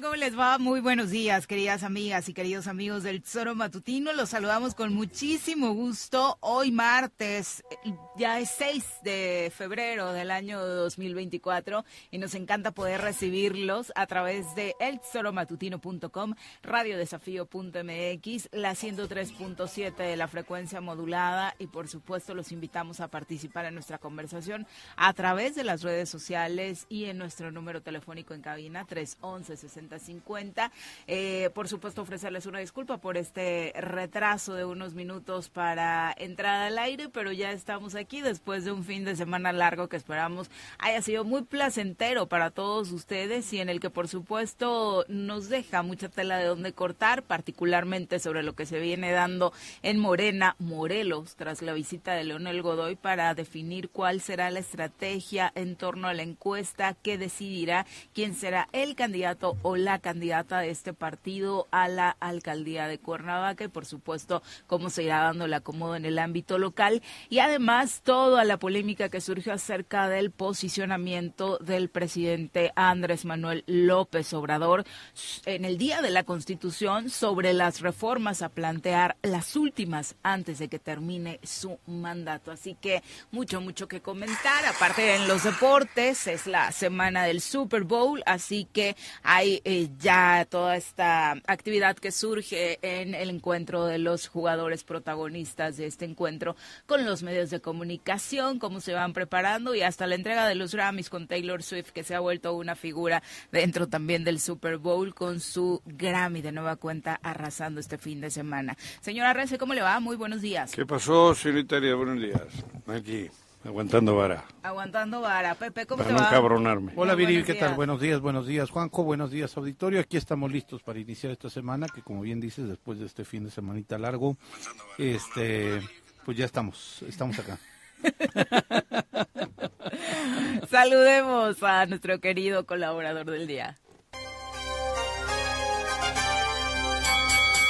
¿Cómo les va? Muy buenos días, queridas amigas y queridos amigos del Tesoro Matutino. Los saludamos con muchísimo gusto. Hoy martes, ya es 6 de febrero del año 2024 y nos encanta poder recibirlos a través de eltesoromatutino.com, radiodesafío.mx, la 103.7 de la frecuencia modulada y por supuesto los invitamos a participar en nuestra conversación a través de las redes sociales y en nuestro número telefónico en cabina 311 6050. Eh, por supuesto, ofrecerles una disculpa por este retraso de unos minutos para entrar al aire, pero ya estamos aquí después de un fin de semana largo que esperamos haya sido muy placentero para todos ustedes y en el que, por supuesto, nos deja mucha tela de donde cortar, particularmente sobre lo que se viene dando en Morena, Morelos, tras la visita de Leonel Godoy para definir cuál será la estrategia en torno a la encuesta que decidirá quién será el candidato o la candidata de este partido a la alcaldía de Cuernavaca y por supuesto cómo se irá dando el acomodo en el ámbito local y además toda la polémica que surgió acerca del posicionamiento del presidente Andrés Manuel López Obrador en el día de la Constitución sobre las reformas a plantear las últimas antes de que termine su mandato. Así que mucho, mucho que comentar. Aparte en los deportes es la semana del Super Bowl, así que hay eh, ya toda esta actividad que surge en el encuentro de los jugadores protagonistas de este encuentro con los medios de comunicación, cómo se van preparando y hasta la entrega de los Grammys con Taylor Swift, que se ha vuelto una figura dentro también del Super Bowl con su Grammy de nueva cuenta arrasando este fin de semana. Señora Rece, ¿cómo le va? Muy buenos días. ¿Qué pasó, señorita? Buenos días. Aquí. Aguantando vara. Aguantando vara. Pepe, ¿cómo para te no va? cabronarme. Hola Viri, ¿qué tal? Buenos días, buenos días. Juanjo, buenos días auditorio. Aquí estamos listos para iniciar esta semana, que como bien dices, después de este fin de semanita largo, este, pues ya estamos, estamos acá. Saludemos a nuestro querido colaborador del día.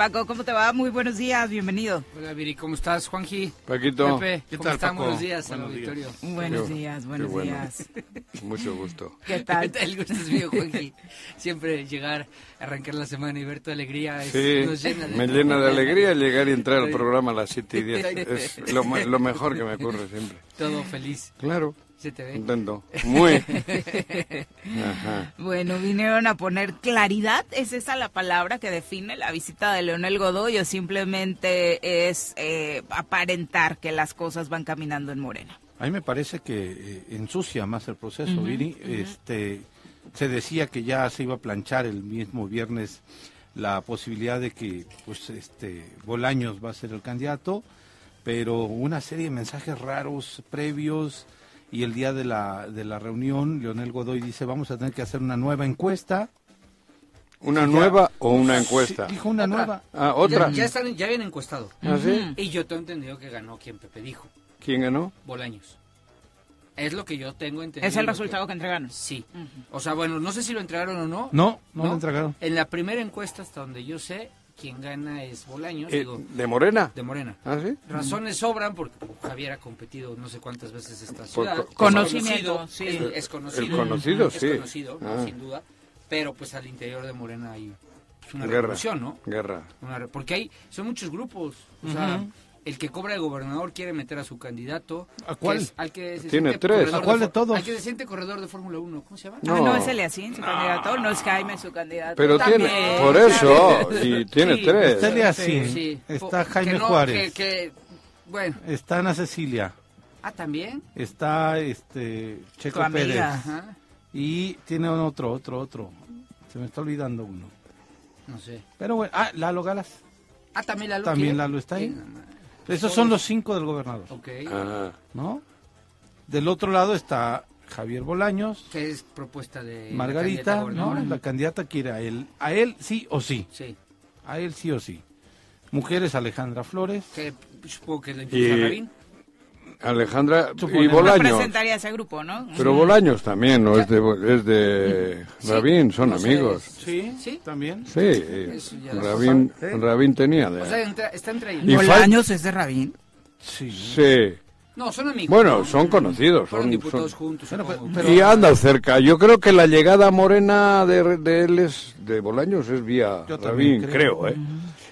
Paco, ¿cómo te va? Muy buenos días, bienvenido. Hola Viri, ¿cómo estás? Juanji. Paquito. Pepe, ¿qué ¿cómo tal, están? Paco? Buenos días buenos al auditorio. Días. Buenos días, buenos bueno. días. Mucho gusto. ¿Qué tal? El gusto es mío, Juanji. Siempre llegar, arrancar la semana y ver tu alegría es, Sí, nos llena de... me llena de alegría llegar y entrar al programa a las 7 y 10. Es lo, lo mejor que me ocurre siempre. Todo feliz, Claro, se te ve. contento. Muy. Ajá. Bueno, vinieron a poner claridad. ¿Es esa la palabra que define la visita de Leonel Godoy o simplemente es eh, aparentar que las cosas van caminando en Morena? A mí me parece que eh, ensucia más el proceso, Viri. Este, se decía que ya se iba a planchar el mismo viernes la posibilidad de que, pues, este, Bolaños va a ser el candidato, pero una serie de mensajes raros previos y el día de la, de la reunión, Leonel Godoy dice, vamos a tener que hacer una nueva encuesta. ¿Una nueva o una encuesta? Sí, dijo una Otra. nueva. Ah, otra. Ya, ya están, ya habían encuestado. ¿Ah, sí? Y yo tengo entendido que ganó quien Pepe dijo, ¿Quién ganó? Bolaños. Es lo que yo tengo entendido. Es el resultado que entregaron. Sí. O sea, bueno, no sé si lo entregaron o no. No, no, lo entregaron. En la primera encuesta, hasta donde yo sé, quien gana es Bolaños, Eh, digo, ¿De Morena? de Morena. ¿Ah, sí? Razones sobran porque Javier ha competido no sé cuántas veces esta ciudad. Es Conocimiento, conocido, sí. Es, es conocido. El conocido, Es sí. conocido, ¿no? Ah. sin duda. Pero pues al interior de Morena hay pues, una Guerra. revolución, ¿no? Guerra. Una re- porque hay, son muchos grupos. O sea, el que cobra de gobernador quiere meter a su candidato. ¿A cuál? que es- al que se Tiene tres. ¿A cuál de todos? Al que se siente corredor de Fórmula 1. ¿Cómo se llama? No. Ah, no es Eliasín su candidato, no es Jaime su candidato. Pero También. tiene, por eso, y tiene Sí. tres. Está Eliasín, Sí. está Jaime que no, Juárez, Que, que- bueno. está Ana Cecilia, Ah, también. está este Checo. Pérez Ajá. y tiene otro, otro, otro. Se me está olvidando uno. No sé. Pero bueno, ah, Lalo Galas. Ah, también Lalo. También quiere. Lalo está ahí. Esos son los cinco del gobernador, Ok. Ajá. ¿no? Del otro lado está Javier Bolaños, Que es propuesta de. la Margarita, ¿no? gobernadora. La candidata quiere a él, a él sí o sí, Sí. a él sí o sí. Mujeres Alejandra Flores, Que supongo que la impulsa Y- Rabín. Alejandra y Suponemos. Bolaños. Representaría ese grupo, ¿no? Pero Bolaños también, ¿no? Es de, es de Sí, Rabín, son no sé, amigos. sí, Sí. también. Sí, Rabín, ¿Eh? Rabín tenía O sea, de... entra- está entre ellos. Y fal- Bolaños es de Rabín. Sí. Sí. No, son amigos. Bueno, ¿no? son conocidos. Son, diputados son- juntos. Supongo. pero- Y anda cerca. Yo creo que la llegada morena de, de él es, de Bolaños es vía Yo también Rabín, creo. creo, ¿eh?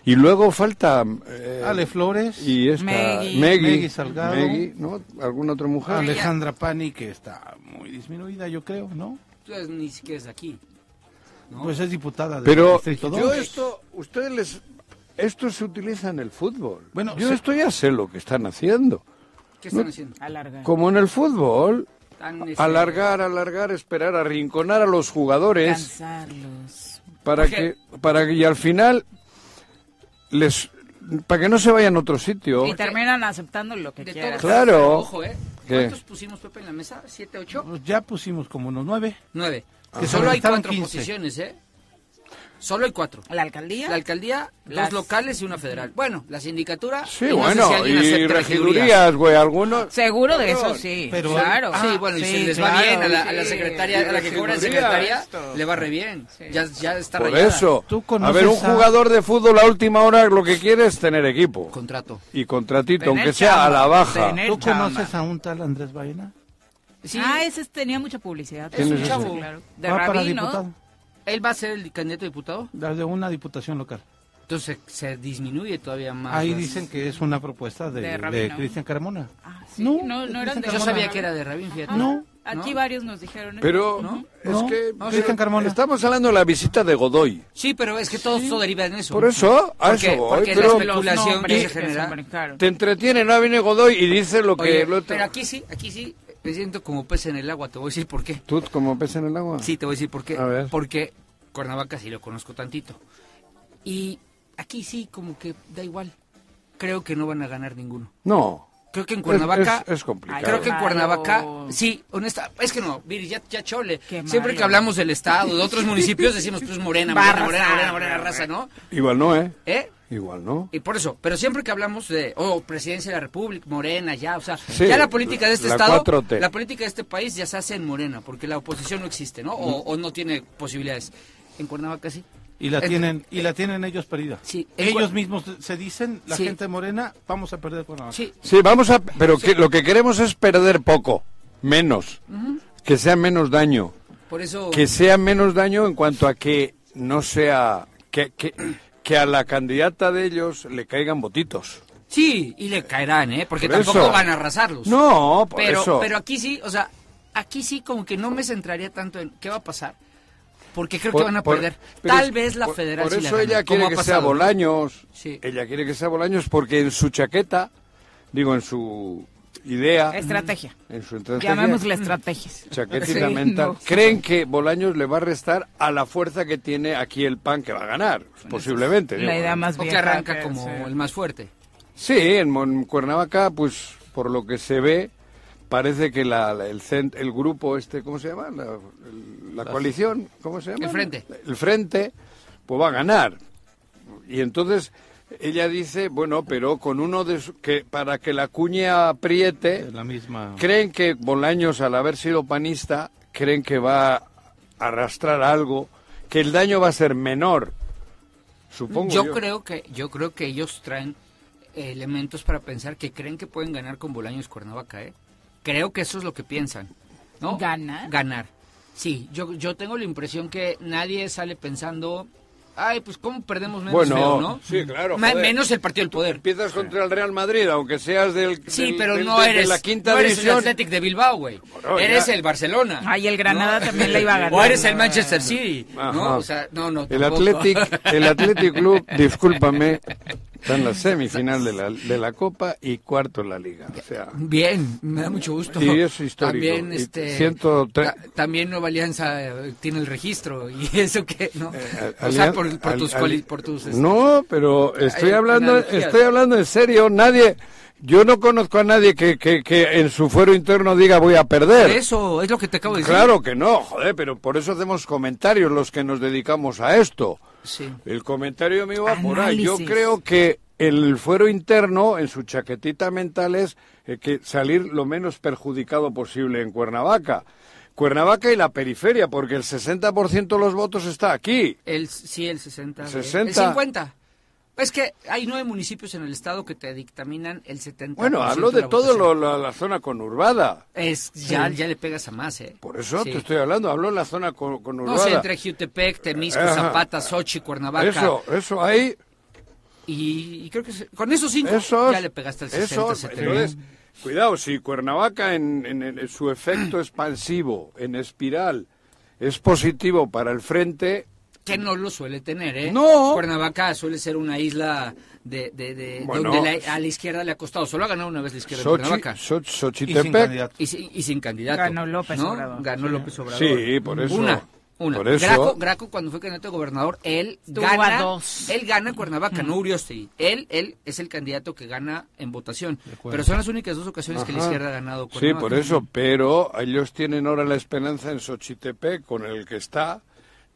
Y luego falta... eh, Ale Flores, y esta Megui. Megui, Megui Salgado. Megui, ¿no? ¿Alguna otra mujer? Alejandra Pani, que está muy disminuida, yo creo, ¿no? Tú eres- ni siquiera es de aquí. ¿no? Pues es diputada del Pero yo 2. esto, ustedes les... Esto se utiliza en el fútbol. Bueno, yo se- esto ya sé lo que están haciendo. ¿Qué están haciendo? Alarga. Como en el fútbol, alargar, alargar, esperar, arrinconar a los jugadores Cansarlos. para Porque- que, para que y al final les, para que no se vayan a otro sitio. Y terminan aceptando lo que quieran. Claro. Ojo, ¿eh? ¿Qué? ¿Cuántos pusimos, Pepe, en la mesa? ¿Siete, ocho? Pues ya pusimos como unos nueve. Nueve. Que Que solo hay cuatro 15. posiciones, ¿eh? Solo hay cuatro. La alcaldía. La alcaldía, Las- dos locales y una federal. Bueno, la sindicatura. Sí, y no sé bueno, si y regidurías, güey, algunos. Seguro de eso sí. Pero- claro. sí, bueno, y sí, si les va claro, bien a la, a la sí. secretaria, a la que cobra secretaria, Esto. le va re bien. Ya, ya está Por rayada. eso, ¿Tú a conoces ver, un a- jugador de fútbol a última hora lo que quiere es tener equipo Contrato. y contratito, Tener aunque sea a la baja. ¿Tú conoces a un tal Andrés Baena? Sí, Ah, ese tenía mucha publicidad. Es un Sí, chavo. claro. De Va él va a ser el candidato a diputado. de una diputación local. Entonces se disminuye todavía más. Ahí las- dicen que es una propuesta de, De. Cristian Carmona. Ah, sí. No, No, no, eran de Yo Carmona. sabía que era de Rabín, fíjate. No. Aquí ¿No? varios nos dijeron eso. Pero ¿No? es No, que no, Cristian Carmona. estamos hablando de la visita de Godoy. Sí, pero es que todo esto deriva en eso. Por eso, a Porque- eso voy, porque pero- la especulación que se genera. Te entretiene, no viene Godoy y dice lo que... Oye, lo otro- pero aquí sí, aquí sí, me siento como pez en el agua, te voy a decir por qué. ¿Tú como pez en el agua? Sí, te voy a decir por qué. A ver. Porque Cuernavaca sí lo conozco tantito. Y aquí sí, como que da igual. Creo que no van a ganar ninguno. No. Creo que en Cuernavaca... Es, es complicado. Creo que en. Cuernavaca, sí, honesta, es que no, Viri, ya, ya chole. Qué Siempre que hablamos del Estado, de otros municipios, decimos, pues morena, morena, Barra, morena, morena, morena, raza, ¿no? Igual no, ¿eh? ¿Eh? Igual no. Y por eso, pero siempre que hablamos de, oh, presidencia de la República, Morena, ya, o sea, Sí, ya la política de este la estado, 4T. la política de este país ya se hace en Morena, porque la oposición no existe, ¿no? O, o no tiene posibilidades. En Cuernavaca sí. Y la tienen y la tienen ellos perdida. Sí, Ellos mismos se dicen, la Sí. gente morena, vamos a perder Cuernavaca. Sí, Sí, vamos a... Pero que, lo que queremos es perder poco, menos. Que sea menos daño. por eso... Que sea menos daño en cuanto a que no sea... Que, que, que a la candidata de ellos le caigan votitos. Sí, y le caerán, ¿eh? Porque Por tampoco eso. van a arrasarlos. No, por pero, eso. pero aquí sí, o sea, aquí sí como que no me centraría tanto en qué va a pasar. Porque creo Por- que van a por- perder. Tal vez la federal Por la eso ella quiere que sea. Bolaños. Sí. Ella quiere que sea Bolaños porque en su chaqueta, digo, en su idea, Estrategia. en su estrategia, Llamémosle estrategias. chaquetita Sí, mental, no. creen que Bolaños le va a restar a la fuerza que tiene aquí el PAN que va a ganar, posiblemente. digo. La idea más O que arranca que como el más fuerte. Sí, en Mon- Cuernavaca, pues por lo que se ve, parece que la, la- el, cent- el grupo este, ¿cómo se llama? La, el- la coalición, ¿cómo se llama? El frente. El frente, pues va a ganar. Y entonces ella dice, bueno, pero con uno de su- que para que la cuña apriete, La misma. creen que Bolaños al haber sido panista, creen que va a arrastrar algo, que el daño va a ser menor. Supongo yo, yo. creo que yo creo que ellos traen elementos para pensar que creen que pueden ganar con Bolaños Cuernavaca, ¿eh? Creo que eso es lo que piensan, ¿no? ¿Ganar? Ganar. Sí, yo yo tengo la impresión que nadie sale pensando, ay, pues cómo perdemos menos Bueno, feo, ¿no? sí, claro, joder. menos el partido del poder. Empiezas contra el Real Madrid, aunque seas del, Sí, del- pero del- no de- de eres, la quinta no eres el. Athletic de Bilbao, güey. Bueno, eres ya. el Barcelona. Ay, el Granada ¿no? también le iba a ganar. O eres el Manchester City, Ajá. ¿no? O sea, no, no, El. Athletic, el Athletic Club, discúlpame, está en la semifinal de la, de la Copa y cuarto en la Liga. O sea, Bien, me da mucho gusto. Y es histórico. También, este, ciento tre- ta- también Nueva Alianza eh, tiene el registro y eso que, ¿no? Eh, o sea, por, por tus, al- cuali- por tus, este, No, pero estoy hablando, estoy hablando en serio. Nadie, yo no conozco a nadie que, que, que en su fuero interno diga voy a perder. eso es lo que te acabo de decir. Claro que no, joder, pero por eso hacemos comentarios los que nos dedicamos a esto. Sí. El comentario mío va por ahí. Yo creo que el fuero interno, en su chaquetita mental, es eh, que salir lo menos perjudicado posible en Cuernavaca. Cuernavaca y la periferia, porque el 60% de los votos está aquí. El, sí, el 60. de- 60. El 50. Es que hay nueve municipios en el estado que te dictaminan el 70. Bueno, hablo de la toda la zona conurbada. Es, ya, ya le pegas a más, ¿eh? Por eso Sí. te estoy hablando, hablo de la zona con- No conurbada. sé, entre Jutepec, Temisco, Ajá. Zapata, Sochi, Cuernavaca. Eso, eso ahí, Y, y creo que se- con esos cinco Esos, ya le pegaste al 60, esos, 70. entonces, cuidado, si Cuernavaca en, en- en su efecto expansivo, en espiral, es positivo para el frente, Que no lo suele tener, ¿eh? No. Cuernavaca suele ser una isla de, de, de- Bueno. donde la- a la izquierda le ha costado. Solo ha ganado una vez la izquierda de Cuernavaca. So- Y sin candidato. Y, sin- y sin candidato. Ganó López ¿no? Obrador. Ganó López Obrador. Sí, por eso. Una. Una. Por eso. Graco, Graco, cuando fue candidato a gobernador, él gana. a dos. Él gana en Cuernavaca, no Uriostegui. Él, él es el candidato que gana en votación. Pero son las únicas dos ocasiones que la izquierda ha ganado Sí, Cuernavaca. por eso, pero ellos tienen ahora la esperanza en Xochitepec, con el que está.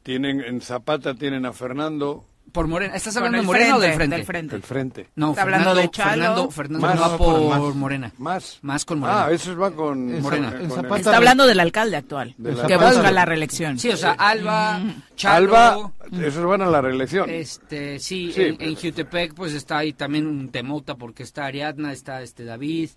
Tienen en Zapata tienen a Fernando, Por Morena. ¿Estás hablando de Morena o del frente, del frente. el frente. No, Está Fernando, hablando de Chalo. Fernando, Fernando Más, va por más. Morena. Más. Más con Morena. Ah, esos van con En Morena. Con Zapata- Está hablando del alcalde actual, De la que alcalde. busca la reelección. Sí, o sea, Alba, Chalo, Alba, esos van a la reelección. este, sí, Sí, en, pero- en Jutepec pues está ahí también un Temota porque está Ariadna, está este David,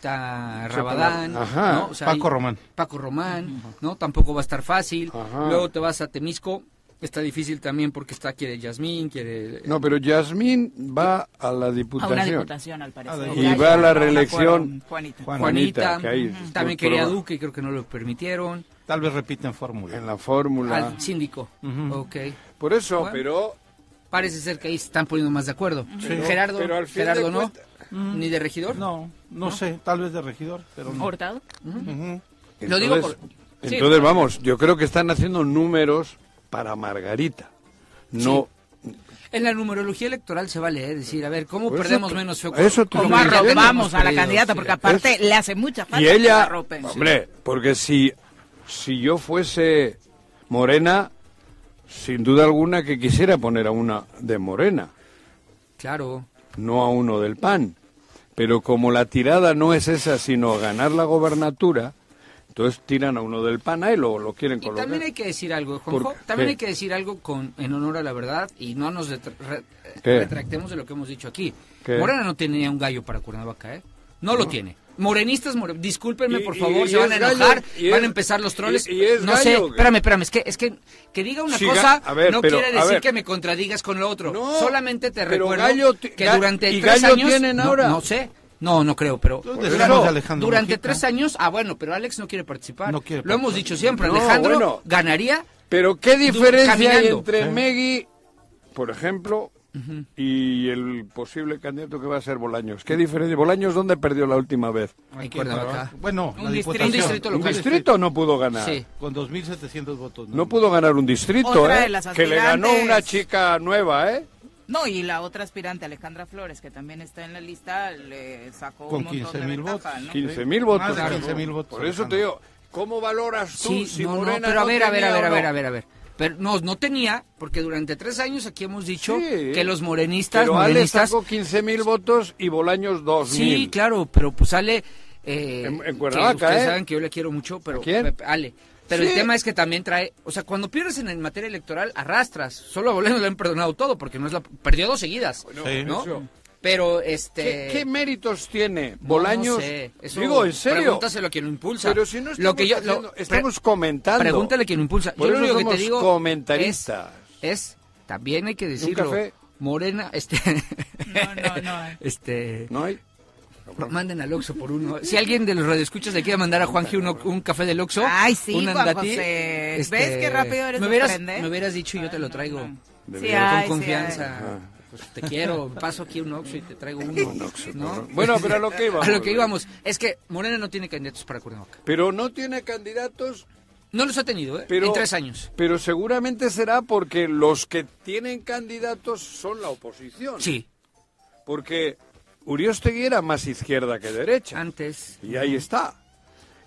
está Rabadán, Ajá. ¿no? O sea, Paco Román. Paco Román, ¿no? Tampoco va a estar fácil. Ajá. Luego te vas a Temisco, está difícil también porque está quiere Yasmín, quiere No, pero Yasmín va a la A diputación. una diputación, al parecer. Ah, y Ya, va a la reelección. Juanita. Juan- Juanita, Juanita, que ahí ujú. también quería Duque creo que no lo permitieron. Tal vez repiten fórmula. En la fórmula. Al síndico. Ok. Por eso, Bueno. pero Parece ser que ahí se están poniendo más de acuerdo. Gerardo, pero al fin Gerardo de no, cuentas- ni de regidor. No, no, sé, tal vez de regidor, pero no. ¿Hurtado? Lo digo entonces, por- sí. entonces vamos, yo creo que están haciendo números para Margarita. No, En la numerología electoral se va a leer, decir, a ver, ¿cómo Por eso perdemos menos feo? eso ¿Cómo arropamos a la perdido, candidata? Porque aparte Es- le hace mucha falta y que la ella, hombre, porque si, si yo fuese morena, sin duda alguna que quisiera poner a una de morena, Claro. no a uno del PAN. Pero como la tirada no es esa, sino ganar la gobernatura, entonces tiran a uno del PAN ahí lo, lo quieren Y colocar. también hay que decir algo, Juanjo, ¿Por también qué? hay que decir algo con en honor a la verdad y no nos retr- re- ¿Qué? retractemos de lo que hemos dicho aquí. ¿Qué? Morena no tenía un gallo para Cuernavaca, ¿eh? No, lo tiene. Morenistas, more- discúlpenme Y- por favor, y se van a gallo, enojar, van a empezar los troles. y- y es no sé, gallo, espérame, espérame, es que es que que diga una cosa a ver, no pero, quiere decir ver. que me contradigas con lo otro. No, Solamente te recuerdo gallo que durante y tres gallo años tienen no- ahora. no sé. No, no creo, pero Alejandro durante Mujica. tres años, ah bueno, pero Alex no quiere participar. No quiere Lo hemos dicho siempre, No, Alejandro bueno. ganaría Pero qué diferencia hay entre Sí. Megui, por ejemplo, y el posible candidato que va a ser Bolaños. ¿Qué diferencia? Bolaños dónde perdió la última vez? Aquí, Cuernavaca. Bueno, Un la distrito. Un distrito Un local. distrito no pudo ganar. Sí. Con 2.700 votos. No pudo ganar un distrito, Otra ¿eh? de las Que le ganó una chica nueva, ¿eh? No, y la otra aspirante, Alejandra Flores, que también está en la lista, le sacó Con un montón 15,000 de ventaja, votos. ¿no? 15 mil votos. Más de 15,000 votos, Por eso te digo, ¿cómo valoras tú Sí, si no, no, Morena pero a no ver, a ver, a ver, a no? ver, a ver, a ver. Pero no, no tenía, porque durante tres años aquí hemos dicho Sí. que los morenistas, Pero Ale morenistas, sacó 15 mil votos y Bolaños 2 sí, mil. claro, pero pues Ale, eh, En- en que Cuernavaca, ustedes ¿eh? saben que yo le quiero mucho, pero ¿A quién? Ale. Pero Sí. el tema es que también trae, o sea, cuando pierdes en, materia electoral arrastras. Solo a Bolaños le han perdonado todo porque no es la perdió dos seguidas, Sí. ¿no? eso. Pero este ¿Qué, qué méritos tiene Bolaños? no sé, eso Digo, en serio. Pregúntaselo a quien lo impulsa. Pero si no estamos lo que yo, lo- haciendo- estamos pre- comentando. Pregúntale a quien lo impulsa. Por yo lo eso único que te digo comentaristas. Es, es- también hay que decirlo. café? Morena, este, No, no, no. este, ¿No hay? manden al Oxxo por uno. Si alguien de los radioescuchas le quiere mandar a Juanji uno- un café del Oxxo, Ay, sí, un Juan andati, José. este, ¿Ves qué rápido eres me hubieras, me hubieras dicho y yo te lo traigo. Sí, Con sí, confianza. hay. Pues te quiero, paso aquí un Oxxo y te traigo uno. ¿no? Bueno, pero a lo que íbamos. A lo que íbamos. Es que Morena no tiene candidatos para Cuernavaca. Pero no tiene candidatos, No los ha tenido, ¿eh? pero... en tres años. Pero seguramente será porque los que tienen candidatos son la oposición. Sí, Porque Uriostegui era más izquierda que derecha. antes. Y ahí está.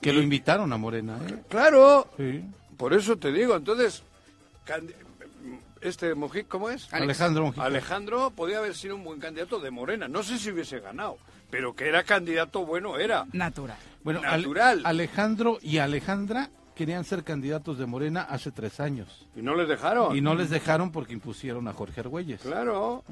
Que lo invitaron a Morena, ¿eh? Claro, Sí. por eso te digo. Entonces, este Mojic, ¿cómo es? Alex. Alejandro Mujica. Alejandro podía haber sido un buen candidato de Morena. No sé si hubiese ganado, pero que era candidato bueno era. Natural. Bueno, Ale- Natural. Alejandro y Alejandra querían ser candidatos de Morena hace tres años. Y no les dejaron. Y no les dejaron porque impusieron a Jorge Argüelles. Claro.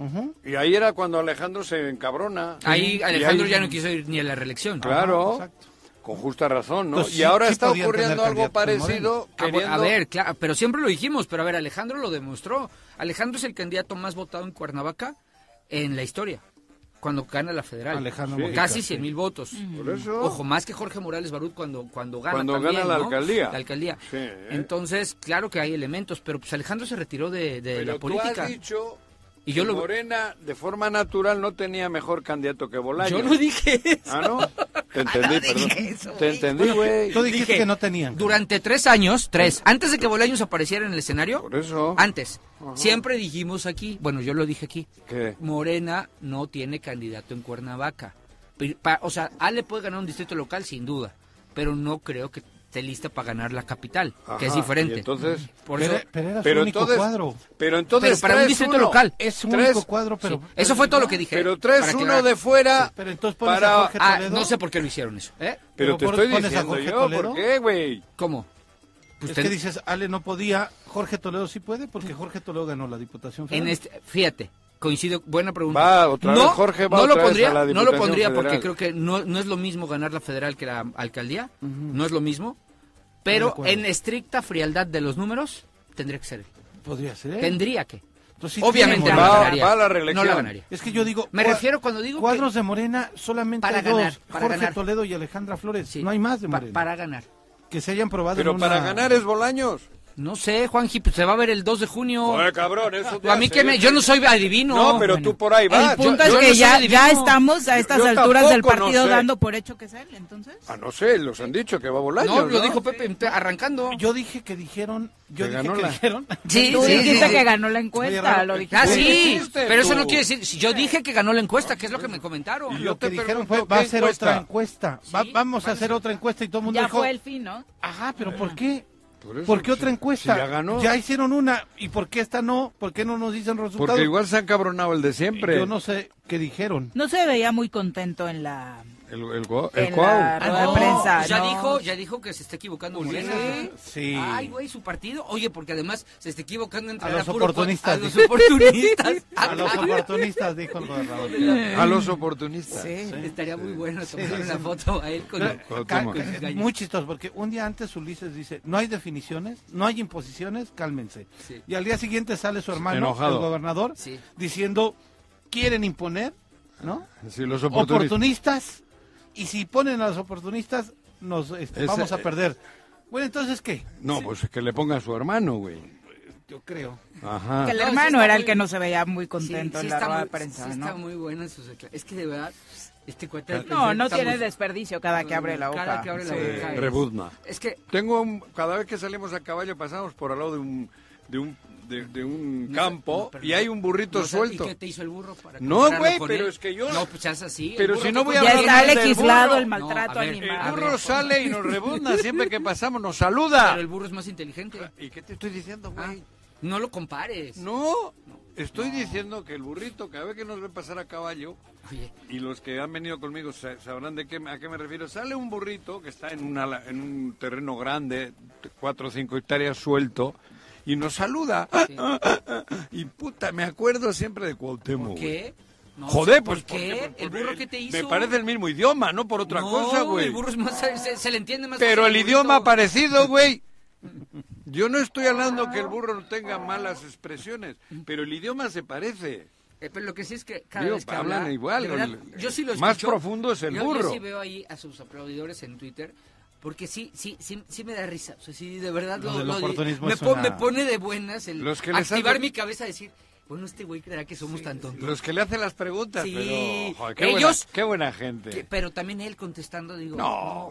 Y ahí era cuando Alejandro se encabrona. Ahí Alejandro ahí- ya no quiso ir ni a la reelección. Claro. Exacto. Con justa razón, ¿no? Y sí- ahora sí está ocurriendo algo parecido. Ah, queriendo- A ver, claro, pero siempre lo dijimos, pero a ver, Alejandro lo demostró. Alejandro es el candidato más votado en Cuernavaca en la historia, cuando gana la federal. Alejandro Sí. Casi sí. 100 mil votos. Por eso. Ojo, más que Jorge Morales Barut cuando, cuando gana Cuando también, gana la ¿no? alcaldía. La alcaldía. Sí, ¿eh? Entonces, claro que hay elementos, pero pues Alejandro se retiró de, de Pero la tú política. has dicho Y yo lo- Morena, de forma natural, no tenía mejor candidato que Bolaños. Yo no dije eso. Ah, ¿no? Te entendí, no dije perdón. eso, Te entendí, güey. Tú dijiste Dije, que no tenían. Durante tres años, tres, antes de que Bolaños apareciera en el escenario, Por eso. antes, siempre dijimos aquí, bueno, yo lo dije aquí, ¿Qué? Morena no tiene candidato en Cuernavaca. O sea, Ale puede ganar un distrito local sin duda, pero no creo que esté lista para ganar la capital, que es Ajá, diferente. entonces... Por pero, eso, pero era su Pero único entonces, cuadro. pero entonces pero para un distrito uno. local. Es su Tres- único cuadro, pero... sí, eso fue todo lo que dije. Pero ¿eh? traes Para uno aclarar. de fuera Pero entonces pones para... a Jorge Ah, Toledo. no sé por qué lo hicieron eso, ¿eh? Pero Pero te por- estoy pones a diciendo Jorge yo, Toledo. ¿por qué, güey? ¿Cómo? Pues es ten- que dices, Ale no podía, Jorge Toledo sí puede, porque Jorge Toledo ganó la Diputación en Federal. este, fíjate, coincido, buena pregunta. Va, otra no, vez Jorge va no lo otra pondría, a la no lo pondría porque creo que no, no es lo mismo ganar la federal que la alcaldía, no es lo mismo, pero en estricta frialdad de los números tendría que ser él. Podría ser. Tendría que. Entonces, Obviamente tiene no la ganaría. va a la reelección. No la ganaría. Es que yo digo... Me refiero cuando digo que- Cuadros de Morena solamente Para hay dos. ganar, para Jorge ganar. Toledo y Alejandra Flores. Sí. No hay más de Pa- Morena. para ganar. Que se hayan probado Pero en para ganar es Bolaños. No sé, Juanji, pues se va a ver el 2 de junio. Joder, cabrón, eso te a mí que me, yo no soy adivino. No, pero Bueno. tú por ahí vas. El punto yo- es yo que no ya, ya estamos a estas Yo alturas del no partido sé. dando por hecho que es él, entonces. Ah, no sé, los han dicho que va Bolaños, No, lo ¿no? dijo Pepe arrancando. Yo dije que dijeron... Yo Que dije ganó que la- dijeron... Sí, Tú sí, dijiste sí. que ganó la encuesta, lo dijiste. Ah, ¿Qué sí, dijiste pero eso tú? no quiere decir. Si yo dije que ganó la encuesta, que es lo que me comentaron. Y Lo te que dijeron fue, va a ¿qué ser otra encuesta. Vamos a a hacer otra encuesta y todo el mundo Ya dijo... fue el fin, ¿no? Ajá, pero ¿por qué? Por eso, ¿Por qué otra encuesta? si ya ganó. hicieron una. ¿Y por qué esta no? ¿Por qué no nos dicen resultados? Porque igual se han cabronado el de siempre. Yo no sé qué dijeron. No se veía muy contento en la, El, el, el en cuau. la rueda de no, prensa. ya ¿no? dijo, ya dijo que se está equivocando Morena. Sí. Ay, güey, su partido. Oye, porque además se está equivocando entre A los puro- oportunistas, A los oportunistas. A los oportunistas, dijo el gobernador. A los oportunistas. Sí, estaría muy bueno tomar una foto a él con, Pero, con muy chistoso, porque un día antes Ulises dice, no hay definiciones, no hay imposiciones, cálmense. Sí. Y al día siguiente sale su hermano, Enojado. el gobernador, Sí. diciendo, quieren imponer, ¿no? Sí, los oportunistas. Oportunistas, y si ponen a los oportunistas, nos este, Ese- vamos a perder. Bueno, entonces, ¿qué? No, pues que le ponga a su hermano, güey. Yo creo. Ajá. Que el No, sí hermano era el que no se veía muy Sí, contento sí en la está rueda muy, de prensa, sí ¿no? está muy bueno en sus Es que de verdad, este cuate... No, no tiene desperdicio cada que abre la boca. Cada que abre la Sí. boca. es- Rebuzna. Es que Tengo un, cada vez que salimos a caballo pasamos por al lado de un de un de, de un No, campo no, pero y hay un burrito no, suelto. ¿Y qué te hizo el burro para No, güey, pero él? es que yo- No, pues es así. Pero si que no voy a Ya está legislado el maltrato ver, animal. El burro ver. sale y nos rebunda siempre que pasamos, nos saluda. Pero el burro es más inteligente. ¿Y qué te estoy diciendo, Ah, güey? no lo compares. No, estoy diciendo que el burrito, cada vez que nos ve pasar a caballo, Oye, y los que han venido conmigo sa- sabrán de qué, a qué me refiero, sale un burrito que está en, una, en un terreno grande, cuatro o cinco hectáreas suelto, y nos saluda. Sí. Y puta, me acuerdo siempre de Cuauhtémoc. ¿por qué? No, Joder, ¿por pues qué? porque- ¿El burro qué te hizo? Me parece el mismo idioma, no por otra No, cosa, güey. el burro es más, se, se le entiende más Pero el al idioma burrito. parecido, güey. Yo no estoy hablando que el burro no tenga malas expresiones, pero el idioma se parece. Eh, pero lo que sí es que cada Digo, vez que hablan habla, igual, verdad, el- yo sí lo más escucho. profundo es el Yo- burro. Yo sí veo ahí a sus aplaudidores en Twitter, porque sí, sí, sí, sí me da risa. O sea, sí, de verdad Lo lo, del lo- oportunismo me, una- pone de buenas el Los que activar hacen- mi cabeza a decir, bueno, este güey creerá que somos tan tontos. Los que le hacen las preguntas, Sí. pero joder, qué, Ellos- buena, qué buena gente. Que- pero también él contestando, digo, No,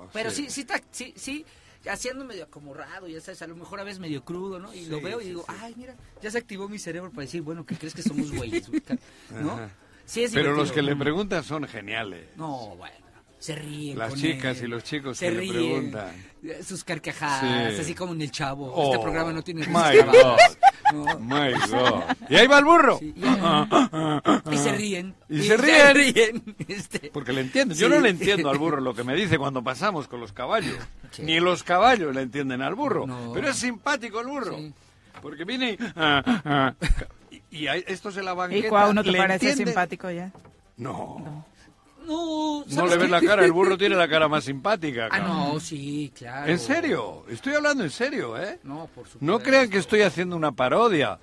no, pero sí. sí, sí, está, sí, sí, haciendo medio acomorrado, ya sabes, a lo mejor a veces medio crudo, ¿no? Y lo veo y sí, digo, sí. ay, mira, ya se activó mi cerebro para decir, bueno, ¿qué crees que somos güeyes? güey? ¿No? Sí, es Pero los que le preguntan son geniales. No, bueno, se ríen. Las con chicas él, y los chicos se que le ríen, preguntan. eh, Sus carcajadas, Sí. así como en el chavo. Oh, este programa no tiene my. God. No. My God. Y ahí va el burro. Sí, y, y se ríen. Y se ríen. Este, Porque le entienden. Yo no le entiendo al burro lo que me dice cuando pasamos con los caballos. Sí. Ni los caballos le entienden al burro. No. Pero es simpático el burro. Sí. Porque viene y... ah, ah, y, esto se la banqueta. ¿Y cuál no te le parece entiende. simpático ya? No. no, No ¿sabes le ves la cara. El burro tiene la cara más simpática. Ah, no, sí, claro. ¿En serio? Estoy hablando en serio, ¿eh? No, por supuesto. No crean que estoy haciendo una parodia.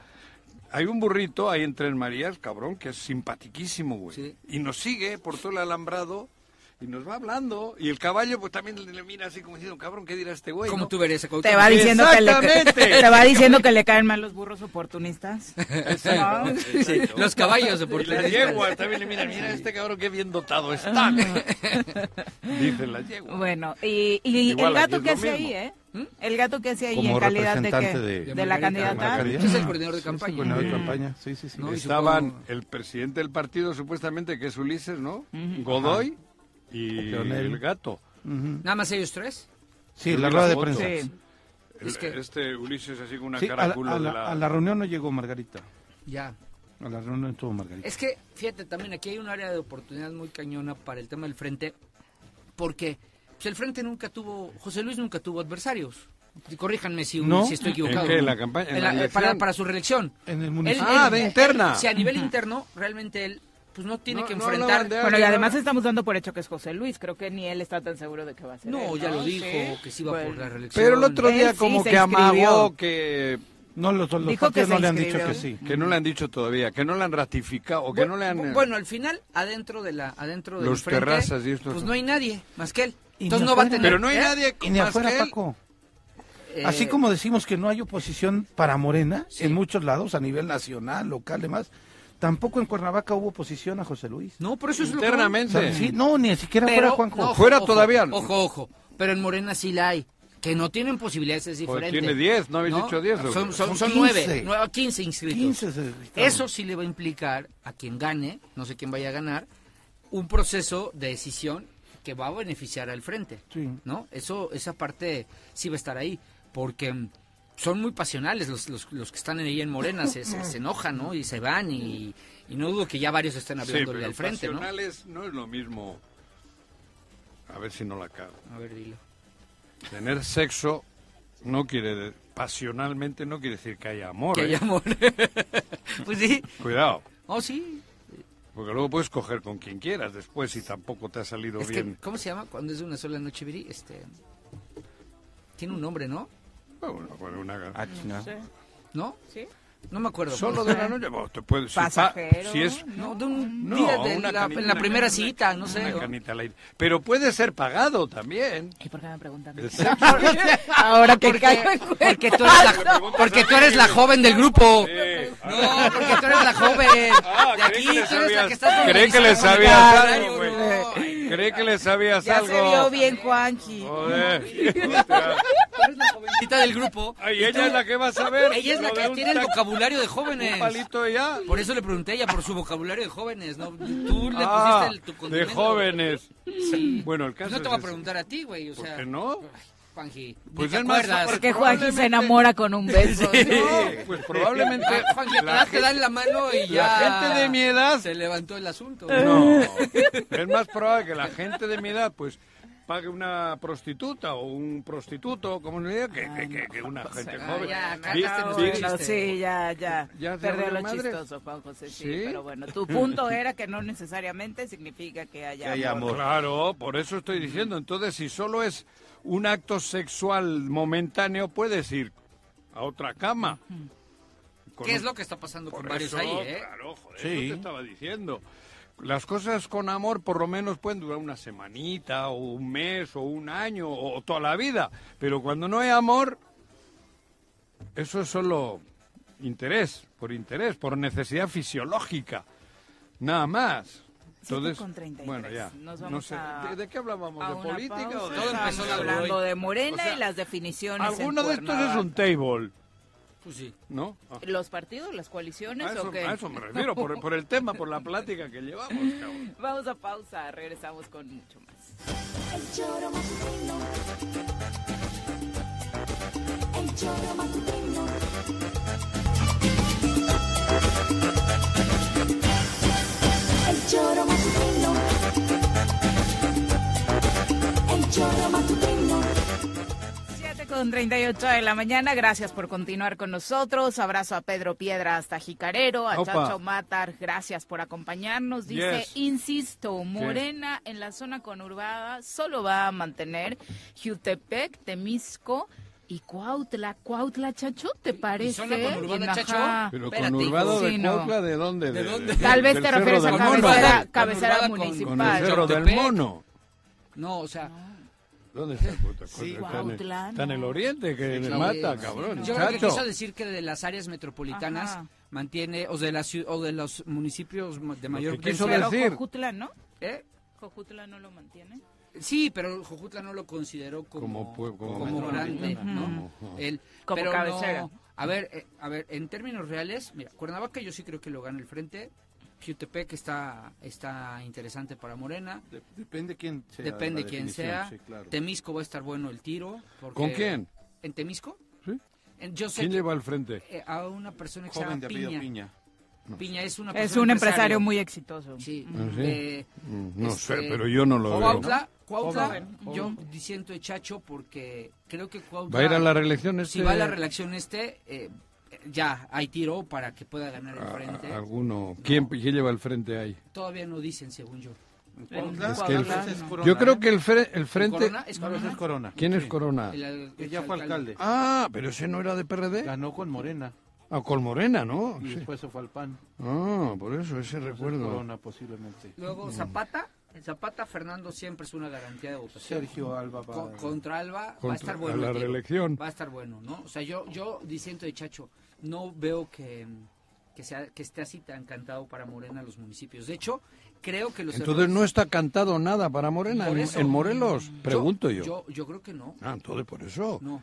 Hay un burrito ahí en Tres Marías, cabrón, que es simpatiquísimo, güey. Sí. Y nos sigue por todo el alambrado y nos va hablando. Y el caballo, pues también le, mira así como diciendo, cabrón, ¿qué dirá este güey? Como no? tú verías a Te va diciendo que le, te va diciendo que le caen mal los burros oportunistas. Exacto, No. exacto. Los caballos Y oportunistas. las yeguas también le miran, mira este cabrón qué bien dotado está. Dicen las yeguas. Bueno, y, y Igual el aquí gato es que hace ahí. ¿eh? El gato que hace ahí Como en calidad de qué? de- De, De la candidata. Ese es el coordinador de Sí, sí, campaña. coordinador de campaña, sí, sí, sí. No, y Estaban supongo- el presidente del partido, supuestamente, que es Ulises, ¿no? Godoy y Leonel. el gato. Nada más ellos tres. Sí, la rueda de prensa. Sí. El- Es que- Este Ulises así con una Sí, a, cara la, culo a de la- la... a la reunión no llegó Margarita. Ya. A la reunión no estuvo Margarita. Es que, fíjate, también aquí hay un área de oportunidad muy cañona para el tema del frente, porque pues, el frente nunca tuvo, José Luis nunca tuvo adversarios. Y Corríjanme si, ¿No? si estoy equivocado. ¿En qué? ¿En la campaña? ¿En En la la- elección? para, para su reelección. En el Él- municipio. Ah, él- de él- interna. Si a nivel interno, realmente él pues no tiene No, que no enfrentar. hablaban de Bueno, y además ¿no? estamos dando por hecho que es José Luis. Creo que ni él está tan seguro de que va a ser. no, él, ya lo Sí. dijo, que sí por Bueno. la reelección. Pero el otro día Él sí como se que amagó que, No, los, los Dijo que no le han dicho que sí. que no le han dicho todavía, que no le han ratificado o que no le han... Bu- Bueno, al final, adentro de la adentro del Los frente, terrazas y estos- pues no hay nadie más que él. Entonces no va a tener... Pero no hay ¿eh? nadie Y ni más afuera, que él. Paco. Eh, Así como decimos que no hay oposición para Morena Sí. en muchos lados, a nivel nacional, local, demás, tampoco en Cuernavaca hubo oposición a José Luis. No, por eso es lo que Internamente. Sí, no, ni siquiera Pero, fuera Juanjo. no, Fuera todavía no. Ojo, ojo. Pero en Morena sí la hay. Que no tienen posibilidades es Pues diferente. tiene 10, ¿no habéis ¿No? dicho 10? o Son, son, Son son 15. 9, 9, 15 inscritos. 15 se registraron. Eso sí le va a implicar a quien gane, no sé quién vaya a ganar, un proceso de decisión que va a beneficiar al frente. Sí. ¿No? Eso, esa parte sí va a estar ahí. Porque mm, son muy pasionales los, los, los que están ahí en Morena, se, se, se enojan, ¿no? Y se van y, y no dudo que ya varios estén Sí, hablándole pero al frente, ¿no? pasionales no es lo mismo... A ver si no la cago. A ver, dilo. Tener sexo no quiere... Pasionalmente no quiere decir que haya amor. Que hay ¿eh? amor. pues sí. Cuidado. Oh, sí. Porque luego puedes coger con quien quieras después si tampoco te ha salido Es que, bien. ¿Cómo se llama cuando es de una sola noche, Viri? Este... Tiene un nombre, ¿no? Bueno, bueno, una- Ah. ¿No? ¿Sí? No me acuerdo. Solo de una noche, bueno, te puedes... si pa- Pasajero. Si es... No, de un No, día de una la, canita, en la primera canita, cita, no sé. Una canita al aire. Pero puede ser pagado también. ¿Y por qué me preguntan? Ahora que Porque, caigo porque tú eres la, porque tú eres la joven del grupo. Sí. No, porque tú eres la joven. Ah, de aquí, creí que le tú eres la sabías- que estás creí que le sabías algo, güey. Creí que le sabías Ya algo. se vio bien, Juanji. Joder. Eres la jovencita del grupo. Ay, Y ella tú- es la que va a saber. Ella es la de que un tiene el vocabulario de Un jóvenes. palito ya. Por eso le pregunté a ella por su vocabulario de jóvenes, ¿no? Tú le Ah, pusiste el, tu de condimento. jóvenes. Sí. Bueno, el Pues caso no te voy a es ese. preguntar a ti, güey, o ¿Por qué no? Ay, Juanji, Pues te es más, acuerdas. Porque Juanji se enamora con un beso. No, pues probablemente Ah, Juanji, apenas te dan la mano y ya... la gente de mi edad Se levantó el asunto. No, es más probable que la gente de mi edad, pues, pague una prostituta o un prostituto, como le diga, que, que, que- que una gente Ah, joven. ya, no, sí, ya, ya. ¿Ya Perdió lo madres? chistoso, Juan José, sí, ¿Sí? Pero bueno, tu punto era que no necesariamente significa que haya, Que haya amor. Claro, por eso estoy diciendo. Entonces, si solo es un acto sexual momentáneo, puedes ir a otra cama. Con ¿Qué un- es lo que está pasando con varios eso, ahí, eh? Claro, joder, Sí. eso te estaba diciendo. Las cosas con amor por lo menos pueden durar una semanita, o un mes, o un año, o toda la vida. Pero cuando no hay amor, eso es solo interés, por interés, por necesidad fisiológica. Nada más. Entonces, con 33. bueno, ya. Nos no vamos sé, a- ¿de, de qué hablábamos? ¿De política pausa. o de Todo empezó hablando de Morena O sea, y las definiciones. Alguno de estos es un table, Pues sí. ¿no? Ah. ¿Los partidos, las coaliciones A eso, o qué? a eso me refiero, por, por el tema, por la plática que llevamos, cabrón. Vamos a pausa, regresamos con mucho más. El choro matutino. El choro matutino. El con 38 de la mañana, gracias por continuar con nosotros. Abrazo a Pedro Piedra hasta Jicarero, a Opa. Chacho Matar, gracias por acompañarnos. Dice, Yes. insisto, Morena en la zona conurbada solo va a mantener Jutepec, Temisco y Cuautla. Cuautla, Chacho, ¿te parece? zona conurbada. Chacho? Pero Espérate, conurbado de sí, no. Cuautla, ¿de dónde? ¿De dónde? Tal vez te refieres a cabecera, cabecera con- Con el municipal. Cerro del. Mono. No, o sea, ¿Dónde está? Puta, Sí. está, en, Cuautla, está en el oriente, que Sí, mata, sí. cabrón. Yo creo que quiso decir que de las áreas metropolitanas Ajá. mantiene, o de, las o de los municipios de mayor que quiso densidad. Decir- Jojutla, ¿no? ¿Eh? Jojutla no lo mantiene. Sí, pero Jojutla no lo consideró como, Como como como grande. ¿no? Ujú. El- Como pero cabecera. no- a ver, eh, a ver, en términos reales, mira, Cuernavaca yo sí creo que lo gana el frente. Jutepec está, está interesante para Morena. De- depende quién sea. Depende la quién sea. sí, claro. Temisco va a estar bueno el tiro. porque- ¿Con quién? ¿En Temisco? ¿Sí? En- Yo sé ¿Quién que- lleva al frente? eh, a una persona que se Joven llama de Piña. Piña. Piña es una Es persona un empresario muy exitoso. Sí. ¿Ah, sí? eh, Mm, No este, sé, pero yo no lo veo. Cuautla, Cuautla, yo diciendo de Chacho porque creo que Cuautla... ¿Va a ir a la reelección este? Si va a la reelección este, eh, ya hay tiro para que pueda ganar el a- frente. a- alguno. ¿Quién, ¿Quién lleva al frente ahí? Todavía no dicen, según yo. Es que el- Cuautla es Corona, Yo creo ¿eh? que el, fre- el frente... Corona? ¿Es No, Corona? es Corona. ¿Quién es. Corona? El- el ya fue alcalde. Ah, pero ese no era de PRD. Ganó con Morena. Ah, con Morena, ¿no? Y Sí. después se fue al PAN. Ah, por eso, ese Entonces, recuerdo. Corona posiblemente. Luego Zapata. En Zapata, Fernando siempre es una garantía de votación. Sergio Alba va Co- contra Alba va a Contra- estar a bueno. la el tiro. reelección. Va a estar bueno, ¿no? O sea, yo, yo diciendo de Chacho, no veo que, que, sea, que esté así tan cantado para Morena los municipios. De hecho, creo que los Entonces errores- no está cantado nada para Morena en, eso, en Morelos, pregunto yo. yo. Yo creo que no. Ah, entonces por eso. No.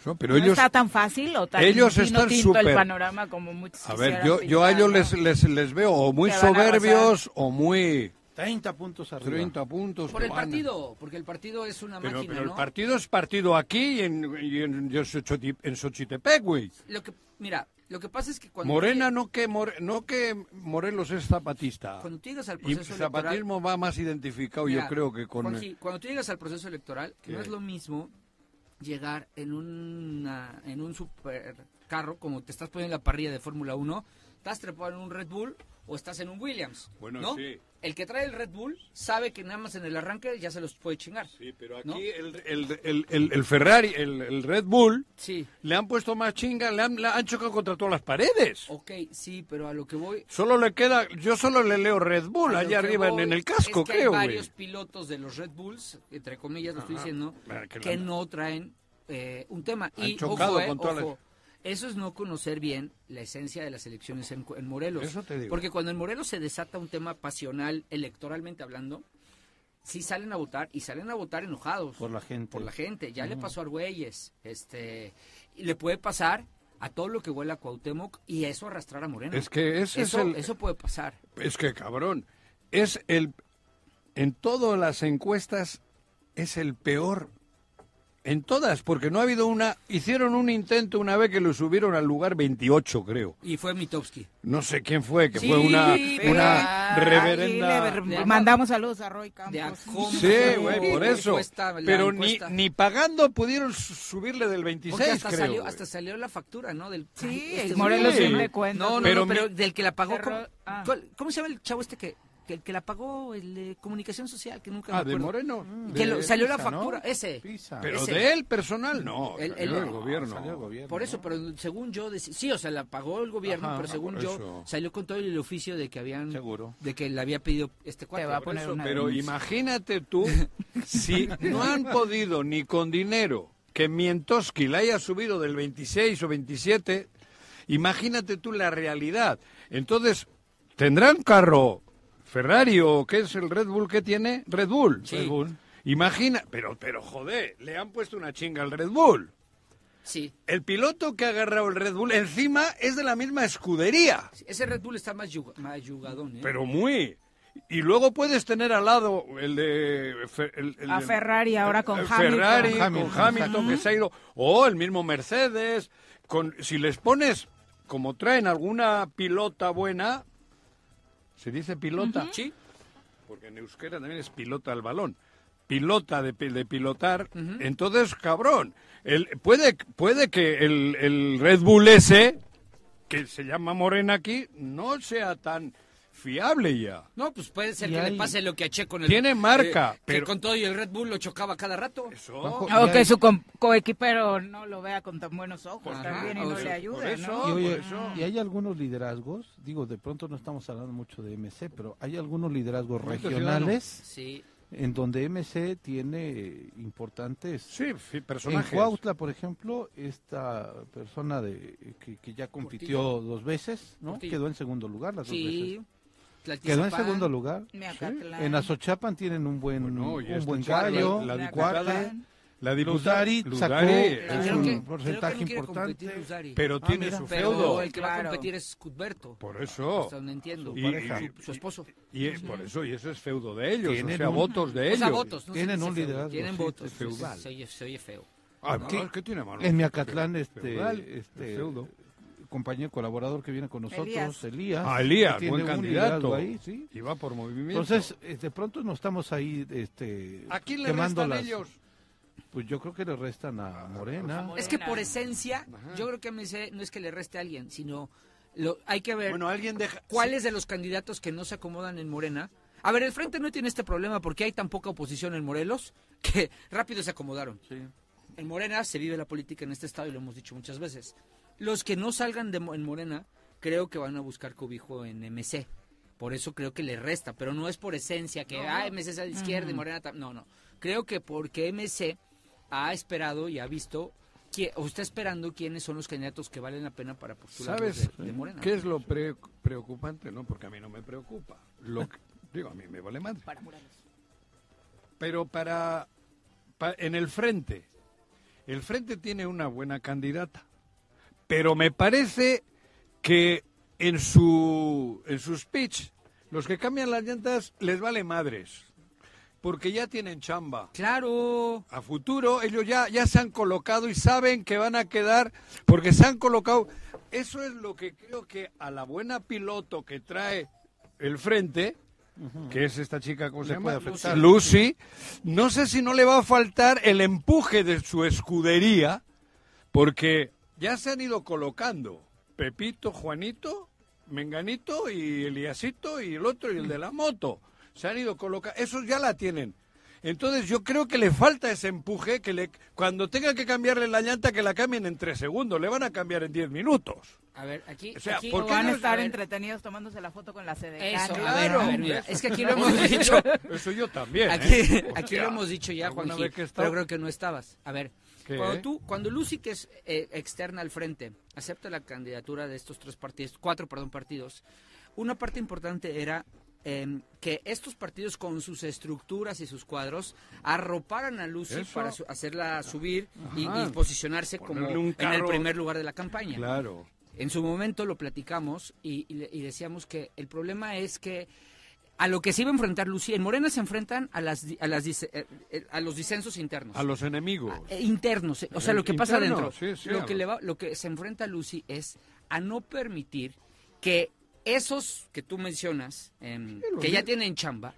Eso, pero no ellos, está tan fácil o tan ellos están tinto el súper- panorama como muchos a ver, yo, yo a ellos ¿no? les, les, les veo o muy soberbios o muy 30 puntos arriba. 30 puntos. Por el van. partido, porque el partido es una Pero, máquina, pero el partido es partido aquí y en, y en, y en Xochitepec, güey. Lo que, mira, lo que pasa es que cuando... Morena no que More- no que Morelos es zapatista. Cuando tú llegas al Y proceso electoral... zapatismo va más identificado, Mira, yo creo que con Juanji, cuando tú llegas al proceso electoral, ¿Qué? no es lo mismo llegar en una en un supercarro como te estás poniendo en la parrilla de Fórmula 1, estás trepado en un Red Bull o estás en un Williams, Bueno, ¿no? sí. El que trae el Red Bull sabe que nada más en el arranque ya se los puede chingar. Sí, pero aquí ¿no? el, el, el, el- el Ferrari, el, Red Bull, Sí, le han puesto más chinga, le han, le han chocado contra todas las paredes. ok, sí, pero a lo que voy... Solo le queda, yo solo le leo Red Bull a allá arriba en, voy en el casco, es que creo, hay varios pilotos de los Red Bulls, entre comillas lo estoy diciendo, Bueno, que no traen eh, un tema. Han y chocado ojo, eh, con todas las- eso es no conocer bien la esencia de las elecciones en, en Morelos. Eso te digo. Porque cuando en Morelos se desata un tema pasional, electoralmente hablando, sí salen a votar y salen a votar enojados Por la gente. por la gente. Ya le pasó a Argüelles, este, y le puede pasar a todo lo que huele a Cuauhtémoc y eso arrastrar a Morena. Es que ese es eso, el- eso puede pasar. Es que cabrón, es el en todas las encuestas es el peor en todas, porque no ha habido una hicieron un intento una vez que lo subieron al lugar 28, creo. Y fue Mitowski. No sé quién fue, que Sí, fue una reverenda le mandamos saludos a Roy De Campos. Sí, güey, por eso. Pero ni, ni pagando pudieron su- subirle del Porque 26, hasta creo. salió, hasta salió la factura, ¿no? Del, Sí, Ay, este el Morelos sí. siempre cuenta. No, no, Pero no, pero mi- del que la pagó. Cerró- ¿cómo, ah. cuál- cómo se llama el chavo este que, que el que la pagó? El de comunicación social, que nunca me Ah, de acuerdo. Moreno. Que De- lo- salió la factura, ese. Pisa. pero ese. de él personal no, salió él- del gobierno. Salió el gobierno, Por eso, ¿no? pero según yo, sí, o sea, la pagó el gobierno, Ajá, pero según yo, eso. salió con todo el oficio de que habían, Seguro. de que le había pedido este cuate. va a Por poner eso- una Pero denuncia. imagínate tú, si no han podido ni con dinero que Mientoski la haya subido del 26 o 27, imagínate tú la realidad. Entonces, ¿tendrán carro Ferrari o qué es el Red Bull que tiene? Red Bull. Sí. Red Bull. Imagina, pero, pero joder, le han puesto una chinga al Red Bull. Sí, El piloto que ha agarrado el Red Bull encima es de la misma escudería. ese Red Bull está más, yuga- más yugadón, ¿eh? Pero muy. Y luego puedes tener al lado el de... Fe- el- el A Ferrari ahora con el Hamilton. Ferrari, con Hamilton, que se ha ido... O el mismo Mercedes. Con, si les pones, como traen alguna pilota buena... ¿Se dice pilota? Sí, Porque en euskera también es pilota al balón. Pilota de, de pilotar. Entonces, cabrón, el, puede, puede que el, el Red Bull ese, que se llama Morena aquí, no sea tan fiable ya. no, pues puede ser Y que le pase lo que a Checo en el... Tiene marca, que pero- con todo y el Red Bull lo chocaba cada rato. Eso. Bajo- O que hay- su coequipero no lo vea con tan buenos ojos Ajá, también y no sea, le ayude, por eso- ¿no? Y, oye, por eso. y hay algunos liderazgos, digo, de pronto no estamos hablando mucho de MC, pero hay algunos liderazgos regionales Sí, en donde MC tiene importantes... Sí, En personajes. Cuautla, por ejemplo, esta persona de que, que ya compitió dos veces, ¿no? Portillo. Quedó en segundo lugar las dos sí. veces. Quedó en segundo lugar. En Azochapan tienen un buen, Bueno, y un este buen gallo. la Miacatlán. diputada, la diputada sacó que- un que porcentaje no importante. pero Ah, tiene mira. su pero feudo. el que va a Claro. competir es Cuthberto. Por eso. Hasta donde entiendo. Y- pareja. y- su esposo. Y es por eso, y eso es feudo de ellos, Tienen o sea, un- votos de O sea, ellos. votos. No Tienen un feudo, liderazgo, Tienen sí, votos. Se oye, se oye feo. Ah, ¿no? ¿qué, qué tiene malo? En Miacatlán, este, Feudal, este feudo. Compañero colaborador que viene con nosotros, Elías. Elías. Ah, Elías, tiene buen un candidato. ahí, sí. Y va por movimiento. Entonces, eh, de pronto no estamos ahí este, ¿a quién le restan las- ellos? Pues yo creo que le restan a Morena. Es que por esencia, yo creo que MC no es que le reste a alguien, sino lo, hay que ver Bueno, alguien deja... cuáles de los candidatos que no se acomodan en Morena. A ver, el Frente no tiene este problema porque hay tan poca oposición en Morelos que rápido se acomodaron. En Morena se vive la política en este estado y lo hemos dicho muchas veces. Los que no salgan de, en Morena creo que van a buscar cobijo en MC. Por eso creo que le resta, pero no es por esencia que ah, MC es a la izquierda y Morena tam-". no, no. Creo que porque MC ha esperado y ha visto qui- o está esperando quiénes son los candidatos que valen la pena para postular ¿Sabes de, de Morena. qué es lo pre- preocupante? No, porque a mí no me preocupa. Lo que- digo, a mí me vale madre. Para Morales. Pero para, pa- en el frente, el frente tiene una buena candidata, pero me parece que en su en su speech los que cambian las llantas les vale madres, porque ya tienen chamba. Claro. A futuro ellos ya ya se han colocado y saben que van a quedar porque se han colocado. Eso es lo que creo que a la buena piloto que trae el frente que es esta chica, ¿cómo se llama? puede afectar. Lucy. No sé si no le va a faltar el empuje de su escudería, porque ya se han ido colocando Pepito, Juanito, Menganito y Eliasito y el otro y el de la moto. Se han ido colocando, esos ya la tienen. Entonces yo creo que le falta ese empuje, que le, cuando tenga que cambiarle la llanta, que la cambien en tres segundos, le van a cambiar en diez minutos. A ver, aquí, O sea, aquí ¿por O qué van a estar a ver, entretenidos tomándose la foto con la sede. Eso, a Claro. ver, a ver, mira, es que aquí lo hemos dicho. Eso yo también. Aquí, ¿eh? aquí lo hemos dicho ya, Juanji, vez que pero creo que no estabas. A ver, ¿Qué? cuando tú, cuando Lucy, que es eh, externa al frente, acepta la candidatura de estos tres partidos, cuatro, perdón, partidos, una parte importante era em, que estos partidos con sus estructuras y sus cuadros arroparan a Lucy Eso. para su- hacerla subir y, posicionarse como Ponerle en el primer lugar de la campaña. Claro. En su momento lo platicamos y, y le- y decíamos que el problema es que a lo que se iba a enfrentar Lucy, en Morena se enfrentan a, las, a, las eh, eh, a los disensos internos. A los enemigos. Eh, internos, o sea, lo que pasa interno, adentro. sí, sí, lo, que le va, lo que se enfrenta Lucy es a no permitir que esos que tú mencionas, em, que ya tienen chamba,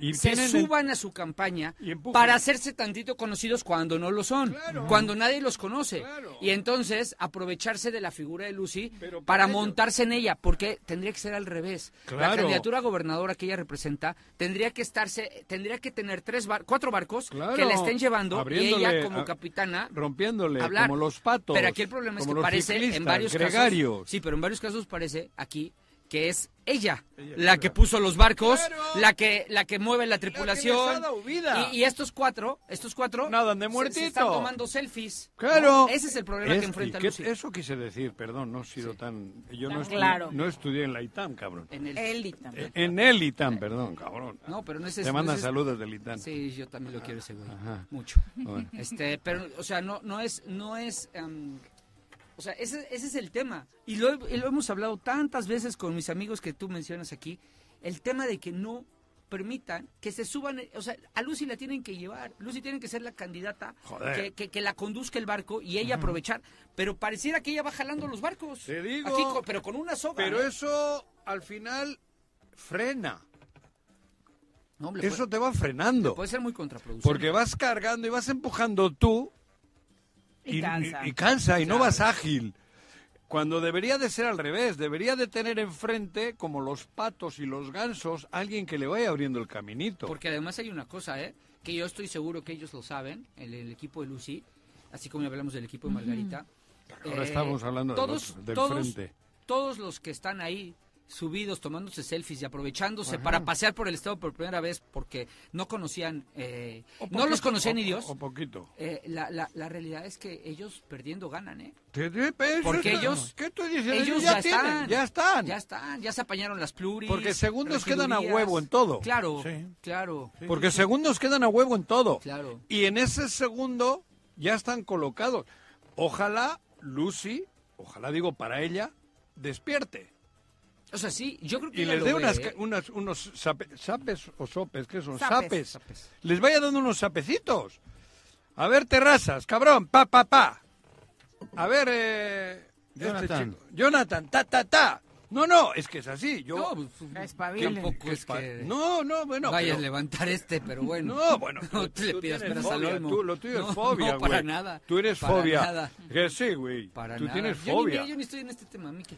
Y se el- suban a su campaña para hacerse tantito conocidos cuando no lo son, Claro. cuando nadie los conoce. Claro. Y entonces aprovecharse de la figura de Lucy Pero para ello. montarse en ella, porque tendría que ser al revés. La candidatura a gobernadora que ella representa tendría que estarse, tendría que tener tres bar- cuatro barcos que la estén llevando y ella como a- capitana rompiéndole hablar. como los patos. Pero aquí el problema es que parece en varios gregarios. casos. Sí, pero en varios casos parece aquí que es ella, la que puso los barcos, Claro. la que la que mueve la tripulación. vida. y, y estos cuatro, estos cuatro Nadan de se- se, muertito. están tomando selfies. Claro. ¿no? Ese es el problema Es- que enfrenta que- Lucy. Eso quise decir, perdón, no he sido tan... Yo no, estudié, claro. no estudié en la ITAM, cabrón. En el- también. Eh, En el ITAM, perdón, cabrón. no, pero no es Te mandan no es- saludos del ITAM. Sí, yo también lo quiero ese güey. Ajá. Mucho. Bueno. Este, pero, o sea, no, no es, no es, em, o sea, ese, ese es el tema. Y lo, hemos hablado tantas veces con mis amigos que tú mencionas aquí, el tema de que no permitan que se suban, o sea, a Lucy la tienen que llevar, Lucy tiene que ser la candidata que, que, que la conduzca el barco y ella aprovechar, pero pareciera que ella va jalando los barcos. Te digo. Aquí pero con una soga. Pero ¿eh? eso al final frena. No, Eso puede, te va frenando. puede ser muy contraproducente. Porque vas cargando y vas empujando tú Y cansa. y, cansa y no vas ágil. Cuando debería de ser al revés, debería de tener enfrente, como los patos y los gansos, alguien que le vaya abriendo el caminito. Porque además hay una cosa, ¿eh? Que yo estoy seguro que ellos lo saben, el, el equipo de Lucy, así como hablamos del equipo de Margarita. Ahora Eh, estamos hablando del todos, otro, del todos, frente. Todos los que están ahí subidos, tomándose selfies y aprovechándose para pasear por el estado por primera vez porque no conocían, eh, no los conocían ni Dios. O poquito. eh, la, la, la realidad es que ellos perdiendo ganan, ¿eh? ¿Qué, qué- eso Porque ellos- ¿Qué tú dices? Ellos ya, ya, tienen, están. ya están. Ya están, ya se apañaron las pluris. Porque segundos quedan a huevo en todo. Claro, Sí. claro, Porque segundos quedan a huevo en todo. claro. Y en ese segundo ya están colocados. Ojalá Lucy, ojalá digo para ella, despierte. O sea, sí, yo creo que Y les dé unas, ¿eh? ca- unas- unos sape- sapes o sopes, ¿qué son? Sapes. Sapes. Les vaya dando unos sapecitos. A ver, terrazas, cabrón, pa, pa, pa. A ver, eh, este Jonathan. chico. Jonathan, ta, ta, ta. No, no, es que es así. Yo, No, pues, tampoco que es que no, no, bueno. vaya pero- a levantar este, pero bueno. No, bueno. No te le pidas peras al fobia, olmo. tú- lo tuyo No, es fobia, no, para güey. nada. Tú eres Para fobia. nada. Que sí, güey. Para Tú nada. tienes Yo ni- fobia. yo ni estoy en este tema, Miki.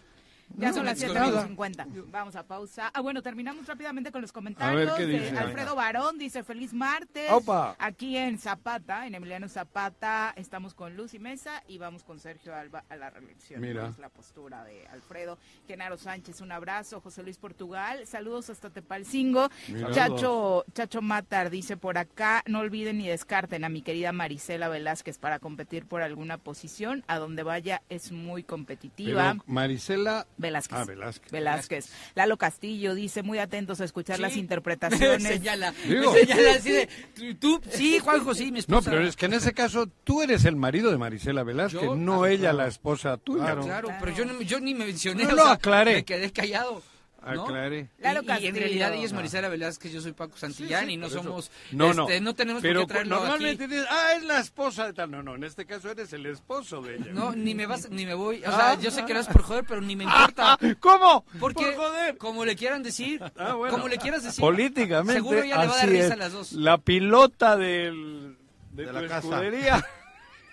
Ya son las no, 7.50. Vamos a pausa. Ah, bueno, terminamos rápidamente con los comentarios. ¿qué de dice? Alfredo Barón dice, feliz martes. Opa. Aquí en Zapata, en Emiliano Zapata, estamos con Luz y Mesa y vamos con Sergio Alba a la reelección. Mira. Es la postura de Alfredo. Genaro Sánchez, un abrazo. José Luis Portugal, saludos hasta Tepalcingo. Mira. Chacho, Chacho Matar dice por acá, no olviden ni descarten a mi querida Marisela Velázquez para competir por alguna posición. A donde vaya es muy competitiva. Pero Marisela Velázquez. Ah, Velázquez. Velázquez. Lalo Castillo dice, muy atentos a escuchar Sí. las Me interpretaciones. señala, Digo. me señala así de, tú, tú- sí, Juanjo, sí, mi No, esposa. pero es que en ese caso tú eres el marido de Marisela Velázquez, Yo- no ah, ella claro. la esposa tuya. Claro. Claro, pero yo, no, yo ni me mencioné, No o lo sea, aclaré. me quedé callado. ¿No? Aclaré. Lalo Y- y, en realidad ella es Marisela Velázquez, yo soy Paco Santillán y no somos, No, no. este, no tenemos pero por qué traerlo normalmente aquí. dices, ah, es la esposa de tal. No, no, en este caso eres el esposo de ella. No, ni me vas, ni me voy, o Ah. sea, yo sé que lo por joder, pero ni me importa. ¿Cómo? Porque, Por joder. como le quieran decir, Ah, bueno. como le quieras decir. Políticamente, Seguro ya le va a dar así risa es. a las dos. La pilota del, de, De tu la casa.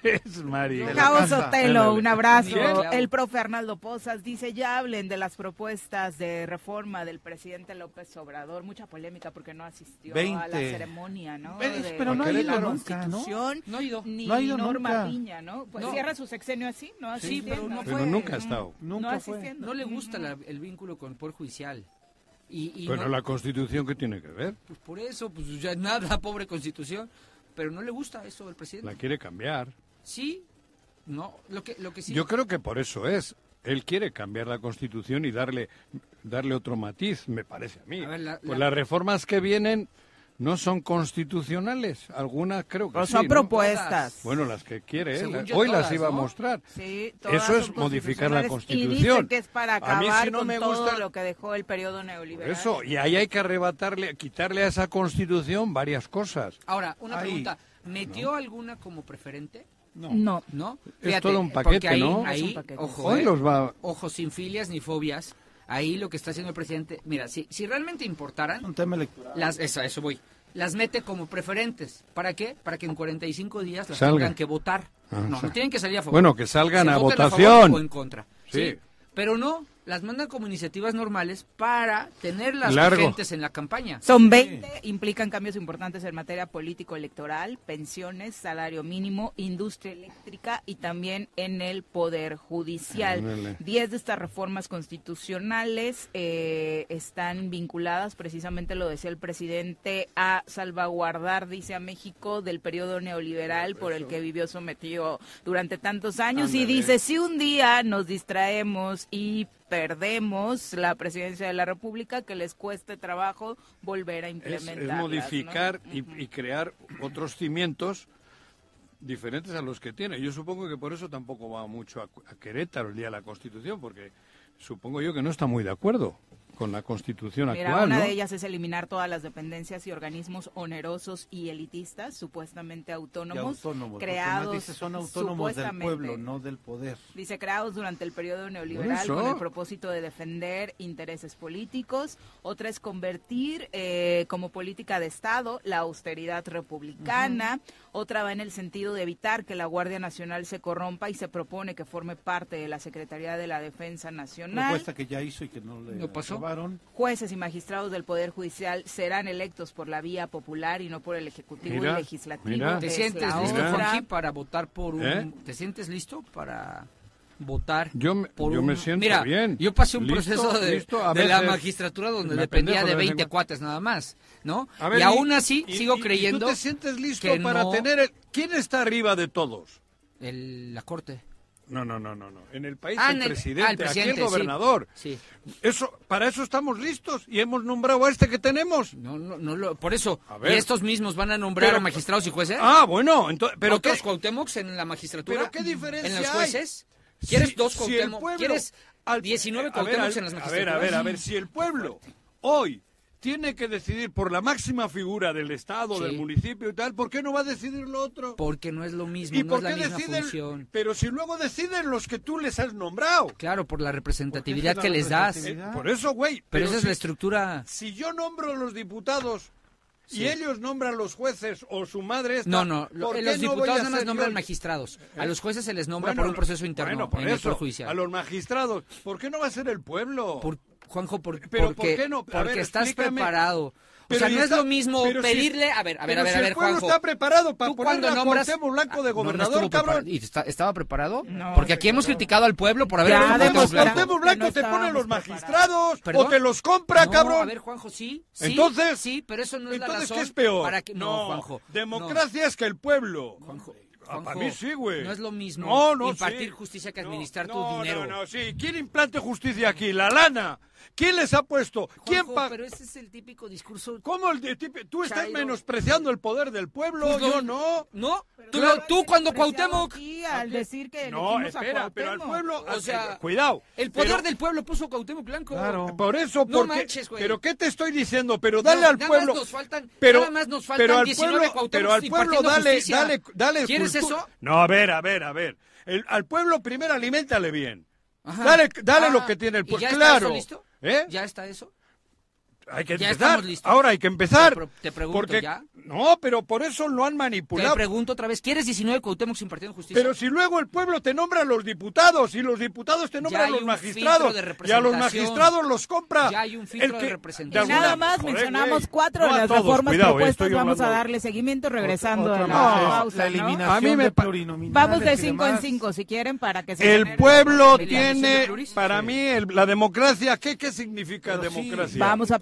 es la Cabo. Sotelo, un abrazo. Bien. El profe Arnaldo Pozas dice, ya hablen de las propuestas de reforma del presidente López Obrador. Mucha polémica porque no asistió a la 20. ceremonia, ¿no? Pero- De- pero no ha la ido nunca, ¿no? Constitución, No ha ido. Ni No ha ido Norma nunca. Piña, ¿no? Pues No. cierra su sexenio así, ¿no? Sí, pero no nunca ha estado. Nunca no fue. No le gusta la- el vínculo con el Poder Judicial. Y, y Pero no- la constitución, ¿qué tiene que ver? pues por eso, pues ya nada, pobre constitución. Pero no le gusta eso del presidente. La quiere cambiar. Sí, no, lo que, lo que sí. Yo creo que por eso es. él quiere cambiar la Constitución y darle, darle otro matiz, me parece a mí. A ver, la- pues la- las reformas que vienen no son constitucionales, algunas creo que Pero sí, son ¿no? propuestas. Bueno, las que quiere, yo, hoy las iba a ¿no? mostrar. Sí, todas Eso es modificar la Constitución. Y dice que es para A mí acabar no con me todo gusta- lo que dejó el periodo neoliberal. Eso, y ahí hay que arrebatarle, quitarle a esa Constitución varias cosas. Ahora, una Ahí. pregunta. ¿Metió alguna como preferente? No. ¿No? Es todo un porque paquete, ahí, ¿no? ahí, paquete. ojo, Hoy ¿eh? los va... ojo, sin filias ni fobias. Ahí lo que está haciendo el presidente, mira, si, si realmente importaran, Un tema electoral. las, eso, eso voy, las mete como preferentes. ¿Para qué? Para que en 45 días las Salgan. tengan que votar. Ah, no, no tienen que salir a favor. Bueno, que salgan Se a votación. favor o en contra. Sí. Sí. Pero no, las mandan como iniciativas normales para tenerlas Largo. vigentes en la campaña. Son 20, implican cambios importantes en materia político-electoral, pensiones, salario mínimo, industria eléctrica y también en el Poder Judicial. Ándale. Diez de estas reformas constitucionales eh, están vinculadas, precisamente lo decía el presidente, a salvaguardar, dice a México, del periodo neoliberal por el que vivió sometido durante tantos años. Y dice, si un día nos distraemos y perdemos la presidencia de la República, que les cueste trabajo volver a implementar. es modificar y, y crear otros cimientos diferentes a los que tiene. Yo supongo que por eso tampoco va mucho a, a Querétaro el día de la Constitución, porque supongo yo que no está muy de acuerdo con la Constitución Mira, actual, una ¿no? de ellas es eliminar todas las dependencias y organismos onerosos y elitistas, supuestamente autónomos, autónomos, creados dice, son autónomos del pueblo, no del poder. Dice, creados durante el periodo neoliberal con el propósito de defender intereses políticos. Otra es convertir eh, como política de Estado la austeridad republicana. Otra va en el sentido de evitar que la Guardia Nacional se corrompa y se propone que forme parte de la Secretaría de la Defensa Nacional. Propuesta que ya hizo y que no le ¿No pasó? Aprobaron. Jueces y magistrados del Poder Judicial serán electos por la vía popular y no por el Ejecutivo Mira, y Legislativo. mira. ¿Te Es sientes listo, para votar por un... ¿Eh? ¿Te sientes listo para votar Yo me- por yo un- me siento Mira, bien. yo pasé un Listo, proceso de, listo, a de la magistratura donde dependía de de vez en 20 cuando. cuates nada más, ¿no? A ver, y aún así y- sigo y- y creyendo ¿Tú te sientes listo para no- tener el... ¿Quién está arriba de todos? el- la corte. No, no, no, no, no. En el país Ah, el, en el- presidente, ah, el presidente, aquí el sí. gobernador. Sí. Eso, para eso estamos listos y hemos nombrado a este que tenemos. No, no, no lo- por eso. A ver. ¿Y estos mismos van a nombrar Pero- a magistrados y jueces? Ah, bueno, entonces, pero ¿Otros qué, Cuauhtémocs en la magistratura? ¿Pero qué diferencia ¿En los hay? jueces? ¿Quieres Si- dos si el Cuauhtémoc? pueblo- ¿Quieres al- 19 a ver, Cuauhtémocs al- en las A ver, magistraturas? a ver, a ver, si el pueblo hoy tiene que decidir por la máxima figura del Estado, Sí. del municipio y tal, ¿por qué no va a decidir lo otro? Porque no es lo mismo, ¿Y no por es la qué misma deciden? función. Pero si luego deciden los que tú les has nombrado. Claro, por la representatividad que les la das. Eh, por eso, güey. Pero esa es la estructura. Si yo nombro a los diputados Sí. y ellos nombran los jueces o su madre esta, No, no, lo- ¿por eh, los no diputados nada más nombran yo magistrados. A los jueces se les nombra Bueno, por un proceso interno bueno, por en eso, Judicial. A los magistrados, ¿por qué no va a ser el pueblo? Por- Juanjo, por- Pero, ¿por porque, qué no? Porque ver, estás explícame. preparado. O Pero sea, no está- es lo mismo si- pedirle... a ver, a ver, a ver, si a ver, el pueblo Juanjo. está preparado para cuando a nombras... Blanco de no, no gobernador, cabrón. ¿Y está- estaba preparado? No, Porque aquí hemos criticado al pueblo por haber Ya, Cuauhtémoc Blanco. Cuauhtémoc Blanco no te pone los magistrados ¿Perdón? o te los compra, No, cabrón. a ver, Juanjo, sí, sí. Entonces- Sí, pero eso no es la Entonces, razón ¿qué es peor? para que... No, Juanjo. no. Democracia es que el pueblo. Juanjo, Ah, Juanjo, para mí sí, güey. No es lo mismo No, no, impartir sí. justicia que No, administrar tu no, dinero. No, no, sí. ¿Quién implante justicia aquí? La lana. ¿Quién les ha puesto? ¿Quién Juanjo, paga? pero ese es el típico discurso... ¿Cómo el de tipo- Tú estás Chairo. menospreciando el poder del pueblo, Pues yo no. no. No, tú, Claro, lo- tú cuando Cuauhtémoc... aquí al decir que No, a espera, pero al pueblo, O sea, cuidado. El poder pero- del pueblo puso Cuauhtémoc Blanco. Claro. Por eso, No porque, manches, güey. pero ¿qué te estoy diciendo? Pero No, dale al nada pueblo. Más nos faltan, pero, nada más nos faltan pero al 19 pueblo, pero al pueblo dale, justicia. dale, dale. ¿Quieres eso? No, a ver, a ver, a ver. El- al pueblo primero aliméntale bien. Ajá. Dale, dale Ah, lo que tiene el ¿y pueblo. ya está Claro. eso listo? ¿Eh? ¿Ya está eso? Hay que Ya empezar. estamos listos. Ahora hay que empezar. Te pre- te pregunto, porque ¿ya? no, pero por eso lo han Te manipulado. pregunto otra vez, ¿quieres 19 Cuauhtémoc impartiendo justicia? Pero si luego el pueblo te nombra a los diputados y los diputados te nombran a los magistrados y a los magistrados los compra. Ya hay un filtro el de representación. Y nada más Joder, mencionamos cuatro No de a las todos, reformas cuidado, eh, propuestas. Vamos a darle seguimiento regresando Otra de la pausa. la ¿no? eliminación A mí me de Vamos de y 5 en demás. 5 si quieren para que se El pueblo tiene, para mí, el- la democracia, ¿qué, qué significa Pero sí. democracia? Vamos a del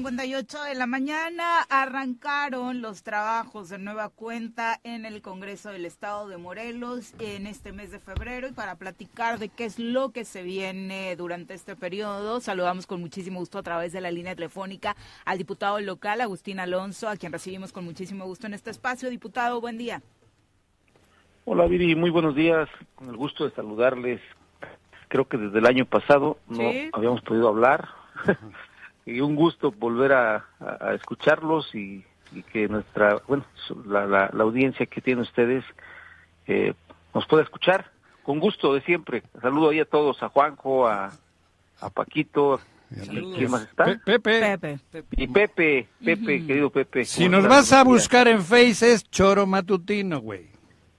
Siete con 58 de la mañana arrancaron los trabajos de nueva cuenta en el Congreso del Estado de Morelos en este mes de febrero y para platicar de qué es lo que se viene durante este periodo, saludamos con muchísimo gusto a través de la línea telefónica al diputado local Agustín Alonso, a quien recibimos con muchísimo gusto en este espacio. Diputado, buen día. Hola Viri, muy buenos días, con el gusto de saludarles. Creo que desde el año pasado no Sí. habíamos podido hablar y un gusto volver a, a- a escucharlos y, y que nuestra, bueno, la, la- la audiencia que tienen ustedes eh, nos pueda escuchar. Con gusto de siempre. Saludo ahí a todos, a Juanjo, a, a Paquito, Saludos. ¿quién más está? Pe- Pepe, Pepe. Y Pepe, Pepe, querido Pepe. si ¿cómo nos vas a buscar en Face es choro matutino, güey.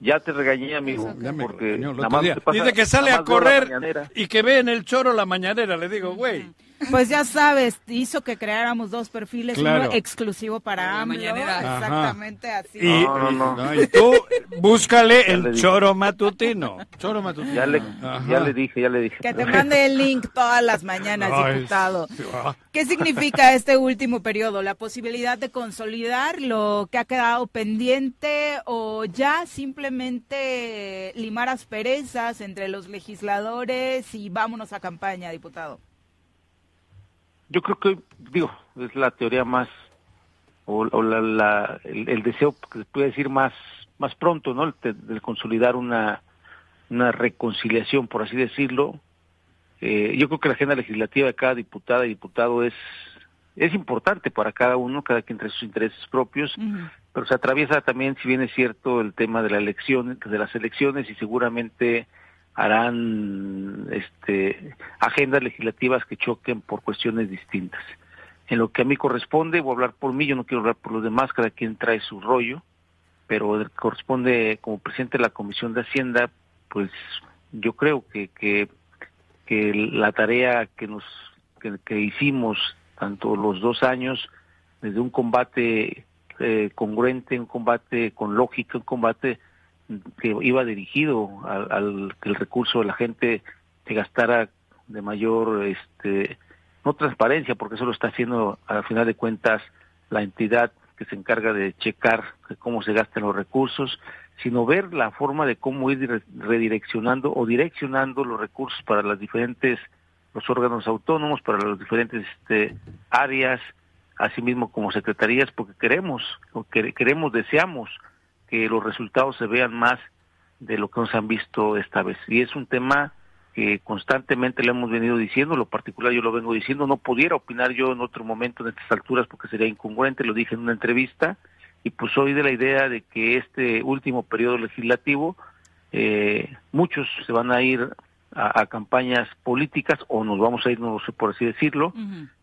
Ya te regañé, amigo, Ya me porque regañó nada más te pasa- Dice que sale a correr y que ve en el choro la mañanera. Le digo, güey. Pues ya sabes, hizo que creáramos dos perfiles, Claro. uno exclusivo para AMLO, mañanera. Ajá. exactamente así. Y, No, no, no. no, y tú búscale le el choro matutino. Choro matutino. Ya le, ya le dije, ya le dije. Que te mande el link todas las mañanas, Ay, diputado. sí, ah. ¿Qué significa este último periodo? ¿La posibilidad de consolidar lo que ha quedado pendiente o ya simplemente limar asperezas entre los legisladores y vámonos a campaña, diputado? Yo creo que, digo, es la teoría más, o, o la, la- el, el deseo, que se puede decir más, más pronto, ¿no? El de consolidar una, una reconciliación, por así decirlo. Eh, yo creo que la agenda legislativa de cada diputada y diputado es, es importante para cada uno, cada quien entre sus intereses propios, pero se atraviesa también, si bien es cierto, el tema de la elección, de las elecciones y seguramente harán este agendas legislativas que choquen por cuestiones distintas. En lo que a mí corresponde, voy a hablar por mí, yo no quiero hablar por los demás, cada quien trae su rollo, pero corresponde como presidente de la Comisión de Hacienda, pues yo creo que que, que la tarea que nos que, que hicimos tanto los dos años desde un combate eh, congruente, un combate con lógica, un combate que iba dirigido al, al que el recurso de la gente se gastara de mayor, este, no transparencia, porque eso lo está haciendo al final de cuentas la entidad que se encarga de checar cómo se gastan los recursos, sino ver la forma de cómo ir dire- redireccionando o direccionando los recursos para las diferentes, los órganos autónomos, para las diferentes este, áreas, asimismo como secretarías, porque queremos, o quere- queremos, deseamos que los resultados se vean más de lo que nos han visto esta vez. Y es un tema que constantemente le hemos venido diciendo, lo particular yo lo vengo diciendo, no pudiera opinar yo en otro momento en estas alturas porque sería incongruente, lo dije en una entrevista, y pues soy de la idea de que este último periodo legislativo, eh, muchos se van a ir a, a campañas políticas o nos vamos a ir, no sé por así decirlo,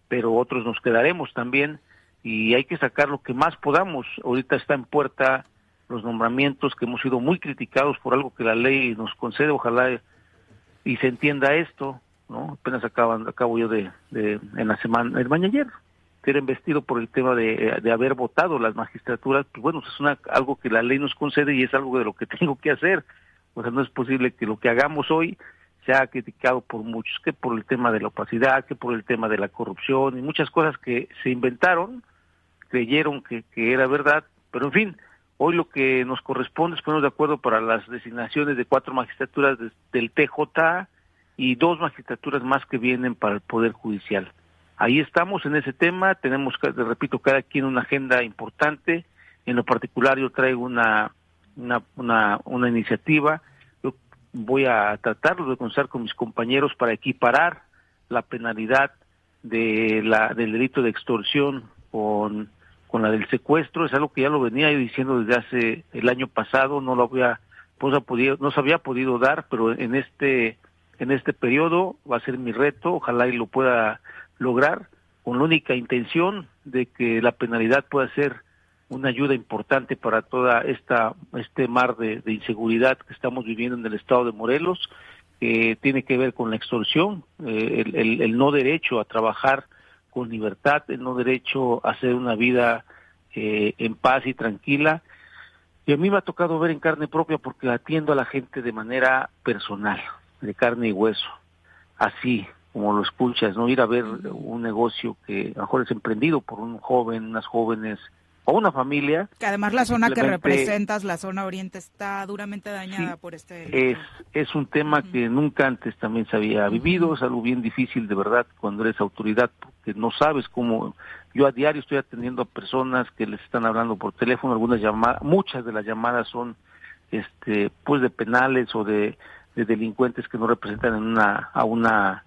pero otros nos quedaremos también y hay que sacar lo que más podamos. Ahorita está en puerta los nombramientos que hemos sido muy criticados por algo que la ley nos concede, ojalá y se entienda esto, ¿no? Apenas acaban, acabo yo de, en la semana, el mañana ayer, ser investido por el tema de, de haber votado las magistraturas, pues bueno, es una, algo que la ley nos concede y es algo de lo que tengo que hacer. O sea, no es posible que lo que hagamos hoy sea criticado por muchos, que por el tema de la opacidad, que por el tema de la corrupción y muchas cosas que se inventaron, creyeron que, que era verdad, pero en fin, hoy lo que nos corresponde es ponernos de acuerdo para las designaciones de cuatro magistraturas de- del TJ y dos magistraturas más que vienen para el Poder Judicial. Ahí estamos en ese tema, tenemos, repito, cada quien una agenda importante, en lo particular yo traigo una, una, una, una iniciativa, yo voy a tratarlo de conversar con mis compañeros para equiparar la penalidad de la, del delito de extorsión con, con la del secuestro, es algo que ya lo venía diciendo desde hace el año pasado, no lo había, pues, no se había podido dar, pero en este, en este periodo va a ser mi reto, ojalá y lo pueda lograr, con la única intención de que la penalidad pueda ser una ayuda importante para toda esta este mar de, inseguridad que estamos viviendo en el estado de Morelos, que tiene que ver con la extorsión, eh, el, no derecho a trabajar con libertad, el no derecho a hacer una vida eh, en paz y tranquila. Y a mí me ha tocado ver en carne propia porque atiendo a la gente de manera personal, de carne y hueso, así como lo escuchas, no ir a ver un negocio que a lo mejor es emprendido por un joven, unas jóvenes o una familia. Que además la zona que representas, la zona oriente, está duramente dañada por este. Es, es un tema que nunca antes también se había vivido, es algo bien difícil de verdad cuando eres autoridad, porque no sabes cómo. Yo a diario estoy atendiendo a personas que les están hablando por teléfono, algunas llamadas, muchas de las llamadas son este pues de penales o de, de delincuentes que no representan en una, a una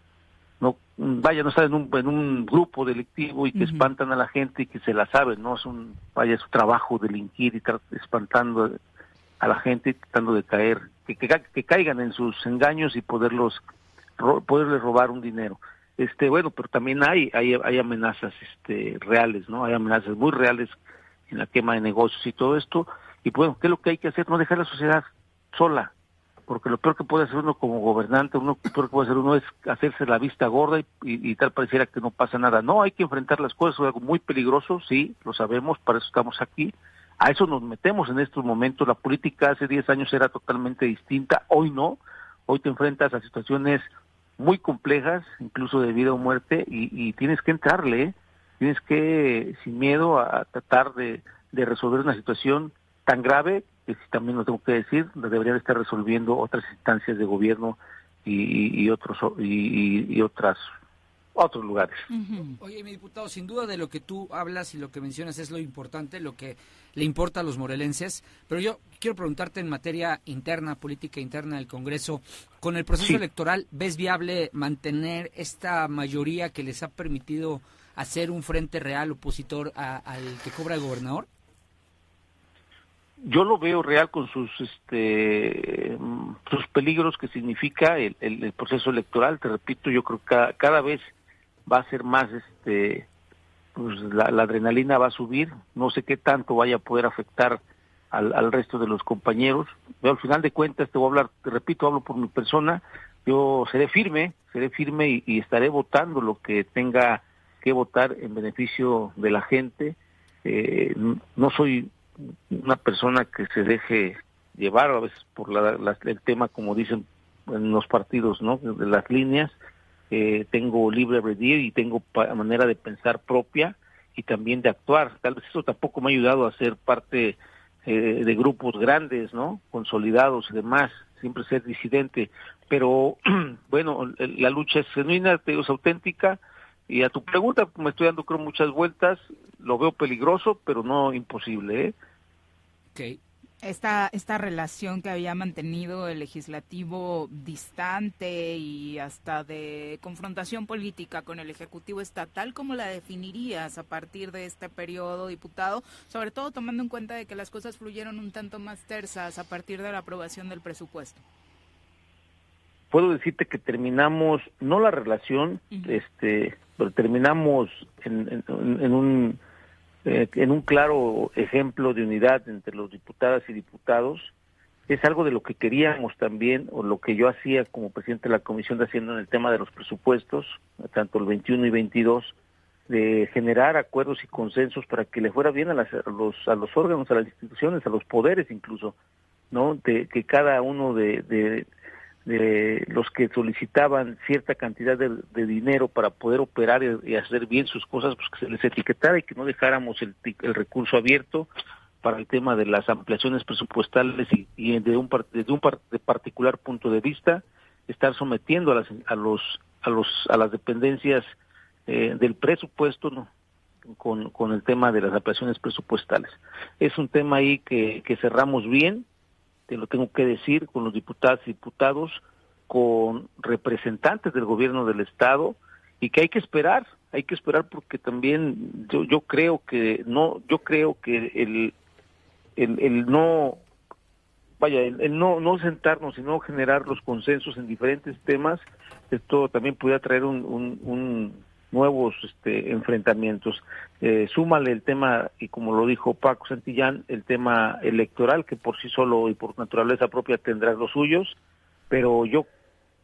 no vaya no estar en un, en un grupo delictivo y que espantan a la gente y que se la saben no es un vaya su trabajo delinquir y estar espantando a la gente tratando de caer que, que, caigan en sus engaños y poderlos poderles robar un dinero este bueno pero también hay hay, hay amenazas este reales no hay amenazas muy reales en la quema de negocios y todo esto y bueno qué es lo que hay que hacer no dejar la sociedad sola porque lo peor que puede hacer uno como gobernante, uno lo peor que puede hacer uno es hacerse la vista gorda y, tal pareciera que no pasa nada. No, hay que enfrentar las cosas, es algo muy peligroso, sí, lo sabemos, para eso estamos aquí. A eso nos metemos en estos momentos. La política hace 10 años era totalmente distinta, hoy no. Hoy te enfrentas a situaciones muy complejas, incluso de vida o muerte, y, tienes que entrarle, ¿eh? tienes que, sin miedo, a tratar de resolver una situación tan grave que también lo tengo que decir, deberían estar resolviendo otras instancias de gobierno y, otros y, otras otros lugares. Oye, mi diputado, sin duda de lo que tú hablas y lo que mencionas es lo importante, lo que le importa a los morelenses, pero yo quiero preguntarte en materia interna, política interna del Congreso, con el proceso electoral, ¿ves viable mantener esta mayoría que les ha permitido hacer un frente real opositor al que cobra el gobernador? yo lo veo real con sus este sus peligros que significa el, el, proceso electoral te repito yo creo que cada, vez va a ser más este pues la, adrenalina va a subir no sé qué tanto vaya a poder afectar al, al resto de los compañeros pero al final de cuentas te voy a hablar te repito hablo por mi persona yo seré firme seré firme y, estaré votando lo que tenga que votar en beneficio de la gente eh, no soy una persona que se deje llevar a veces por el tema, como dicen en los partidos, ¿no? De las líneas. Eh, tengo libre albedrío y tengo manera de pensar propia y también de actuar. Tal vez eso tampoco me ha ayudado a ser parte eh, de grupos grandes, ¿no? Consolidados y demás. Siempre ser disidente. Pero, bueno, la lucha es genuina, es auténtica. Y a tu pregunta, me estoy dando creo muchas vueltas, lo veo peligroso, pero no imposible. ¿eh? Esta, esta relación que había mantenido el legislativo distante y hasta de confrontación política con el Ejecutivo Estatal, ¿cómo la definirías a partir de este periodo, diputado? Sobre todo tomando en cuenta de que las cosas fluyeron un tanto más tersas a partir de la aprobación del presupuesto. Puedo decirte que terminamos, no la relación, este, pero terminamos en un eh, en un claro ejemplo de unidad entre los diputadas y diputados. Es algo de lo que queríamos también, o lo que yo hacía como presidente de la Comisión de Hacienda en el tema de los presupuestos, tanto el 21 y 22, de generar acuerdos y consensos para que le fuera bien a, los, a los órganos, a las instituciones, a los poderes incluso, ¿no? De que cada uno de los que solicitaban cierta cantidad de, dinero para poder operar y, hacer bien sus cosas, pues que se les etiquetara y que no dejáramos el, el recurso abierto para el tema de las ampliaciones presupuestales y, de un, desde un particular punto de vista, estar sometiendo a, las, a, los, a, los, a las dependencias eh, del presupuesto ¿no? con, con el tema de las ampliaciones presupuestales. Es un tema ahí que, que cerramos bien, te lo tengo que decir, con los diputados y diputados, con representantes del gobierno del Estado, y que hay que esperar, hay que esperar porque también yo, yo creo que no, yo creo que el, el, no vaya, el, no, no sentarnos, sino generar los consensos en diferentes temas, esto también puede traer un, un, nuevos este, enfrentamientos. Eh, súmale el tema, y como lo dijo Paco Santillán, el tema electoral, que por sí solo y por naturaleza propia tendrá los suyos, pero yo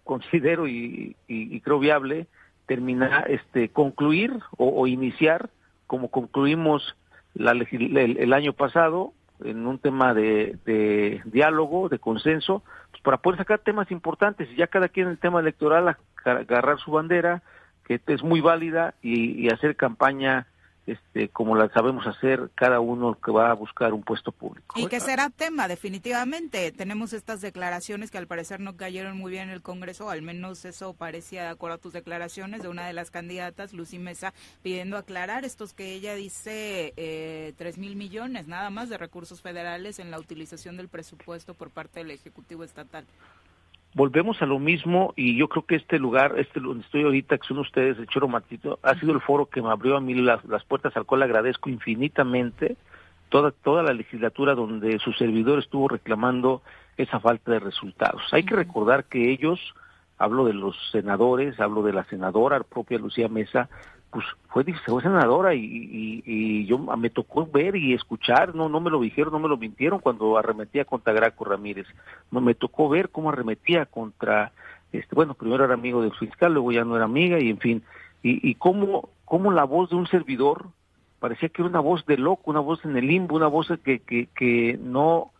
considero y, creo viable terminar, este, concluir o, iniciar como concluimos la, el, año pasado en un tema de, diálogo, de consenso, pues para poder sacar temas importantes y ya cada quien en el tema electoral agarrar su bandera, que es muy válida, y hacer campaña este, como la sabemos hacer cada uno que va a buscar un puesto público. Y que será tema, definitivamente. Tenemos estas declaraciones que al parecer no cayeron muy bien en el Congreso, al menos eso parecía de acuerdo a tus declaraciones de una de las candidatas, Lucy Mesa, pidiendo aclarar estos que ella dice eh, mil millones nada más de recursos federales en la utilización del presupuesto por parte del Ejecutivo Estatal volvemos a lo mismo y yo creo que este lugar, este donde estoy ahorita, que son ustedes, el Choro Matito, ha sido el foro que me abrió a mí las, las puertas al cual agradezco infinitamente toda, toda la legislatura donde su servidor estuvo reclamando esa falta de resultados. Hay que recordar que ellos, hablo de los senadores, hablo de la senadora propia Lucía Mesa, pues fue, fue senadora y, y, yo me tocó ver y escuchar, no no me lo dijeron, no me lo mintieron cuando arremetía contra Graco Ramírez, no me tocó ver cómo arremetía contra, este bueno, primero era amigo del fiscal, luego ya no era amiga y en fin, y, y cómo, cómo la voz de un servidor parecía que era una voz de loco, una voz en el limbo, una voz que, que, que no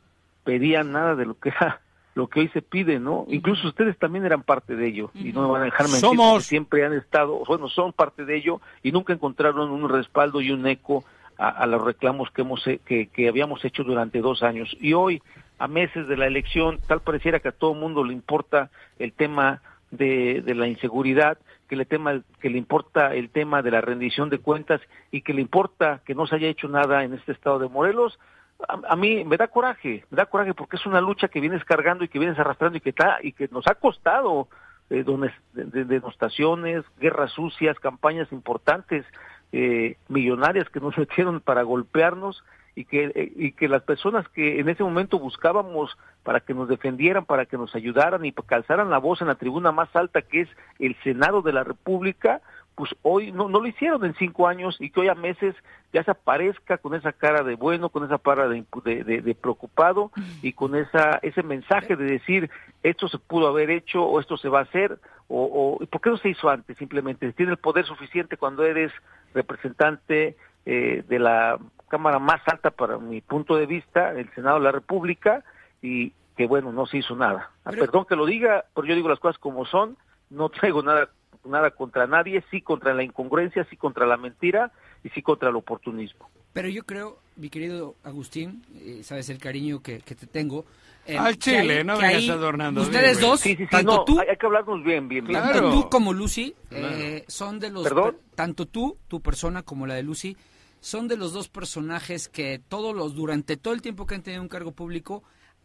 pedía nada de lo que era lo que hoy se pide, ¿no? Incluso ustedes también eran parte de ello y no me van a dejar mentir. Somos. Siempre han estado, bueno, son parte de ello y nunca encontraron un respaldo y un eco a, los reclamos que, hemos, que, que habíamos hecho durante dos años. Y hoy, a meses de la elección, tal pareciera que a todo el mundo le importa el tema de, de la inseguridad, que le, tema, que le importa el tema de la rendición de cuentas y que le importa que no se haya hecho nada en este estado de Morelos, a, mí me da coraje, me da coraje porque es una lucha que vienes cargando y que vienes arrastrando y que está y que nos ha costado eh, de, denostaciones, guerras sucias, campañas importantes, eh, millonarias que nos metieron para golpearnos y que, eh, y que las personas que en ese momento buscábamos para que nos defendieran, para que nos ayudaran y calzaran la voz en la tribuna más alta que es el Senado de la República, pues hoy no, no lo hicieron en cinco años y que hoy a meses ya se aparezca con esa cara de bueno, con esa cara de, de, preocupado y con esa ese mensaje de decir esto se pudo haber hecho o esto se va a hacer o, o ¿por qué no se hizo antes? Simplemente tiene el poder suficiente cuando eres representante eh, de la Cámara más alta para mi punto de vista, el Senado de la República y que bueno, no se hizo nada. Perdón que lo diga, pero yo digo las cosas como son, no traigo nada nada contra nadie, sí contra la incongruencia, sí contra la mentira y sí contra el oportunismo. Pero yo creo, mi querido Agustín, eh, sabes el cariño que, te tengo. Eh, Al Chile, no vengas adornando. Ustedes dos, tanto tú, hay, que hablarnos bien, bien, bien. Tanto tú como Lucy eh, son de los... Tanto tú, tu persona, como la de Lucy, son de los dos personajes que todos los, durante todo el tiempo que han tenido un cargo público,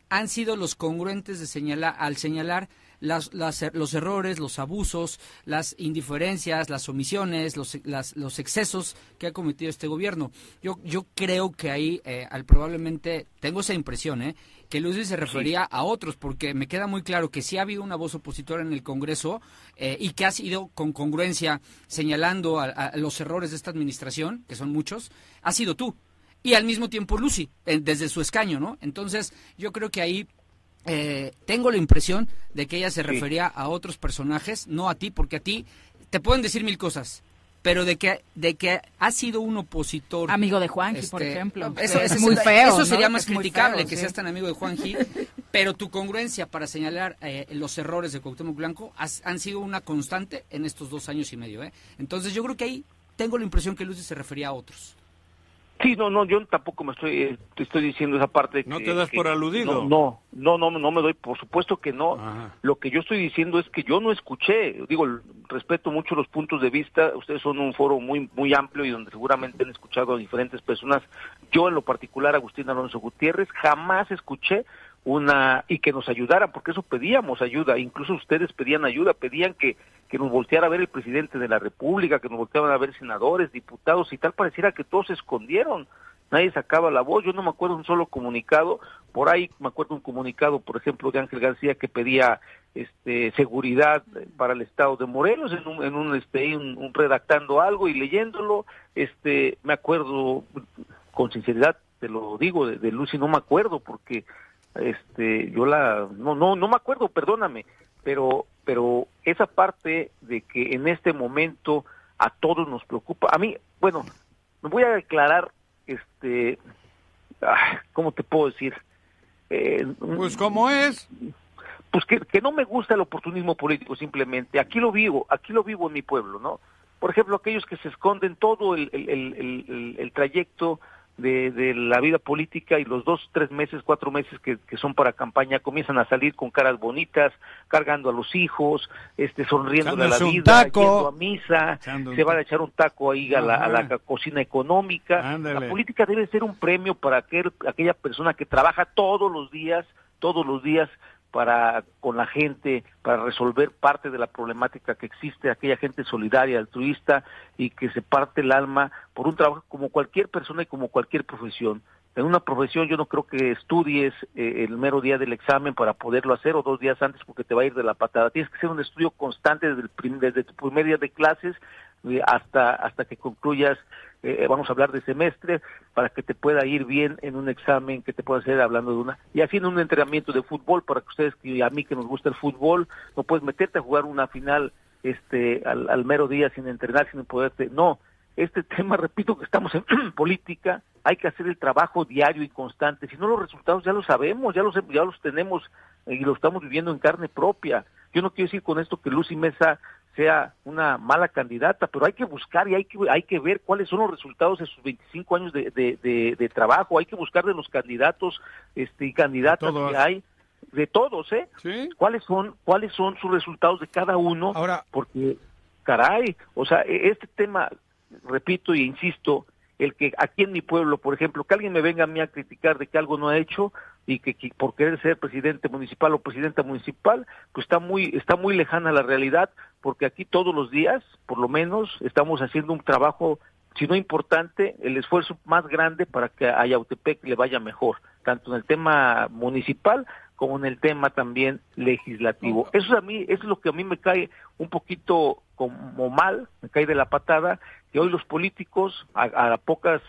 han sido los congruentes de señalar, al señalar las, los errores, los abusos, las indiferencias, las omisiones, los, los excesos que ha cometido este gobierno. Yo, yo creo que ahí eh, al probablemente, tengo esa impresión, ¿eh? que Luis se refería a otros, porque me queda muy claro que sí ha habido una voz opositora en el Congreso eh, y que ha sido con congruencia señalando a, los errores de esta administración, que son muchos, ha sido tú. Y al mismo tiempo Lucy, desde su escaño, ¿no? Entonces, yo creo que ahí eh, tengo la impresión de que ella se refería a otros personajes, no a ti, porque a ti te pueden decir mil cosas, pero de que de que ha sido un opositor amigo de Juanji por este, ejemplo. eso es muy feo eso sería más criticable que seas tan amigo de Juanji pero tu congruencia para señalar eh, los errores de Cuauhtémoc Blanco han sido una constante en estos dos años y medio ¿eh? entonces yo creo que ahí tengo la impresión que Lucy se refería a otros Sí, no, no, yo tampoco me estoy, eh, te estoy diciendo esa parte. ¿No te das por aludido? No, no, no, no, me doy, por supuesto que no. Lo que yo estoy diciendo es que yo no escuché, digo, respeto mucho los puntos de vista, ustedes son un foro muy, muy amplio y donde seguramente han escuchado a diferentes personas. Yo en lo particular, Agustín Alonso Gutiérrez, jamás escuché una y que nos ayudaran, porque eso pedíamos ayuda, incluso ustedes pedían ayuda, pedían que, que nos volteara a ver el presidente de la República, que nos voltearan a ver senadores, diputados y tal, pareciera que todos se escondieron. nadie sacaba la voz, yo no me acuerdo un solo comunicado, por ahí me acuerdo un comunicado, por ejemplo, de Ángel García que pedía este seguridad para el estado de Morelos en un, en un este redactando algo y leyéndolo, este me acuerdo con sinceridad te lo digo de Lucy no me acuerdo porque este yo la no no no me acuerdo, perdóname, pero pero esa parte de que en este momento a todos nos preocupa, a mí, bueno, me voy a declarar este ¿cómo te puedo decir? Eh, pues cómo es. Pues que, que no me gusta el oportunismo político simplemente. Aquí lo vivo, aquí lo vivo en mi pueblo, ¿no? Por ejemplo, aquellos que se esconden todo el, el, el, el trayecto de, de, la vida política y los dos, tres meses, cuatro meses que, que, son para campaña comienzan a salir con caras bonitas, cargando a los hijos, este, sonriendo a la vida, yendo a misa, se van a echar un taco ahí a la, a la cocina económica. La política debe ser un premio para aquel, aquella persona que trabaja todos los días, todos los días para con la gente, para resolver parte de la problemática que existe, aquella gente solidaria, altruista y que se parte el alma por un trabajo como cualquier persona y como cualquier profesión. En una profesión yo no creo que estudies eh, el mero día del examen para poderlo hacer o dos días antes porque te va a ir de la patada. Tienes que hacer un estudio constante desde, el desde tu primer día de clases eh, hasta, hasta que concluyas eh, vamos a hablar de semestre, para que te pueda ir bien en un examen que te pueda hacer hablando de una, y así en un entrenamiento de fútbol, para que ustedes, y a mí que nos gusta el fútbol, no puedes meterte a jugar una final este al, al mero día sin entrenar, sin poderte, no, este tema, repito que estamos en política, hay que hacer el trabajo diario y constante, si no los resultados ya los sabemos, ya los, ya los tenemos y lo estamos viviendo en carne propia. Yo no quiero decir con esto que Lucy Mesa sea una mala candidata, pero hay que buscar y hay que, hay que ver cuáles son los resultados de sus 25 años de, de, de, trabajo, hay que buscar de los candidatos este, y candidatas que hay, de todos, ¿eh? ¿Cuáles son, cuáles son sus resultados de cada uno? Ahora, porque, caray, o sea, e, este tema, repito y insisto, el que aquí en mi pueblo, por ejemplo, que alguien me venga a mí a criticar de que algo no ha hecho y que, por querer ser presidente municipal o presidenta municipal, pues está muy está muy lejana la realidad, porque aquí todos los días, por lo menos, estamos haciendo un trabajo si no importante, el esfuerzo más grande para que a Yautepec le vaya mejor, tanto en el tema municipal como en el tema también legislativo. Eso a mí eso es lo que a mí me cae un poquito como mal, me cae de la patada que hoy los políticos a, pocas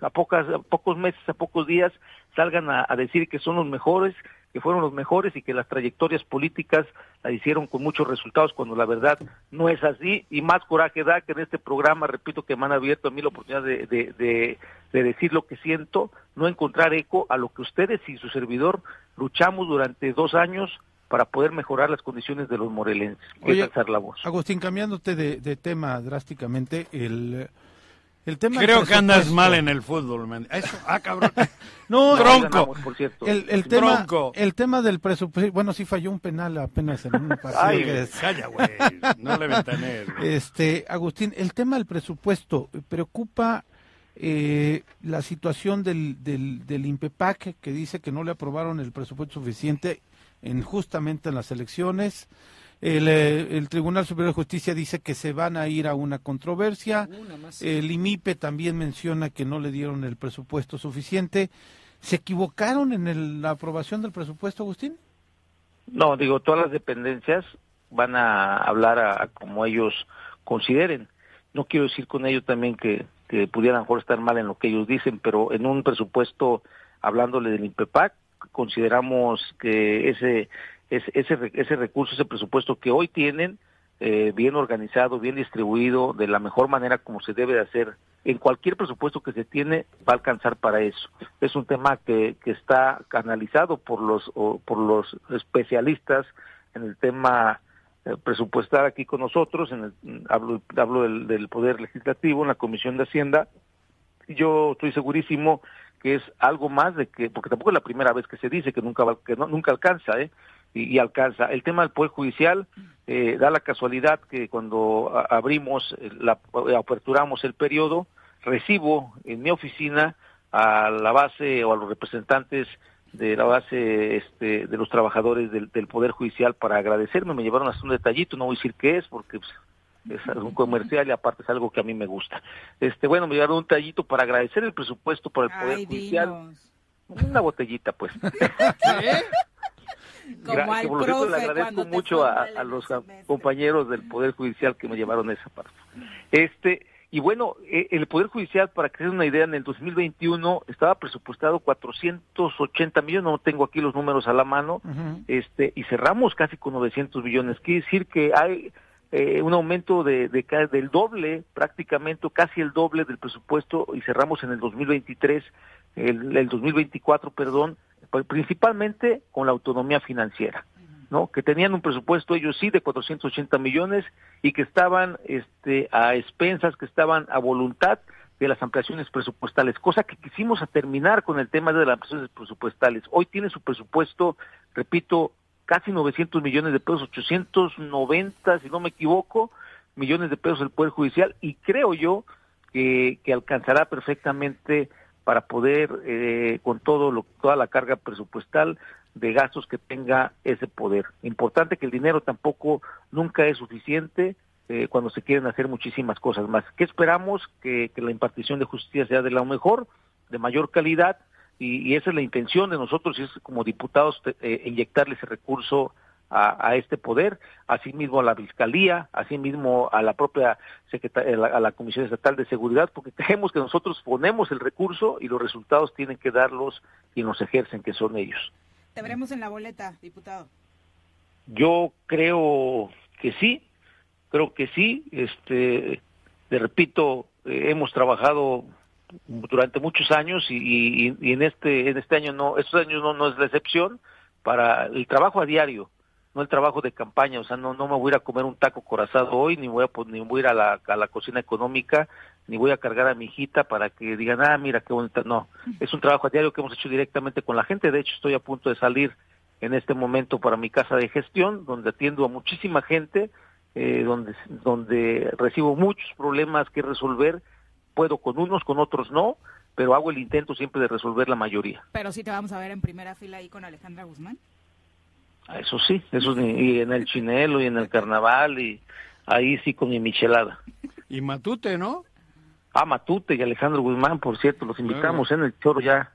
a pocas a pocos meses, a pocos días salgan a, decir que son los mejores, que fueron los mejores y que las trayectorias políticas la hicieron con muchos resultados cuando la verdad no es así y más coraje da que en este programa, repito que me han abierto a mí la oportunidad de, de, de decir lo que siento, no encontrar eco a lo que ustedes y su servidor luchamos durante dos años para poder mejorar las condiciones de los morelenses, Oye, la voz. Agustín, cambiándote de, tema drásticamente, el, el tema... Creo que andas mal en el fútbol, man. Eso, ah, cabrón. no, tronco. el, el, tema, el tema del presupuesto, bueno, sí falló un penal apenas en un partido. Ay, calla, güey, no le ventanees. Este, Agustín, el tema del presupuesto, ¿preocupa eh, la situación del, del, del INPEPAC que dice que no le aprobaron el presupuesto suficiente en justamente en las elecciones. El, eh, el, Tribunal Superior de Justicia dice que se van a ir a una controversia. El IMIPE también menciona que no le dieron el presupuesto suficiente. ¿Se equivocaron en la aprobación del presupuesto, Agustín? No, digo, todas las dependencias van a hablar a, como ellos consideren. No quiero decir con ello también que, que pudieran mejor estar mal en lo que ellos dicen, pero en un presupuesto, hablándole del INPEPAC, consideramos que ese, ese, ese, recurso, ese presupuesto que hoy tienen, eh, bien organizado, bien distribuido, de la mejor manera como se debe de hacer, en cualquier presupuesto que se tiene, va a alcanzar para eso. Es un tema que, que está canalizado por los, por los especialistas en el tema eh, presupuestar aquí con nosotros, en el, hablo, hablo del, del Poder Legislativo, en la Comisión de Hacienda. Yo estoy segurísimo que es algo más de que, porque tampoco es la primera vez que se dice que nunca que no, nunca alcanza, ¿eh? Y, alcanza. El tema del Poder Judicial eh, da la casualidad que cuando abrimos, la, aperturamos el periodo, recibo en mi oficina a la base o a los representantes de la base este, de los trabajadores del, Poder Judicial para agradecerme. Me llevaron hasta un detallito, no voy a decir qué es, porque pues, es un comercial y aparte es algo que a mí me gusta. Este, bueno, me llevaron un tallito para agradecer el presupuesto por el Poder Ay, Judicial. dinos. Una botellita, pues. Como al por cierto le profe agradezco mucho a, a los semestre. compañeros del Poder Judicial que me llevaron esa parte. Este, y bueno, eh, el Poder Judicial, para que se den una idea, en el 2021 estaba presupuestado 480 millones, no tengo aquí los números a la mano, este, y cerramos casi con 900 millones. Quiere decir que hay eh, un aumento de, de ca- del doble, prácticamente casi el doble del presupuesto, y cerramos en el 2023, el, el 2024, perdón, principalmente con la autonomía financiera. ¿no? que tenían un presupuesto ellos sí de 480 millones y que estaban este a expensas, que estaban a voluntad de las ampliaciones presupuestales, cosa que quisimos terminar con el tema de las ampliaciones presupuestales. Hoy tiene su presupuesto, repito, casi 900 millones de pesos, 890, si no me equivoco, millones de pesos el Poder Judicial y creo yo que, que alcanzará perfectamente para poder, eh, con todo lo, toda la carga presupuestal, de gastos que tenga ese poder. Importante que el dinero tampoco nunca es suficiente eh, cuando se quieren hacer muchísimas cosas más. ¿Qué esperamos? Que, la impartición de justicia sea de lo mejor, de mayor calidad, y, y esa es la intención de nosotros, y es como diputados eh, inyectarle ese recurso a, a, este poder, asimismo a la Fiscalía, asimismo a la propia Secretaría, a la Comisión Estatal de Seguridad, porque creemos que nosotros ponemos el recurso y los resultados tienen que darlos quienes los ejercen, que son ellos. Te veremos en la boleta, diputado. Yo creo que sí, creo que sí. Este, le repito, eh, hemos trabajado durante muchos años y, y, y, en este en este año no, estos años no, no es la excepción para el trabajo a diario, no el trabajo de campaña. O sea, no no me voy a ir a comer un taco corazado hoy, ni voy a ni voy a ir a la, a la cocina económica, ni voy a cargar a mi hijita para que digan, ah, mira qué bonita. No, es un trabajo a diario que hemos hecho directamente con la gente. De hecho, estoy a punto de salir en este momento para mi casa de gestión, donde atiendo a muchísima gente, eh, donde, donde recibo muchos problemas que resolver. Puedo con unos, con otros no, pero hago el intento siempre de resolver la mayoría. Pero sí te vamos a ver en primera fila ahí con Alejandra Guzmán. Eso sí, eso y en el chinelo y en el carnaval y ahí sí con mi michelada. Y Matute, ¿no? Ah, Matute y Alejandro Guzmán, por cierto, los invitamos en el choro ya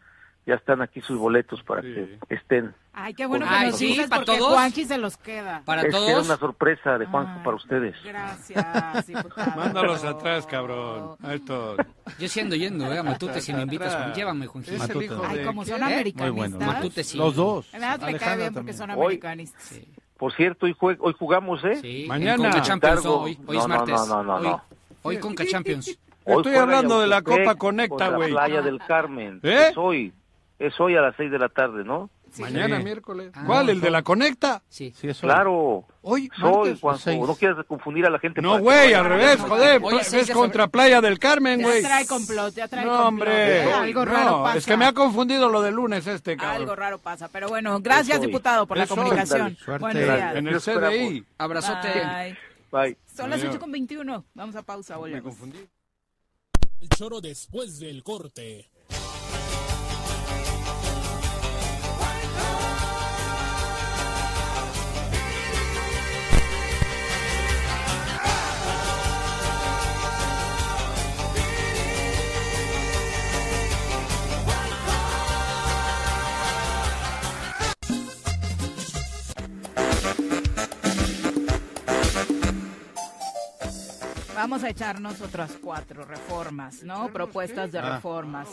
ya están aquí sus boletos para sí. que estén. Ay, qué bueno que Ay, nos sí, dices ¿para porque todos? Juanji se los queda. Para es todos. que era una sorpresa de Juanjo Ay, para ustedes. Gracias, diputado. Mándalos atrás, cabrón. A estos. Yo sí ando yendo, eh, a Matute, si me invitas, llévame, Matute. hijo Ay, como son ¿quién? americanistas. Muy bueno, Matute sí. Los dos. Además, me cae bien porque son Hoy- americanistas. Sí. Por cierto, hoy, jue- hoy jugamos, ¿eh? Sí, Mañana. Conca Champions, hoy, hoy No, es no, martes. no, no, no, hoy, no. hoy Conca Champions. Hoy Estoy hablando de la Copa Conecta, güey. Playa del Carmen. ¿Eh? Es hoy. Es hoy a las seis de la tarde, ¿no? Sí. Mañana, Sí. miércoles. Ah, ¿Cuál? ¿El no. de la Conecta? Sí. Sí, eso. Claro. Hoy, Soy. Juanjo. No quieras confundir a la gente. No, güey, al revés, joder. Hoy es Es contra Playa del Carmen, Ya güey. trae complot, ya trae No, complot. hombre. Algo raro pasa. es que me ha confundido lo del lunes este, cabrón. Algo raro pasa. Pero bueno, gracias, diputado, por la Eso comunicación. Gracias. días. En el. CDI. Abrazote. Bye. Bye. Son las Adiós. 8 con 21. Vamos a pausa, Me volvemos. confundí. El choro después del corte. Vamos a echarnos otras cuatro reformas, ¿no? Propuestas de reformas.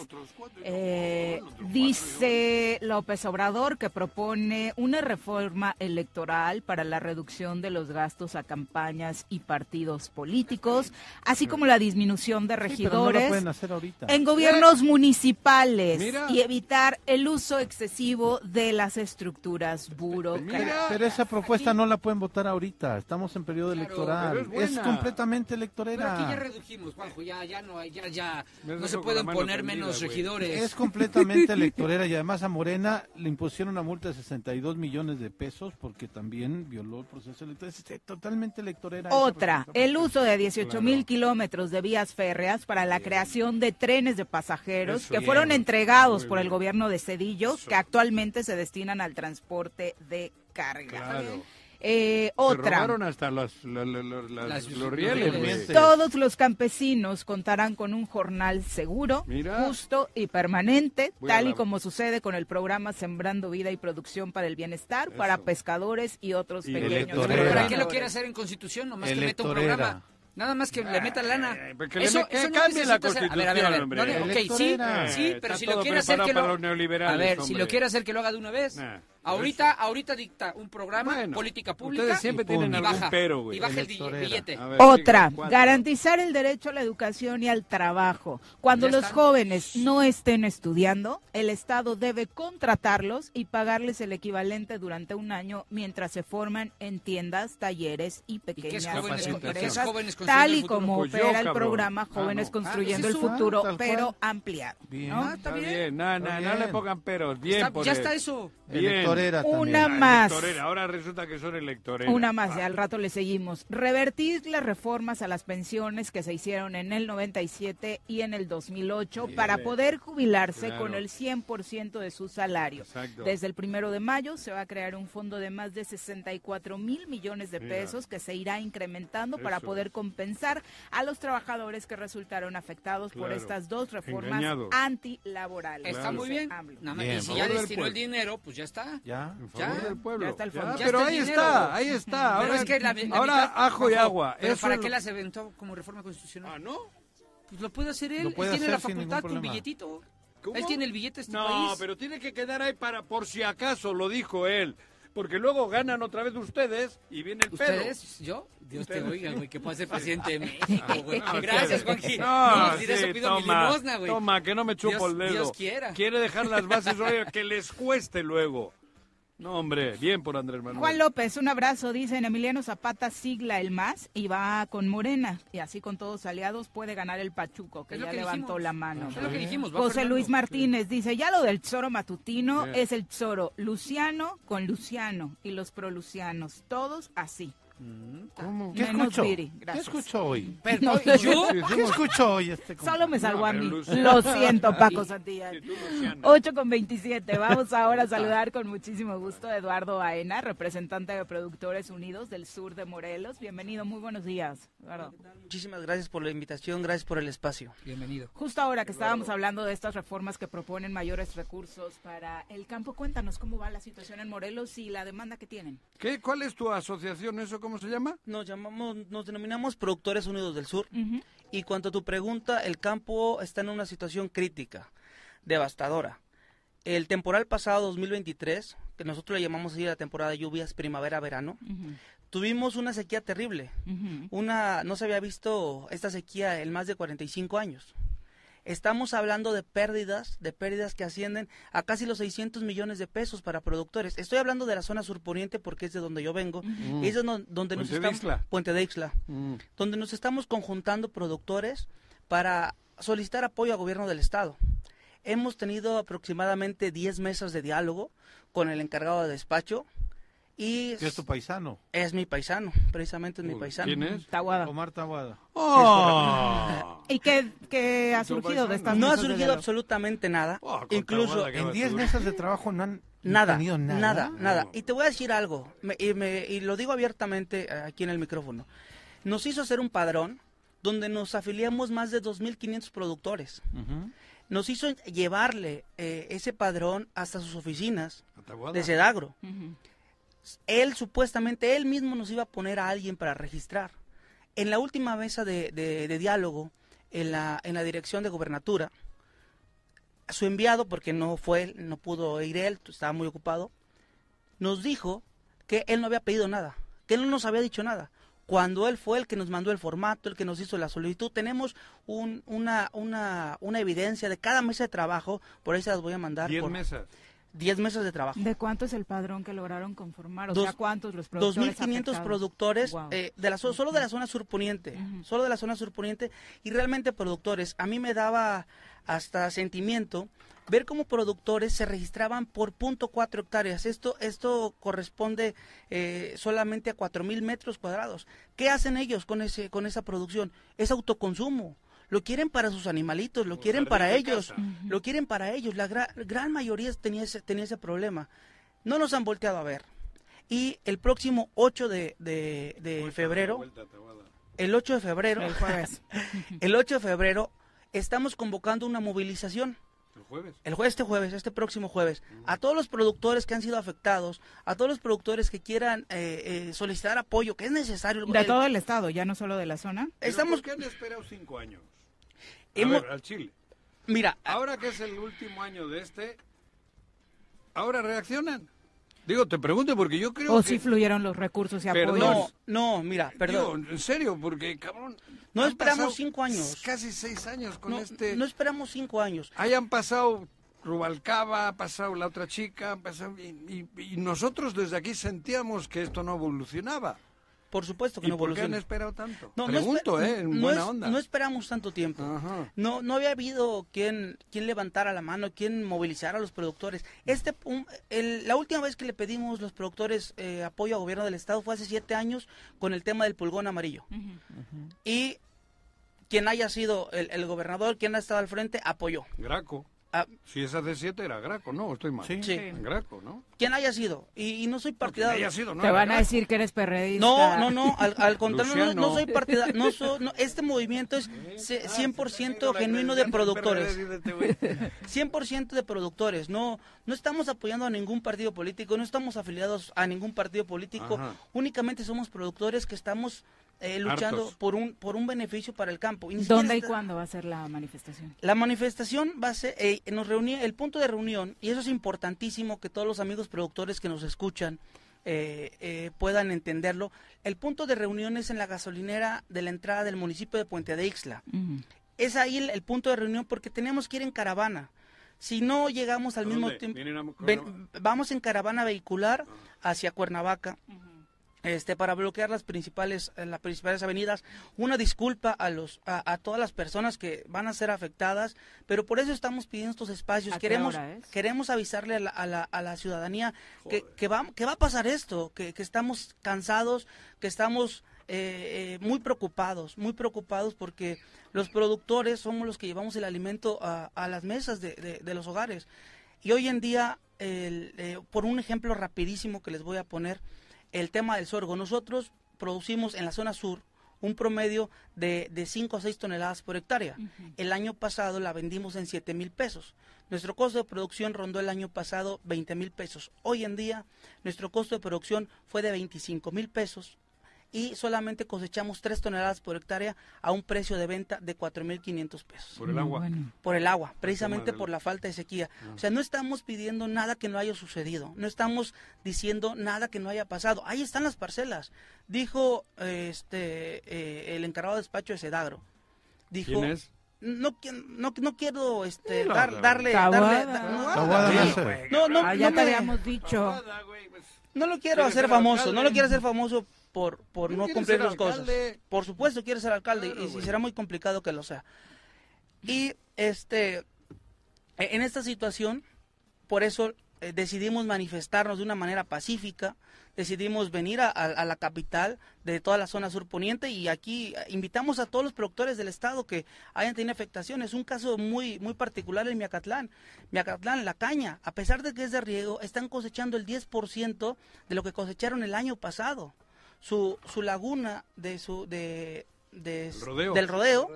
Eh, dice López Obrador que propone una reforma electoral para la reducción de los gastos a campañas y partidos políticos, así como la disminución de Sí, no regidores en gobiernos municipales Mira. y evitar el uso excesivo de las estructuras burocráticas. Pero esa propuesta no la pueden votar ahorita. Estamos en periodo electoral. es Es, Pero aquí ya redujimos, Juanjo, ya, ya no ya, ya, se pueden poner tendida, menos regidores. Es completamente electorera y además a Morena le impusieron una multa de 62 millones de pesos porque también violó el proceso electoral. Es totalmente electorera. Otra, el uso de 18 mil kilómetros de vías férreas para la creación de trenes de pasajeros Eso. que Bien. fueron entregados Muy por el gobierno de Cedillo, que actualmente se destinan al transporte de carga. Claro. Eh, Se otra. robaron hasta las, la- la- la- las- Las- los rieles. los. Todos los campesinos contarán con un jornal seguro, Mira. justo y permanente, Voy a tal y la- como sucede con el programa Sembrando Vida y Producción para el Bienestar para Eso. pescadores y otros Y pequeños. electorera. Pero ¿para qué lo quiere hacer en Constitución? Nomás que meta un Electorera. programa. Nada más que le meta lana. Que le cambie la necesita ser- A ver, a ver, a ver. Constitución, No, ok, sí, Electorera. sí, pero está si lo quiere hacer que para lo... A ver, si hombre. lo quiere hacer que lo haga de una vez. Nah, ahorita, ahorita dicta un programa, Bueno, política pública. ustedes siempre y tienen y algún baja, pero, güey. Y baja el billete. Ver, Otra, garantizar el derecho a la educación y al trabajo. Cuando los están. jóvenes no estén estudiando, el Estado debe contratarlos y pagarles el equivalente durante un año mientras se forman en tiendas, talleres y ¿Y qué es pequeñas jóvenes, Capacitación. qué es empresas, jóvenes tal y como Pues yo, opera el cabrón. programa Ah, Jóvenes no. Construyendo Ah, el. Futuro, Ah, pero cual. ampliado. Bien. ¿no? Está Está bien. bien, no, no, Está no le pongan peros. Bien Está- por ya él. está eso. Bien. Electorera Una también. más. Electorera, Ahora resulta que son electoreras. Una más, y al rato le seguimos. Revertir las reformas a las pensiones que se hicieron en el 97 y en el 2008 para poder jubilarse Claro. con el 100% de su salario. Exacto. Desde el primero de mayo se va a crear un fondo de más de 64 mil millones de Mira. pesos que se irá incrementando para poder compensar a los trabajadores que resultaron afectados por estas dos reformas antilaborales. Está muy bien. Nada más, Bien. y si ya destinó el dinero, pues ya está. Ya. En favor Ya, del pueblo. ya está el fondo. Ya pero está ahí dinero. está, ahí está. Pero Ahora, es que la, la ahora mitad- ajo y agua. ¿Pero Eso para qué lo- las aventó como reforma constitucional? Ah, ¿no? Pues lo puede hacer él. Puede él tiene la facultad con billetito. ¿Cómo? Él tiene el billete de este No, país. pero tiene que quedar ahí para por si acaso, lo dijo él. Porque luego ganan otra vez ustedes y viene el pedo. ¿Ustedes? ¿Yo? Dios te Ustedes. oiga, güey, que pueda ser presidente de México, güey. No, Gracias. Juanji. No, No, si sí, eso pido mi toma, limosna, güey. Toma, que no me chupo Dios- el dedo. Dios quiera. Quiere dejar las bases, oye, que les cueste luego. No, hombre, bien por Andrés Manuel. Juan López, un abrazo, dicen Emiliano Zapata sigla el más y va con Morena y así con todos aliados puede ganar el Pachuco que ya que levantó dijimos. la mano. Es lo que dijimos. va José Fernando. Luis Martínez dice, ya lo del Zoro matutino Bien. es el Zoro Luciano con Luciano y los prolucianos, todos así. ¿Cómo? ¿Qué Menos escucho? Viri, ¿Qué gracias. escucho hoy? No, ¿yo? ¿Qué escucho hoy? Este Solo me salvó No, a mí. Lo siento, Paco Luciano. 8 con 27. Vamos ahora a saludar con muchísimo gusto a Eduardo Baena, representante de Productores Unidos del sur de Morelos. Bienvenido, muy buenos días. Eduardo. Muchísimas gracias por la invitación, gracias por el espacio. Bienvenido. Justo ahora que estábamos hablando de estas reformas que proponen mayores recursos para el campo, cuéntanos cómo va la situación en Morelos y la demanda que tienen. ¿Qué? ¿Cuál es tu asociación? ¿Eso cómo se llama? Nos llamamos, nos denominamos Productores Unidos del Sur. Y cuanto a tu pregunta, el campo está en una situación crítica, devastadora. El temporal pasado 2023, que nosotros le llamamos así la temporada de lluvias primavera-verano, tuvimos una sequía terrible. Una no se había visto esta sequía en más de 45 años. Estamos hablando de pérdidas, de pérdidas que ascienden a casi los 600 millones de pesos para productores. Estoy hablando de la zona surponiente porque es de donde yo vengo. Y es de don- donde nos Puente de estamos Ixtla. Puente de Ixtla, Mm. donde nos estamos conjuntando productores para solicitar apoyo al gobierno del estado. Hemos tenido aproximadamente 10 mesas de diálogo con el encargado de despacho y ¿Qué es tu paisano? es mi paisano, precisamente es mi paisano. ¿Quién es? Tahuada. Omar Tabuada. ¡Oh! ¿Y qué, qué ha surgido de estas No ha surgido absolutamente nada. Oh, Incluso Taboada, ¿qué va En a 10 subir? mesas de trabajo no han nada, tenido nada. nada, nada. Y te voy a decir algo, me- y, me- y lo digo abiertamente eh, aquí en el micrófono. Nos hizo hacer un padrón donde nos afiliamos más de 2.500 productores. Ujú. Nos hizo llevarle eh, ese padrón hasta sus oficinas de Sedagro. Él supuestamente, él mismo nos iba a poner a alguien para registrar. En la última mesa de, de- de diálogo, en la, en la dirección de gobernatura, su enviado, porque no fue él, no pudo ir él, estaba muy ocupado, nos dijo que él no había pedido nada, que él no nos había dicho nada. Cuando él fue el que nos mandó el formato, el que nos hizo la solicitud, tenemos un- una, una, una evidencia de cada mesa de trabajo, por ahí se las voy a mandar. Diez por mesas. 10 mesas de trabajo. ¿De cuánto es el padrón que lograron conformar? O Dos- sea, ¿cuántos los productores 2.500 afectados? productores Wow. eh, de la, solo de la zona surponiente, solo de la zona surponiente y realmente productores. A mí me daba hasta sentimiento ver cómo productores se registraban por punto cuatro hectáreas. Esto, esto corresponde eh, solamente a 4.000 metros cuadrados. ¿Qué hacen ellos con, ese, con esa producción? Es autoconsumo. Lo quieren para sus animalitos, lo quieren para ellos, casa. lo quieren para ellos. La gra- gran mayoría tenía ese, tenía ese problema. No nos han volteado a ver. Y el próximo 8 de, de, de febrero, el 8 de febrero, El jueves. el 8 de febrero, estamos convocando una movilización. ¿El jueves? El jueves, este jueves, este próximo jueves, a todos los productores que han sido afectados, a todos los productores que quieran eh, eh, solicitar apoyo, que es necesario. De El- todo el estado, ya no solo de la zona. Estamos, ¿Por qué han esperado cinco años? A Hemos- ver, al Chile. mira, Ahora que es el último año de este, ¿ahora reaccionan? Digo, te pregunto porque yo creo O que... si fluyeron los recursos y apoyos. no, no, mira, perdón. Digo, en serio, porque, cabrón... No esperamos cinco años. Casi seis años con no, este... no esperamos cinco años. Hayan pasado Rubalcaba, ha pasado la otra chica, pasado- y, y- y nosotros desde aquí sentíamos que esto no evolucionaba. Por supuesto que ¿Y no por qué han evoluciona. esperado tanto? No, Pregunto, ¿eh? En no buena es- onda. No esperamos tanto tiempo. Ajá. No, no había habido quien, quien levantara la mano, quien movilizara a los productores. Este, un- el- la última vez que le pedimos los productores eh, apoyo al gobierno del estado fue hace siete años con el tema del pulgón amarillo. Y quien haya sido el, el gobernador, quien ha estado al frente, apoyó. Graco. Ah, Si es hace siete era Graco, no, estoy mal. Sí. Sí. Graco, ¿no? quien haya sido. Y, y no soy partidario. haya sido, no Te van a Graco. decir que eres perredista. No, no, no, al, al contrario, no, soy partidario, no soy, no, este movimiento es ce- 100% genuino de productores. 100% de productores, no no estamos apoyando a ningún partido político, no estamos afiliados a ningún partido político, Ajá. únicamente somos productores que estamos eh, luchando Hartos. por un por un beneficio para el campo. Y ¿Dónde y cuándo va a ser la manifestación? La manifestación va a ser, eh, nos reunía, el punto de reunión, y eso es importantísimo que todos los amigos productores que nos escuchan eh, eh, puedan entenderlo, el punto de reunión es en la gasolinera de la entrada del municipio de Puente de Ixla. Es ahí el, el punto de reunión porque tenemos que ir en caravana. Si no llegamos al ¿A mismo tiempo, vamos en caravana vehicular hacia Cuernavaca. Este, para bloquear las principales eh, las principales avenidas. Una disculpa a los a, a todas las personas que van a ser afectadas pero por eso estamos pidiendo estos espacios. ¿A qué queremos hora es? queremos avisarle a la, a la, a la ciudadanía que, que va que va a pasar esto que, que estamos cansados que estamos eh, eh, muy preocupados muy preocupados porque los productores somos los que llevamos el alimento a, a las mesas de, de- de los hogares. Y hoy en día el, eh, por un ejemplo rapidísimo que les voy a poner el tema del sorgo. Nosotros producimos en la zona sur un promedio de, de 5 a 6 toneladas por hectárea. El año pasado la vendimos en 7 mil pesos. Nuestro costo de producción rondó el año pasado 20 mil pesos. Hoy en día nuestro costo de producción fue de 25 mil pesos y solamente cosechamos 3 toneladas por hectárea a un precio de venta de 4.500 pesos Por el agua. Bueno. por el agua, precisamente por la falta de sequía. Ah. O sea, no estamos pidiendo nada que no haya sucedido, no estamos diciendo nada que no haya pasado. Ahí están las parcelas. Dijo este eh, el encargado de despacho de Sedagro. Dijo, ¿Quién es? No, no, no quiero este, dar- darle, darle- da- no, no güey. no, no, Ah, ya no te habíamos dicho. no lo quiero ¿Quieres hacer famoso, no lo quiero hacer famoso por, por ¿Tú no cumplir las cosas. Por supuesto quiere ser alcalde Claro, y, güey. será muy complicado que lo sea. Y este e- en esta situación, por eso eh, decidimos manifestarnos de una manera pacífica, decidimos venir a, a- a la capital de toda la zona surponiente y aquí eh, invitamos a todos los productores del estado que hayan tenido afectaciones. Un caso muy muy particular en Miacatlán. Miacatlán, la caña, a pesar de que es de riego, están cosechando el 10% de lo que cosecharon el año pasado. Su, su laguna de su de, de- rodeo. del rodeo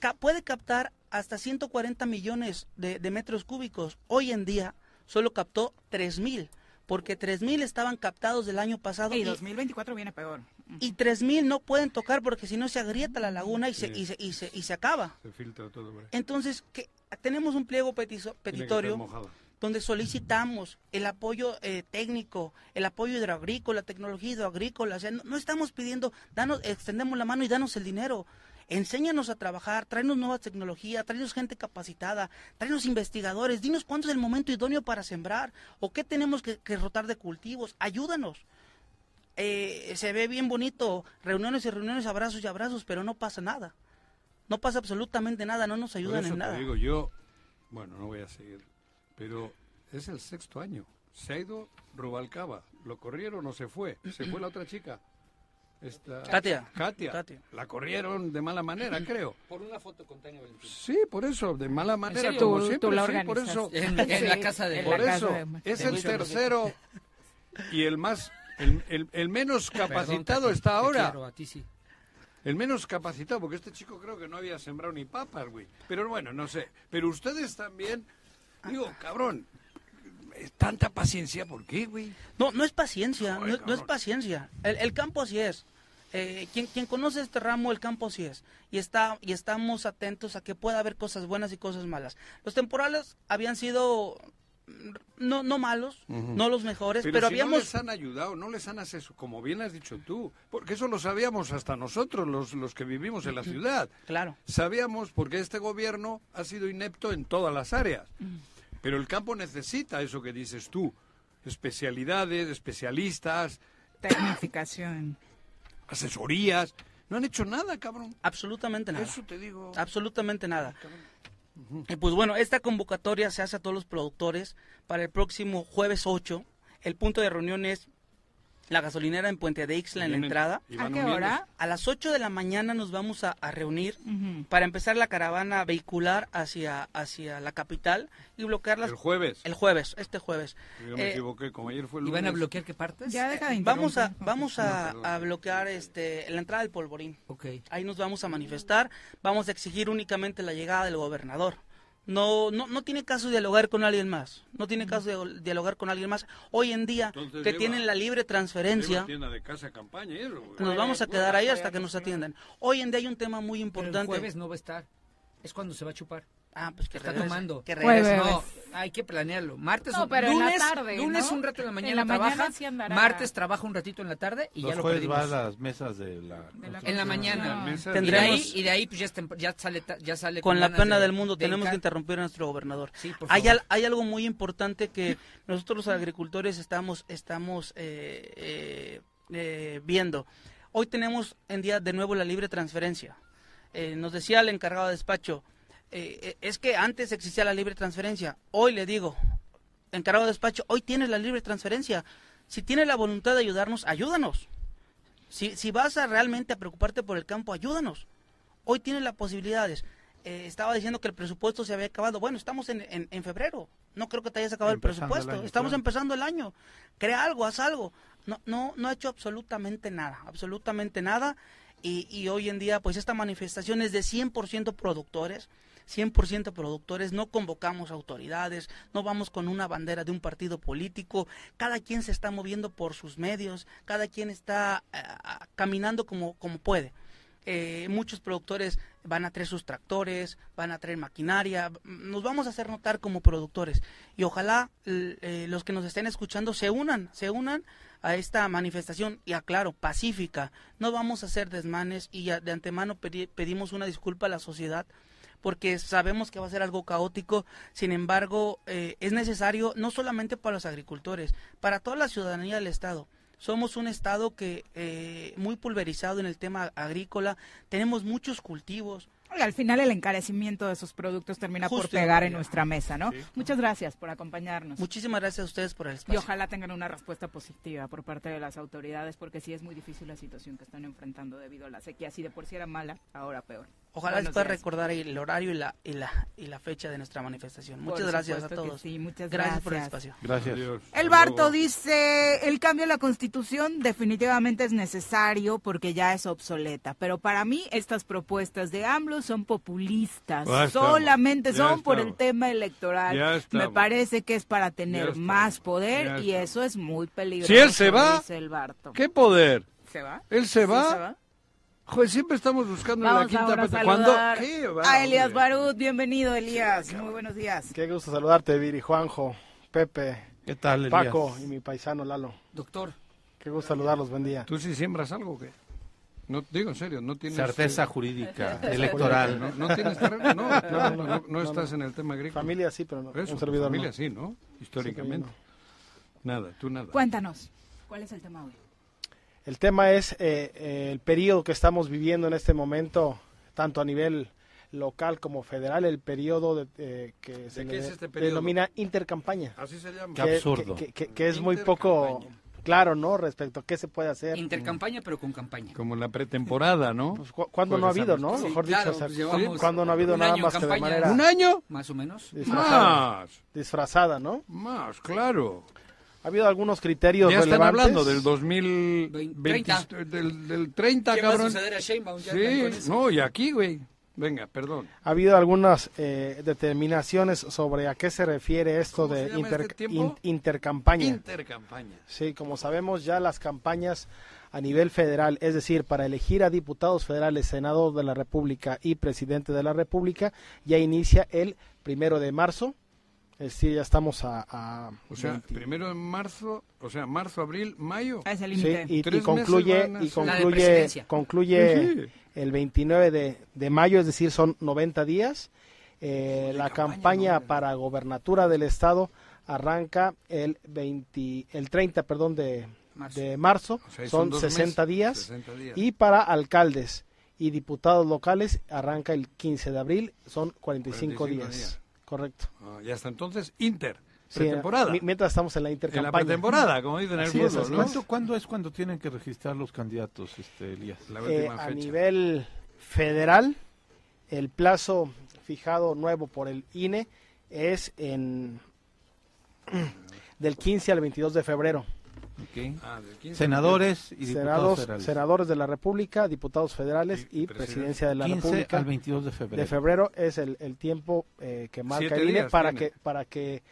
ca- puede captar hasta 140 millones de, de metros cúbicos. Hoy en día solo captó 3.000, porque 3.000 estaban captados del año pasado Y y, 2024 viene peor. y 3.000 no pueden tocar porque si no se agrieta la laguna y se, y se, y se, y se acaba. Se filtra todo. Entonces, que tenemos un pliego petizo- Tiene que estar petitorio mojado. Donde solicitamos el apoyo eh, técnico, el apoyo hidroagrícola, tecnología hidroagrícola. O sea, no, no estamos pidiendo, danos, extendemos la mano y danos el dinero. Enséñanos a trabajar, tráenos nueva tecnología, tráenos gente capacitada, tráenos investigadores, dinos cuándo es el momento idóneo para sembrar o qué tenemos que, que rotar de cultivos. Ayúdanos. Eh, se ve bien bonito, reuniones y reuniones, abrazos y abrazos, pero no pasa nada. No pasa absolutamente nada, no nos Por ayudan eso en te nada. digo, yo, bueno, no voy a seguir, pero es el sexto año. Se ha ido Rubalcaba, lo corrieron o se fue, se fue la otra chica. Esta, Katia. Katia. Katia. La corrieron de mala manera, creo. Por una foto con Tania Valentín. Sí, por eso, de mala manera, serio? como Tú- siempre, tú la sí, por eso. En, en la casa de... Por eso, de- es de el tercero, y el más, el, el- el menos capacitado Tati, está te ahora. quiero, a ti sí. El menos capacitado, porque este chico creo que no había sembrado ni papas, güey. Pero bueno, no sé. Pero ustedes también, digo, cabrón, tanta paciencia, ¿por qué, güey? No, no es paciencia, Joder, no, no es paciencia. El, el campo así es. Eh, quien, quien conoce este ramo, el campo así es. Y, está, y estamos atentos a que pueda haber cosas buenas y cosas malas. Los temporales habían sido no, no malos, no los mejores, pero, Pero, si habíamos... no les han ayudado, no les han asesorado, como bien has dicho tú, porque eso lo sabíamos hasta nosotros, los, los que vivimos en la ciudad. Claro. Sabíamos porque este gobierno ha sido inepto en todas las áreas. Pero el campo necesita eso que dices tú, especialidades, especialistas, Tecnificación. asesorías. No han hecho nada, cabrón. Absolutamente nada. Eso te digo. Absolutamente nada. Y pues bueno, esta convocatoria se hace a todos los productores para el próximo jueves 8. El punto de reunión es la gasolinera en Puente de Ixla en la entrada. ¿A qué hora? A las 8 de la mañana nos vamos a, a reunir para empezar la caravana vehicular hacia, hacia la capital y bloquear las... El jueves. El jueves, este jueves. Yo me Eh, equivoqué, como ayer fue el ¿Y van a bloquear qué partes? Ya deja de Vamos a, vamos a, No, perdón. a bloquear este, la entrada del polvorín. Ok. Ahí nos vamos a manifestar. Vamos a exigir únicamente la llegada del gobernador. No, no, no tiene caso dialogar con alguien más. No tiene caso de dialogar con alguien más. Hoy en día, Entonces que lleva- tienen la libre transferencia, Lleva tienda de casa campaña y eso, güey. nos vamos a quedar ahí hasta que nos atiendan. Hoy en día hay un tema muy Pero importante. el jueves no va a estar. Es cuando se va a chupar. Ah, pues que está regrese, tomando. que regrese. No, hay que planearlo. Martes No, o pero en la lunes, tarde, lunes ¿no? un rato en la En mañana la mañana trabaja, sí andará. martes trabaja un ratito en la tarde y Los ya lo jueves perdimos. va a las mesas de la... en la mañana. Mesas Y de Tendremos- ahí, y de ahí pues ya, está- ya sale ta- ya sale con la ganas pena de- del mundo de tenemos que interrumpir a nuestro gobernador. Sí, por hay, favor. al- hay algo muy importante que nosotros los agricultores estamos, estamos eh, eh, eh, viendo. Hoy tenemos en día de nuevo la libre transferencia. Eh, nos decía el encargado de despacho, eh, eh, es que antes existía la libre transferencia. Hoy le digo, encargado de despacho, hoy tienes la libre transferencia. Si tienes la voluntad de ayudarnos, ayúdanos. Si, si vas a realmente a preocuparte por el campo, ayúdanos. Hoy tienes las posibilidades. Eh, estaba diciendo que el presupuesto se había acabado. Bueno, estamos en, en- en febrero. No creo que te hayas acabado Empezando el el presupuesto. año, estamos claro. empezando el año. Crea algo, haz algo. No, no, no ha hecho absolutamente nada. Absolutamente nada. Y, y hoy en día, pues esta manifestación es de 100% productores. 100% productores, no convocamos autoridades, no vamos con una bandera de un partido político, cada quien se está moviendo por sus medios, cada quien está ah, caminando como, como puede. Eh, muchos productores van a traer sus tractores, van a traer maquinaria, nos vamos a hacer notar como productores y ojalá eh, los que nos estén escuchando se unan, se unan a esta manifestación y aclaro, pacífica, no vamos a hacer desmanes y de antemano pedi- pedimos una disculpa a la sociedad porque sabemos que va a ser algo caótico, sin embargo, eh, es necesario no solamente para los agricultores, para toda la ciudadanía del Estado. Somos un Estado que eh, muy pulverizado en el tema agrícola, tenemos muchos cultivos, Y al final el encarecimiento de sus productos termina por Justo pegar en nuestra mesa, ¿no? Sí. Muchas gracias por acompañarnos. Muchísimas gracias a ustedes por el Y espacio. ojalá tengan una respuesta positiva por parte de las autoridades, porque sí es muy difícil la situación que están enfrentando debido a la sequía. Si de por sí era mala, ahora peor. Ojalá Buenos después días. recordar el horario y la, y la, y la fecha de nuestra manifestación. Por Muchas gracias a todos. sí, muchas gracias por el espacio. Gracias. Adiós. El Barto dice, el cambio a la constitución definitivamente es necesario porque ya es obsoleta, pero para mí estas propuestas de AMLO son populistas, Ya solamente son por el tema electoral. Me parece que es para tener más poder y eso es muy peligroso. Si él se va, dice el Barto. ¿Qué poder? ¿Se va? ¿Él se ¿Sí va? se va? Joder, siempre estamos buscando en la quinta ahora pata. ¿Cuándo? saludar ¿Qué va, a Elías? Barut. Bienvenido, Elías. Muy buenos días. Qué gusto saludarte, Viri, Juanjo, Pepe, ¿Qué tal, Elías? Paco y mi paisano Lalo. Doctor, Qué gusto saludarlos, buen día. ¿Tú sí siembras algo o qué? No, digo en serio, no tienes... Certeza eh, jurídica, Certeza electoral. No, no tienes terreno, no, no, no, no, no estás en el tema agrícola. Familia sí, pero no, Eso, un servidor familia no. sí, ¿no? Históricamente. Nada, tú nada. Cuéntanos, ¿cuál es el tema hoy? El tema es eh, eh, el periodo que estamos viviendo en este momento, tanto a nivel local como federal, el periodo de, eh, que se le es este periodo? denomina intercampaña. Así se llama. Qué Que- absurdo. Que, que- que es muy poco claro, ¿no? Respecto a qué se puede hacer. intercampaña pero con campaña. Como la pretemporada, ¿no? Pues, cu- ¿Cuándo no ha habido, no? Sí, Mejor claro, dicho, o sea, pues cuando no ha habido nada más que de manera ¿Un año? Más o menos. disfrazada, Más, disfrazada, ¿no? más, claro. Ha habido algunos criterios Ya están relevantes. hablando del 2020, 30. del, del 30, ¿Qué va a cabrón. suceder a Sheinbaum? Ya con Sí, eso. no, y aquí, güey. Venga, perdón. Ha habido algunas eh, determinaciones sobre a qué se refiere esto ¿Cómo de inter- este in- intercampaña. Intercampaña. Sí, como sabemos ya las campañas a nivel federal, es decir, para elegir a diputados federales, senador de la República y presidente de la República, ya inicia el primero de marzo. Es decir, ya estamos a... a O sea, 20 primero de marzo, o sea, marzo, abril, mayo. Es el Sí, y, y concluye, y. La concluye, concluye Sí. el 29 de, de mayo, es decir, son 90 días. Eh, la campaña para gobernatura del estado arranca el 20, el 30, perdón, de Marzo. de marzo, O sea, son, dos 60 meses, días, 60 días. y para alcaldes y diputados locales arranca el 15 de abril, son 45, 45 días. días. Correcto. Ah, ya hasta entonces, Inter, pretemporada. mi- mientras estamos en la en la intercampaña. pretemporada, como dicen en el Así es, fútbol, así ¿no? ¿Cuánto, ¿Cuándo es cuando tienen que registrar los candidatos, este, Elías? La Eh, a fecha. nivel federal, el plazo fijado nuevo por el INE es en del 15 al 22 de febrero. Ah, del 15 Senadores y diputados Senados- senadores de la República, diputados federales Y presidencia de la 15 República. al 22 de febrero. de febrero es el, el tiempo eh, que marca Siete el INE días para tiene. que para que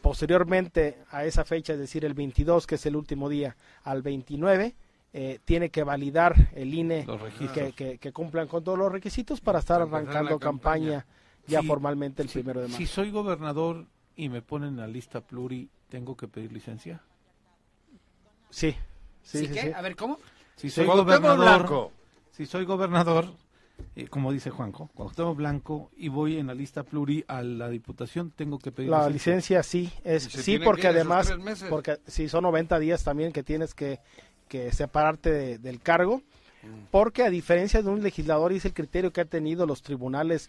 posteriormente a esa fecha, es decir, el 22, que es el último día, al 29, eh, tiene que validar el INE que, que- que cumplan con todos los requisitos para estar Para arrancando campaña. campaña, ya Sí, formalmente el primero de marzo. Si soy gobernador y me ponen en la lista pluri, ¿tengo que pedir licencia? Sí, ¿Sí, sí, sí, qué? sí. A ver, ¿cómo? Si soy Cuauhtémoc gobernador, Blanco. si soy gobernador, eh, como dice Juanjo, Cuauhtémoc Blanco y voy en la lista pluri a la diputación, tengo que pedir La licencia sí, es sí porque además, tres meses. porque si son 90 días también que tienes que, que separarte de- del cargo, porque a diferencia de un legislador, y es el criterio que han tenido los tribunales,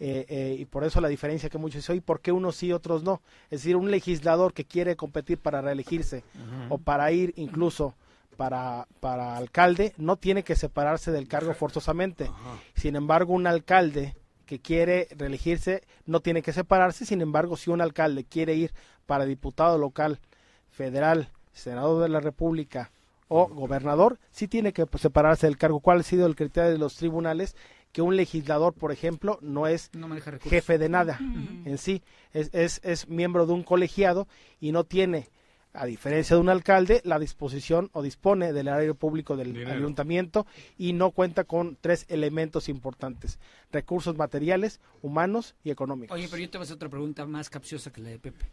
eh, eh, y por eso la diferencia que muchos dicen, ¿y por qué unos sí, otros no? Es decir, un legislador que quiere competir para reelegirse o para ir incluso para, para alcalde, no tiene que separarse del cargo forzosamente. Sin embargo, un alcalde que quiere reelegirse no tiene que separarse. Sin embargo, si un alcalde quiere ir para diputado local, federal, senador de la República o gobernador, sí tiene que separarse del cargo. ¿Cuál ha sido el criterio de los tribunales? Que un legislador, por ejemplo, no es No jefe de nada en sí, es, es, es miembro de un colegiado y no tiene, a diferencia de un alcalde, la disposición o dispone del área público del Dinero. ayuntamiento y no cuenta con tres elementos importantes, recursos materiales, humanos y económicos. Oye, pero yo te voy a hacer otra pregunta más capciosa que la de Pepe.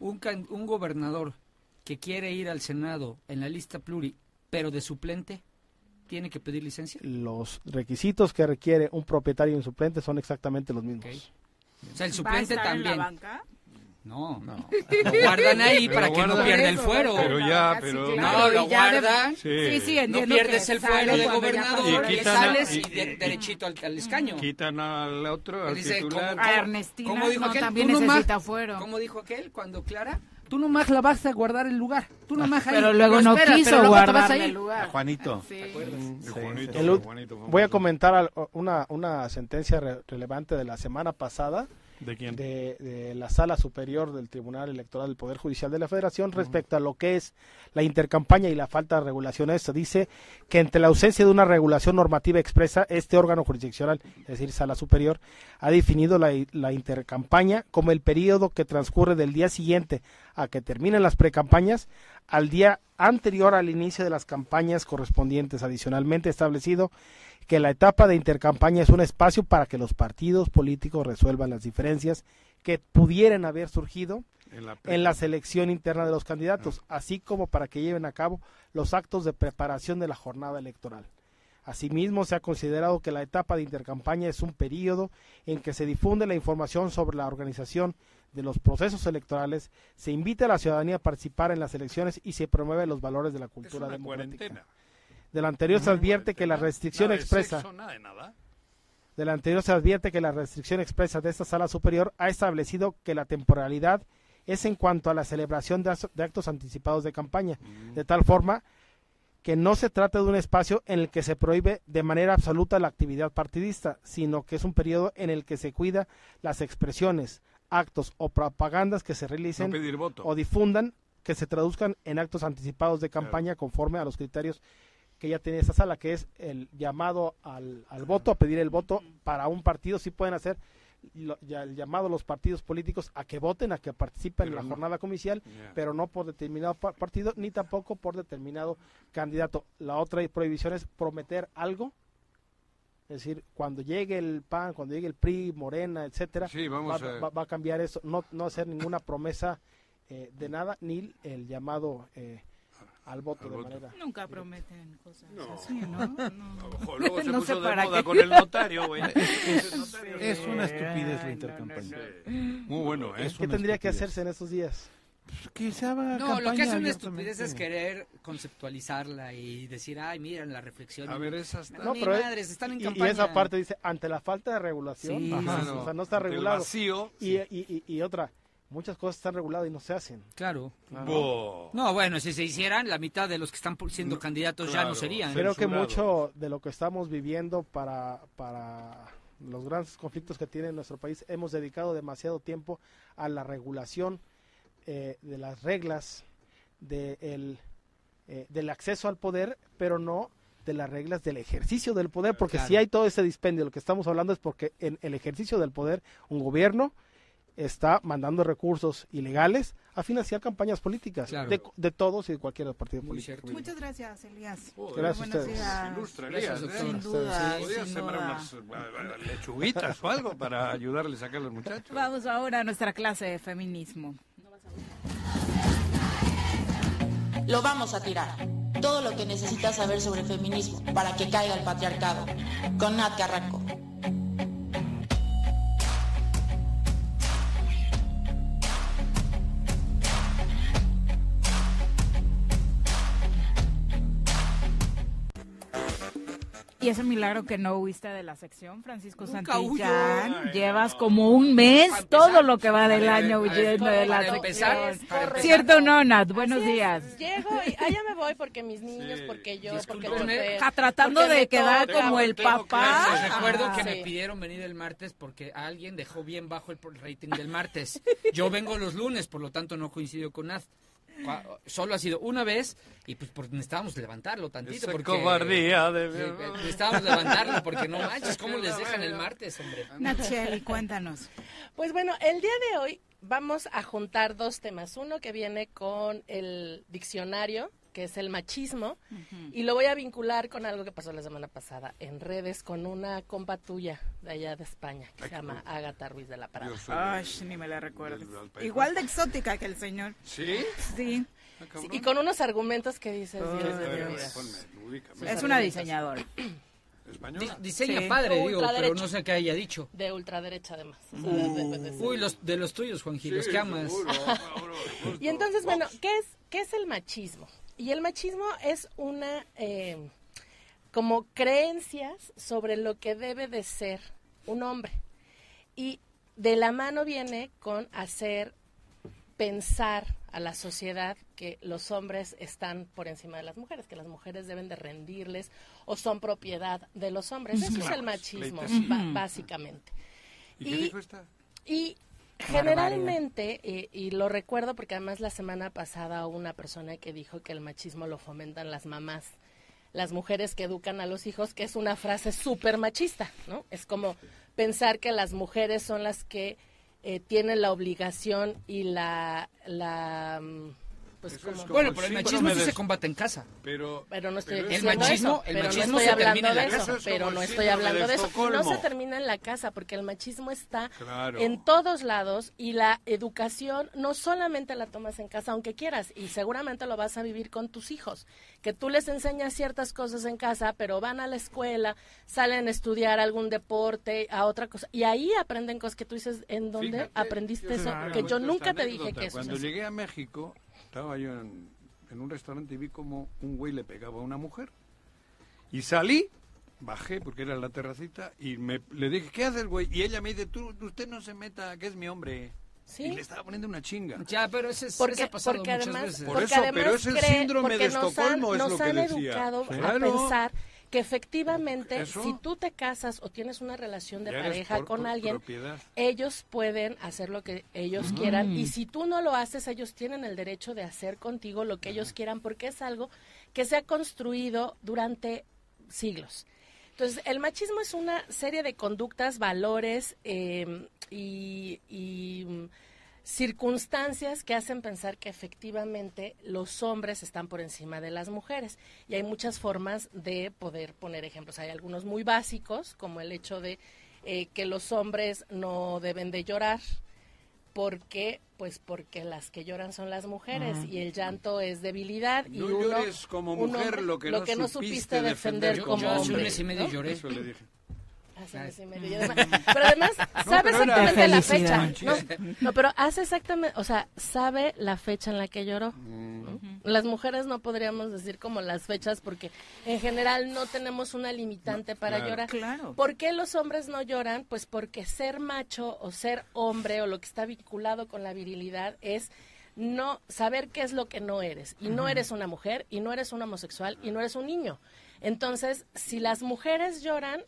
Un, can- un gobernador que quiere ir al Senado en la lista pluri, pero de suplente, ¿tiene que pedir licencia? Los requisitos que requiere un propietario y un suplente son exactamente los mismos. O sea, el ¿Va a suplente estar en la también. banca? No, no. Lo guardan ahí Pero para que no pierda el fuero. Pero ya, pero- No, lo guardan. Sí. Sí, sí, No pierdes el fuero de gobernador Y sales y, y- de- derechito al, al escaño. Quitan al otro, al Dice, titular. A Ernestina ¿Cómo dijo no, aquel? también necesita fuero. ¿Cómo dijo aquel cuando Clara? Tú nomás la vas a guardar el lugar. Tú nomás ahí. Pero luego no espera, quiso luego ir. el lugar. Juanito. Sí. El Juanito, el Juanito. Voy a comentar al- una, una sentencia re- relevante de la semana pasada ¿De quién? de, de la Sala Superior del Tribunal Electoral del Poder Judicial de la Federación respecto a lo que es la intercampaña y la falta de regulación. Esto dice que entre la ausencia de una regulación normativa expresa, este órgano jurisdiccional, es decir, Sala Superior, ha definido la, la intercampaña como el periodo que transcurre del día siguiente a que terminen las precampañas al día anterior al inicio de las campañas correspondientes. Adicionalmente establecido que la etapa de intercampaña es un espacio para que los partidos políticos resuelvan las diferencias que pudieran haber surgido En la, en la selección interna de los candidatos, así como para que lleven a cabo los actos de preparación de la jornada electoral. Asimismo, se ha considerado que la etapa de intercampaña es un periodo en que se difunde la información sobre la organización de los procesos electorales, se invita a la ciudadanía a participar en las elecciones y se promueve los valores de la es cultura una democrática. cuarentena. Del anterior se advierte que la restricción expresa. del anterior se advierte que la restricción expresa de esta sala superior ha establecido que la temporalidad es en cuanto a la celebración de, actos anticipados de campaña, de tal forma que no se trata de un espacio en el que se prohíbe de manera absoluta la actividad partidista, sino que es un periodo en el que se cuida las expresiones, actos o propagandas que se realicen No o difundan que se traduzcan en actos anticipados de campaña conforme a los criterios que ya tiene esta sala, que es el llamado al, al voto, a pedir el voto para un partido, sí pueden hacer lo- ya el llamado a los partidos políticos a que voten, a que participen en la no- jornada comicial, pero no por determinado pa- partido ni tampoco por determinado candidato. La otra prohibición es prometer algo, es decir, cuando llegue el PAN, cuando llegue el PRI, Morena, etcétera, Sí, vamos va, a- va- va a cambiar eso, no, no hacer ninguna promesa eh, de nada, ni el llamado eh, al voto de manera. Nunca prometen cosas No. así, ¿no? No, Ojo, luego se No puso de para moda qué. con el notario, güey. Es, es una estupidez no, la intercampaña. Muy bueno, ¿eh? Es ¿Qué tendría que hacerse en estos días? Que se haga No, lo que hace una estupidez es querer conceptualizarla y decir, ay, miren la reflexión. A ver, esas... No, ni madres, están en y, y campaña. esa parte dice, ante la falta de regulación, Sí, Ajá, sí, sí. o sea, no está regulado. vacío, y, sí. y, y, y otra, muchas cosas están reguladas y no se hacen. Claro. No, bueno, si se hicieran, la mitad de los que están siendo candidatos ya no serían. Creo que mucho de lo que estamos viviendo para, para los grandes conflictos que tiene nuestro país, hemos dedicado demasiado tiempo a la regulación eh, de las reglas de el, eh, del acceso al poder, pero no de las reglas del ejercicio del poder, porque Claro. si hay todo ese dispendio, lo que estamos hablando es porque en el ejercicio del poder, un gobierno está mandando recursos ilegales a financiar campañas políticas Claro. de, de todos y de cualquier partido Muy político. cierto. Muchas gracias, Elías. Joder, Gracias a Buenos ustedes. Ilustra, Gracias, Elías, doctor. ¿eh? Sin duda, Podrías sembrar duda. unas eh, lechuguitas o algo para ayudarle a sacar a los muchachos. Vamos ahora a nuestra clase de feminismo. Lo vamos a tirar. Todo lo que necesitas saber sobre feminismo para que caiga el patriarcado. Con Nat Carranco. Y es un milagro que no huiste de la sección, Francisco Santillán. Llevas como un mes, empezar, todo lo que va del año huyendo de la para empezar, sección. ¿Cierto o no, Nat? Buenos Así es, días. Llego y allá me voy porque mis niños, porque yo, porque Discúlpeme. porque- Ja, tratando porque de quedar toca. como el papá. Recuerdo que Sí. me pidieron venir el martes porque alguien dejó bien bajo el rating del martes. Yo vengo los lunes, por lo tanto no coincido con Naz. Solo ha sido una vez y pues por- necesitábamos levantarlo tantito. Esa porque, cobardía de- Sí, eh, necesitábamos levantarlo porque no manches, ¿cómo les dejan el martes, hombre? Nacheli, cuéntanos. Pues bueno, el día de hoy vamos a juntar dos temas. Uno que viene con el diccionario, que es el machismo, y lo voy a vincular con algo que pasó la semana pasada en redes con una compa tuya de allá de España, que se llama Agatha Ruiz de la soy Ay, ni me la recuerdo. Igual de exótica que el señor. ¿Sí? Sí. Ah, Sí, y con unos argumentos que dices, Dios de ponme. Es una diseñadora. Diseña Sí. padre, digo, pero no sé qué haya dicho. De ultraderecha además. o sea, de- de- de- de- Uy, los, de los tuyos, Juan Gil, los que amas. seguro, seguro, justo. Y entonces, bueno, ¿qué es, ¿qué es el machismo? Y el machismo es una, eh, como creencias sobre lo que debe de ser un hombre. Y de la mano viene con hacer pensar a la sociedad que los hombres están por encima de las mujeres, que las mujeres deben de rendirles o son propiedad de los hombres. Eso es el machismo, básicamente. ¿Y qué y- dijo esta? Y generalmente, eh, y lo recuerdo porque además la semana pasada hubo una persona que dijo que el machismo lo fomentan las mamás, las mujeres que educan a los hijos, que es una frase súper machista, ¿no? Es como pensar que las mujeres son las que eh, tienen la obligación y la... la mm, pues como- como Bueno, pero el machismo sí se combate en casa. Pero, pero no estoy El machismo- eso, el machismo no se termina hablando en la casa. pero no estoy hablando de de eso. Y no se termina en la casa, porque el machismo está Claro. en todos lados y la educación no solamente la tomas en casa, aunque quieras, y seguramente lo vas a vivir con tus hijos, que tú les enseñas ciertas cosas en casa, pero van a la escuela, salen a estudiar algún deporte, a otra cosa, y ahí aprenden cosas que tú dices, ¿en dónde Fíjate, aprendiste eso? Que yo nunca te dije que eso. Cuando es así. llegué a México, estaba yo en, en un restaurante y vi como un güey le pegaba a una mujer. Y salí, bajé porque era la terracita y me, le dije, ¿qué haces, güey? Y ella me dice, tú, usted no se meta, que es mi hombre. Sí. Y le estaba poniendo una chinga. Ya, pero ese, es- Porque, ese ha pasado porque muchas además, veces. Por porque eso, además pero es el cree- síndrome de Estocolmo, han, es nos lo que han decía. educado a pensar que efectivamente ¿Eso? si tú te casas o tienes una relación de pareja con alguien, propiedad. ellos pueden hacer lo que ellos Mm. quieran y si tú no lo haces, ellos tienen el derecho de hacer contigo lo que ellos quieran porque es algo que se ha construido durante siglos. Entonces, el machismo es una serie de conductas, valores eh, y, y, circunstancias que hacen pensar que efectivamente los hombres están por encima de las mujeres. Y hay muchas formas de poder poner ejemplos. Hay algunos muy básicos, como el hecho de eh, que los hombres no deben de llorar. ¿Por qué? Pues porque las que lloran son las mujeres Ajá. y el llanto es debilidad y No uno llores como mujer lo que no supiste defender defender como como hombre. ¿no? Eso le dije. Hace mes y medio. Y además- pero además sabe pero era- exactamente la fecha. No, no, pero hace exactamente, o sea, sabe la fecha en la que lloró. ¿no? Las mujeres no podríamos decir como las fechas porque en general no tenemos una limitante para claro. llorar. Claro. ¿Por qué los hombres no lloran? Pues porque ser macho o ser hombre o lo que está vinculado con la virilidad es no saber qué es lo que no eres y no eres una mujer y no eres un homosexual y no eres un niño. Entonces, si las mujeres lloran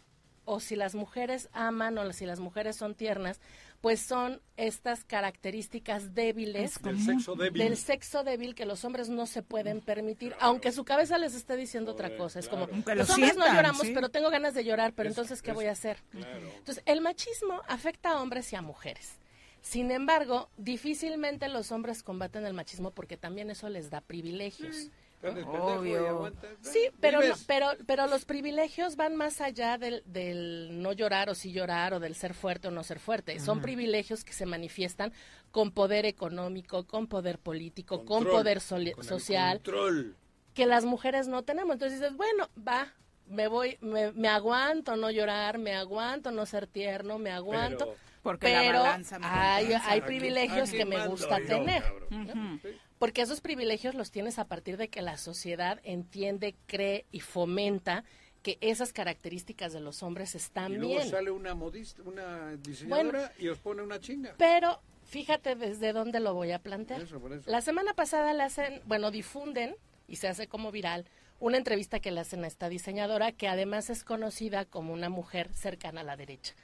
o si las mujeres aman o si las mujeres son tiernas, pues son estas características débiles Del sexo débil. del sexo débil que los hombres no se pueden permitir, aunque su cabeza les esté diciendo otra cosa. Es como, Aunque los lo hombres no lloramos, sí. pero tengo ganas de llorar, pero Es- entonces, ¿qué es- voy a hacer? claro. Entonces, el machismo afecta a hombres y a mujeres. Sin embargo, difícilmente los hombres combaten el machismo porque también eso les da privilegios. Obvio. Sí, pero, no- pero, pero los privilegios van más allá del, del no llorar o sí llorar o del ser fuerte o no ser fuerte. Son privilegios que se manifiestan con poder económico, con poder político, con poder soli- con social, control. que las mujeres no tenemos. Entonces dices, bueno, va, me voy, me, me aguanto no llorar, me aguanto no ser tierno, me aguanto. Pero- Porque la pero balanza hay, hay privilegios aquí que me gusta yo, tener. cabrón. ¿no? Porque esos privilegios los tienes a partir de que la sociedad entiende, cree y fomenta que esas características de los hombres están Y luego bien. sale una modista, una diseñadora y os pone una chinga. Pero fíjate desde dónde lo voy a plantear. Eso, por eso. La semana pasada le hacen, bueno, difunden y se hace como viral una entrevista que le hacen a esta diseñadora que además es conocida como una mujer cercana a la derecha.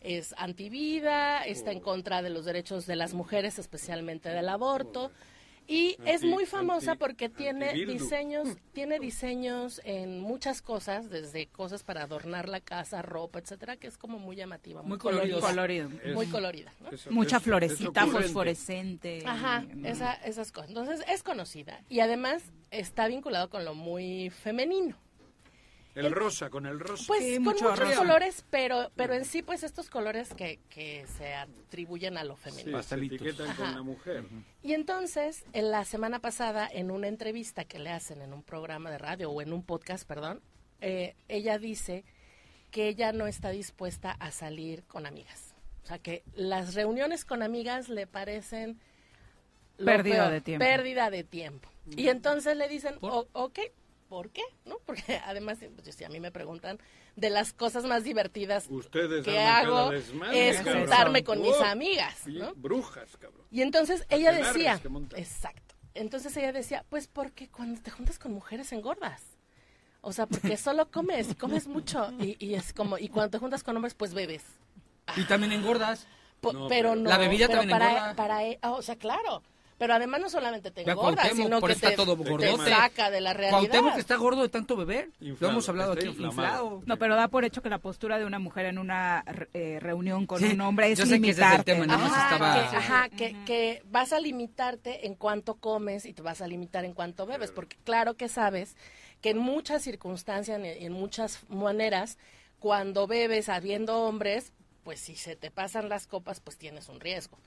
Es antivida, está en contra de los derechos de las mujeres, especialmente del aborto. Y es muy famosa anti- porque tiene diseños, tiene diseños en muchas cosas, desde cosas para adornar la casa, ropa, etcétera, que es como muy llamativa, muy, Muy colorido. colorida. Colorido. Muy colorida. ¿no? Eso- Mucha es- florecita es fosforescente. Ajá, Mm. esa- esas cosas. Entonces es conocida y además está vinculado con lo muy femenino. El rosa, con el rosa. Pues con muchos colores, pero pero en sí pues estos colores que, que se atribuyen a lo Sí, femenino. se etiquetan con la mujer. Y entonces, en la semana pasada, en una entrevista que le hacen en un programa de radio o en un podcast, perdón, eh, ella dice que ella no está dispuesta a salir con amigas. O sea, que las reuniones con amigas le parecen... Pérdida peor, de tiempo. Pérdida de tiempo. Y entonces le dicen, "O- ok, ¿por qué? ¿No? Porque además, pues, si a mí me preguntan de las cosas más divertidas Ustedes que hago es cabrón. juntarme con mis amigas. Brujas, cabrón. Y entonces ella decía, exacto. Entonces ella decía, pues porque cuando te juntas con mujeres engordas. O sea, porque solo comes y comes mucho y, y es como y cuando te juntas con hombres pues bebes. Y también engordas. Po- pero no. La bebida pero también para, engorda. para e- ah, o sea, claro. Pero además no solamente te engorda, Cuauhtémoc, sino por que eso está te, todo te gordote. saca de la realidad. Cuauhtémoc está gordo de tanto beber. Lo Inflado, hemos hablado está aquí, inflamado. inflado. No, pero da por hecho que la postura de una mujer en una eh, reunión con Sí, un hombre es yo sé que ese es el limitarte. tema, Ajá, estaba- que, ajá, que, que vas a limitarte en cuanto comes y te vas a limitar en cuanto bebes, porque claro que sabes que en muchas circunstancias y en muchas maneras, cuando bebes habiendo hombres, pues si se te pasan las copas, pues tienes un riesgo.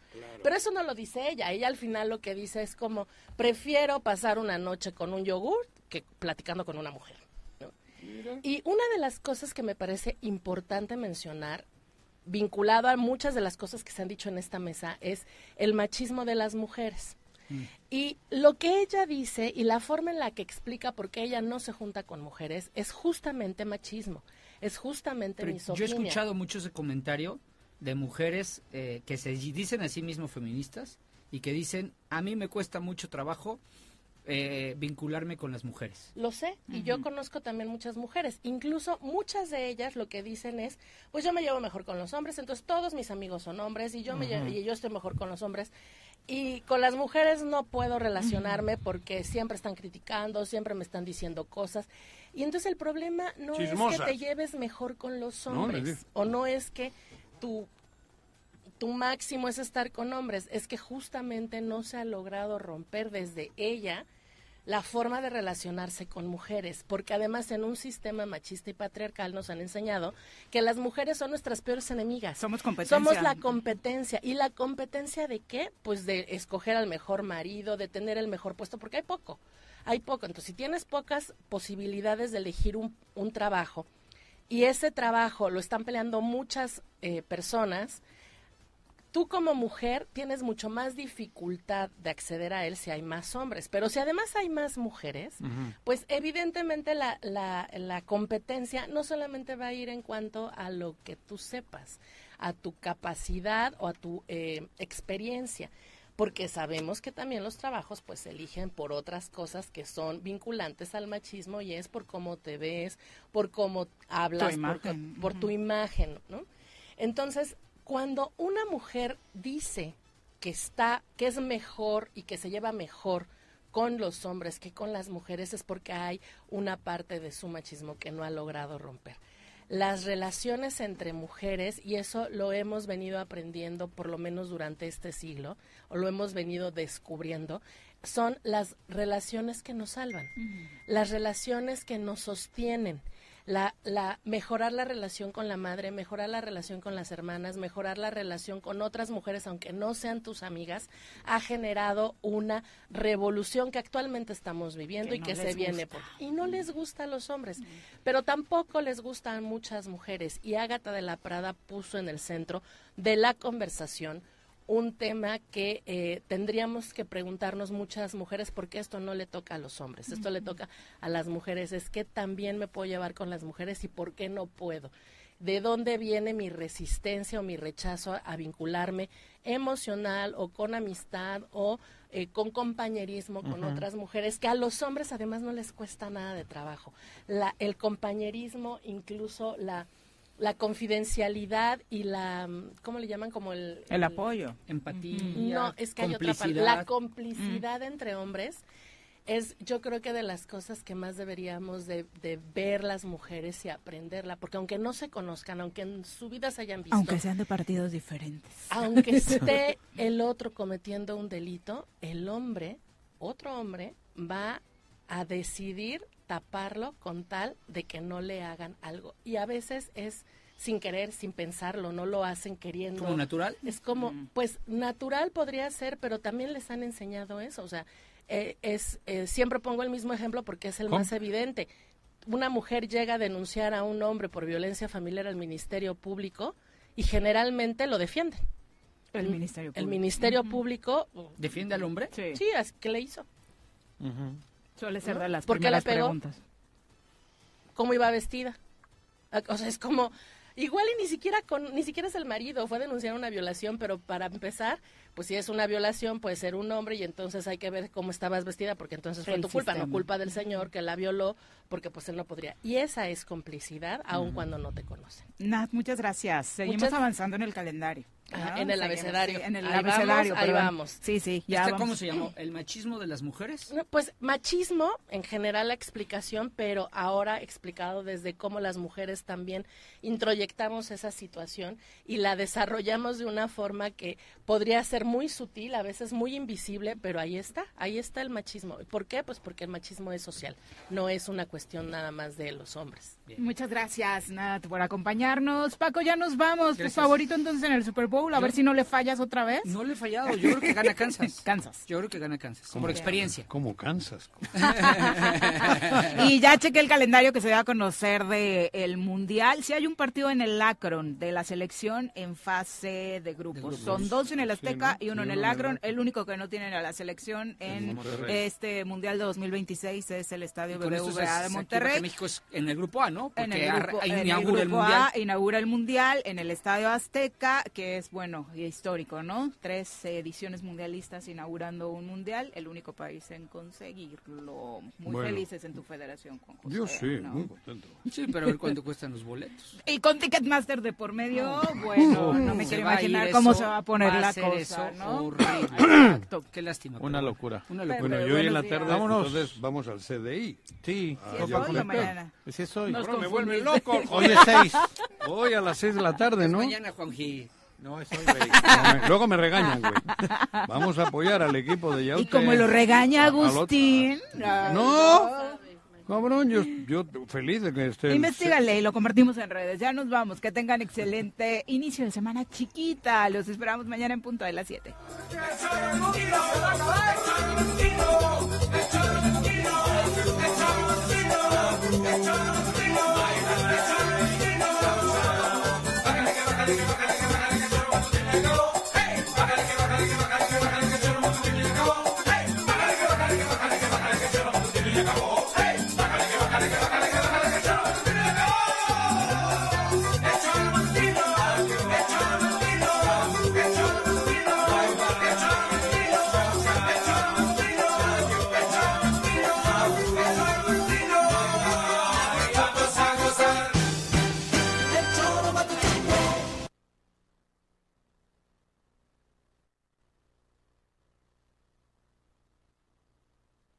Pero eso no lo dice ella. Ella al final lo que dice es como, prefiero pasar una noche con un yogur que platicando con una mujer. ¿no? Y una de las cosas que me parece importante mencionar, vinculado a muchas de las cosas que se han dicho en esta mesa, es el machismo de las mujeres. Y lo que ella dice y la forma en la que explica por qué ella no se junta con mujeres es justamente machismo, es justamente Pero yo he misoginia. escuchado mucho ese comentario de mujeres eh, que se dicen a sí mismos feministas y que dicen, a mí me cuesta mucho trabajo eh, vincularme con las mujeres. Lo sé, y yo conozco también muchas mujeres. Incluso muchas de ellas lo que dicen es, pues yo me llevo mejor con los hombres, entonces todos mis amigos son hombres y yo, me lle- Ujú. y yo estoy mejor con los hombres. Y con las mujeres no puedo relacionarme porque siempre están criticando, siempre me están diciendo cosas. Y entonces el problema no es que te lleves mejor con los hombres o no es que tu tu máximo es estar con hombres, es que justamente no se ha logrado romper desde ella la forma de relacionarse con mujeres, porque además en un sistema machista y patriarcal nos han enseñado que las mujeres son nuestras peores enemigas. Somos competencia. Somos la competencia. ¿Y la competencia de qué? Pues de escoger al mejor marido, de tener el mejor puesto, porque hay poco. Hay poco. Entonces, si tienes pocas posibilidades de elegir un, un trabajo y ese trabajo lo están peleando muchas eh, personas, tú como mujer tienes mucho más dificultad de acceder a él si hay más hombres. Pero si además hay más mujeres, pues evidentemente la, la, la competencia no solamente va a ir en cuanto a lo que tú sepas, a tu capacidad o a tu eh, experiencia, porque sabemos que también los trabajos pues se eligen por otras cosas que son vinculantes al machismo y es por cómo te ves, por cómo hablas, por, por tu imagen, ¿no? Entonces, cuando una mujer dice que está, que es mejor y que se lleva mejor con los hombres que con las mujeres es porque hay una parte de su machismo que no ha logrado romper. Las relaciones entre mujeres, y eso lo hemos venido aprendiendo por lo menos durante este siglo, o lo hemos venido descubriendo, son las relaciones que nos salvan, las relaciones que nos sostienen, la, la mejorar la relación con la madre, mejorar la relación con las hermanas, mejorar la relación con otras mujeres, aunque no sean tus amigas, ha generado una revolución que actualmente estamos viviendo Que y no que se viene por y no les gusta a los hombres, pero tampoco les gustan muchas mujeres. Y Ágata de la Prada puso en el centro de la conversación un tema que eh, tendríamos que preguntarnos muchas mujeres porque esto no le toca a los hombres, esto le toca a las mujeres, es que también me puedo llevar con las mujeres y por qué no puedo. ¿De dónde viene mi resistencia o mi rechazo a, a vincularme emocional o con amistad o eh, con compañerismo con otras mujeres que a los hombres además no les cuesta nada de trabajo? La, el compañerismo, incluso la, la confidencialidad y la, mm, ¿cómo le llaman? Como el... El apoyo. Empatía. No, es que hay otra palabra. complicidad. La complicidad entre hombres es, yo creo que de las cosas que más deberíamos de, de ver las mujeres y aprenderla, porque aunque no se conozcan, aunque en su vida se hayan visto, Aunque sean de partidos diferentes. aunque esté el otro cometiendo un delito, el hombre, otro hombre, va a decidir taparlo con tal de que no le hagan algo. Y a veces es sin querer, sin pensarlo, no lo hacen queriendo. ¿Como natural? Es como, pues natural podría ser, pero también les han enseñado eso. O sea, eh, es eh, siempre pongo el mismo ejemplo porque es el ¿Cómo? más evidente. Una mujer llega a denunciar a un hombre por violencia familiar al Ministerio Público y generalmente lo defienden. El Ministerio El Público. Ministerio Público ¿Defiende al hombre? Sí. Sí, así que le hizo. Suele ser ¿No? de las ¿Por qué la primeras pegó? preguntas. ¿Cómo iba vestida? Ah, O sea, es como igual y ni siquiera con ni siquiera es el marido, fue a denunciar una violación, pero para empezar, pues si es una violación puede ser un hombre y entonces hay que ver cómo estabas vestida porque entonces fue El tu culpa, no culpa del señor que la violó, porque pues él no podría. Y esa es complicidad aun cuando no te conocen. Nat, muchas gracias. Seguimos Muchas- avanzando en el calendario. En el Seguimos, abecedario. sí, en el Ahí abecedario, vamos, ahí vamos. Sí, sí, ya ¿Este vamos. cómo se llamó? ¿El machismo de las mujeres? No, Pues machismo, en general la explicación, pero ahora explicado desde cómo las mujeres también introyectamos esa situación y la desarrollamos de una forma que podría ser muy sutil, a veces muy invisible, pero ahí está, ahí está el machismo. ¿Por qué? Pues porque el machismo es social, no es una cuestión nada más de los hombres. Muchas gracias, Nat, por acompañarnos. Paco, ya nos vamos. ¿Tu Gracias. favorito entonces en el Super Bowl? A Yo- ver si no le fallas otra vez. No le he fallado, yo creo que gana Kansas. Kansas. Yo creo que gana Kansas, ¿Cómo? por experiencia. ¿Cómo cansas? Y ya chequé el calendario que se da a conocer de el Mundial. Si hay un partido en el Akron de la selección en fase de grupos. grupos. Son dos en el Azteca Sí, ¿no? y uno Sí, en el Akron. El único que no tienen a la selección en Monterrey. este Mundial de 2026 es el Estadio BBVA de Monterrey. México es en el grupo A, ¿no? En Porque el grupo, en el inaugura el grupo mundial. A inaugura el mundial en el Estadio Azteca, que es bueno y histórico, ¿no? Tres ediciones mundialistas inaugurando un mundial, el único país en conseguirlo. Muy Bueno. felices en tu federación, Juan José, Yo sí, ¿no? muy contento. Sí, pero a ver cuánto cuestan los boletos. Y con Ticketmaster de por medio, bueno, no me Se quiero imaginar eso, cómo se va a poner va a la ser cosa, eso ¿no? horrible. Exacto. Qué lástima. Una locura. Una locura. Bueno, y hoy en la tarde, Vámonos. entonces vamos al CDI. Sí. Ah, ¿Sí es hoy o mañana? Ese es hoy. Nos me vuelve loco. Hoy es seis. Hoy a las 6 de la tarde, ¿no? Mañana, Juanji. No, me- Luego me regañan, güey. Vamos a apoyar al equipo de Yaute. Y como lo regaña A- Agustín. No, cabrón, yo, yo feliz de que esté. Investígale y lo convertimos en redes. Ya nos vamos. Que tengan excelente inicio de semana chiquita. Los esperamos mañana en punto de las 7. Tiro,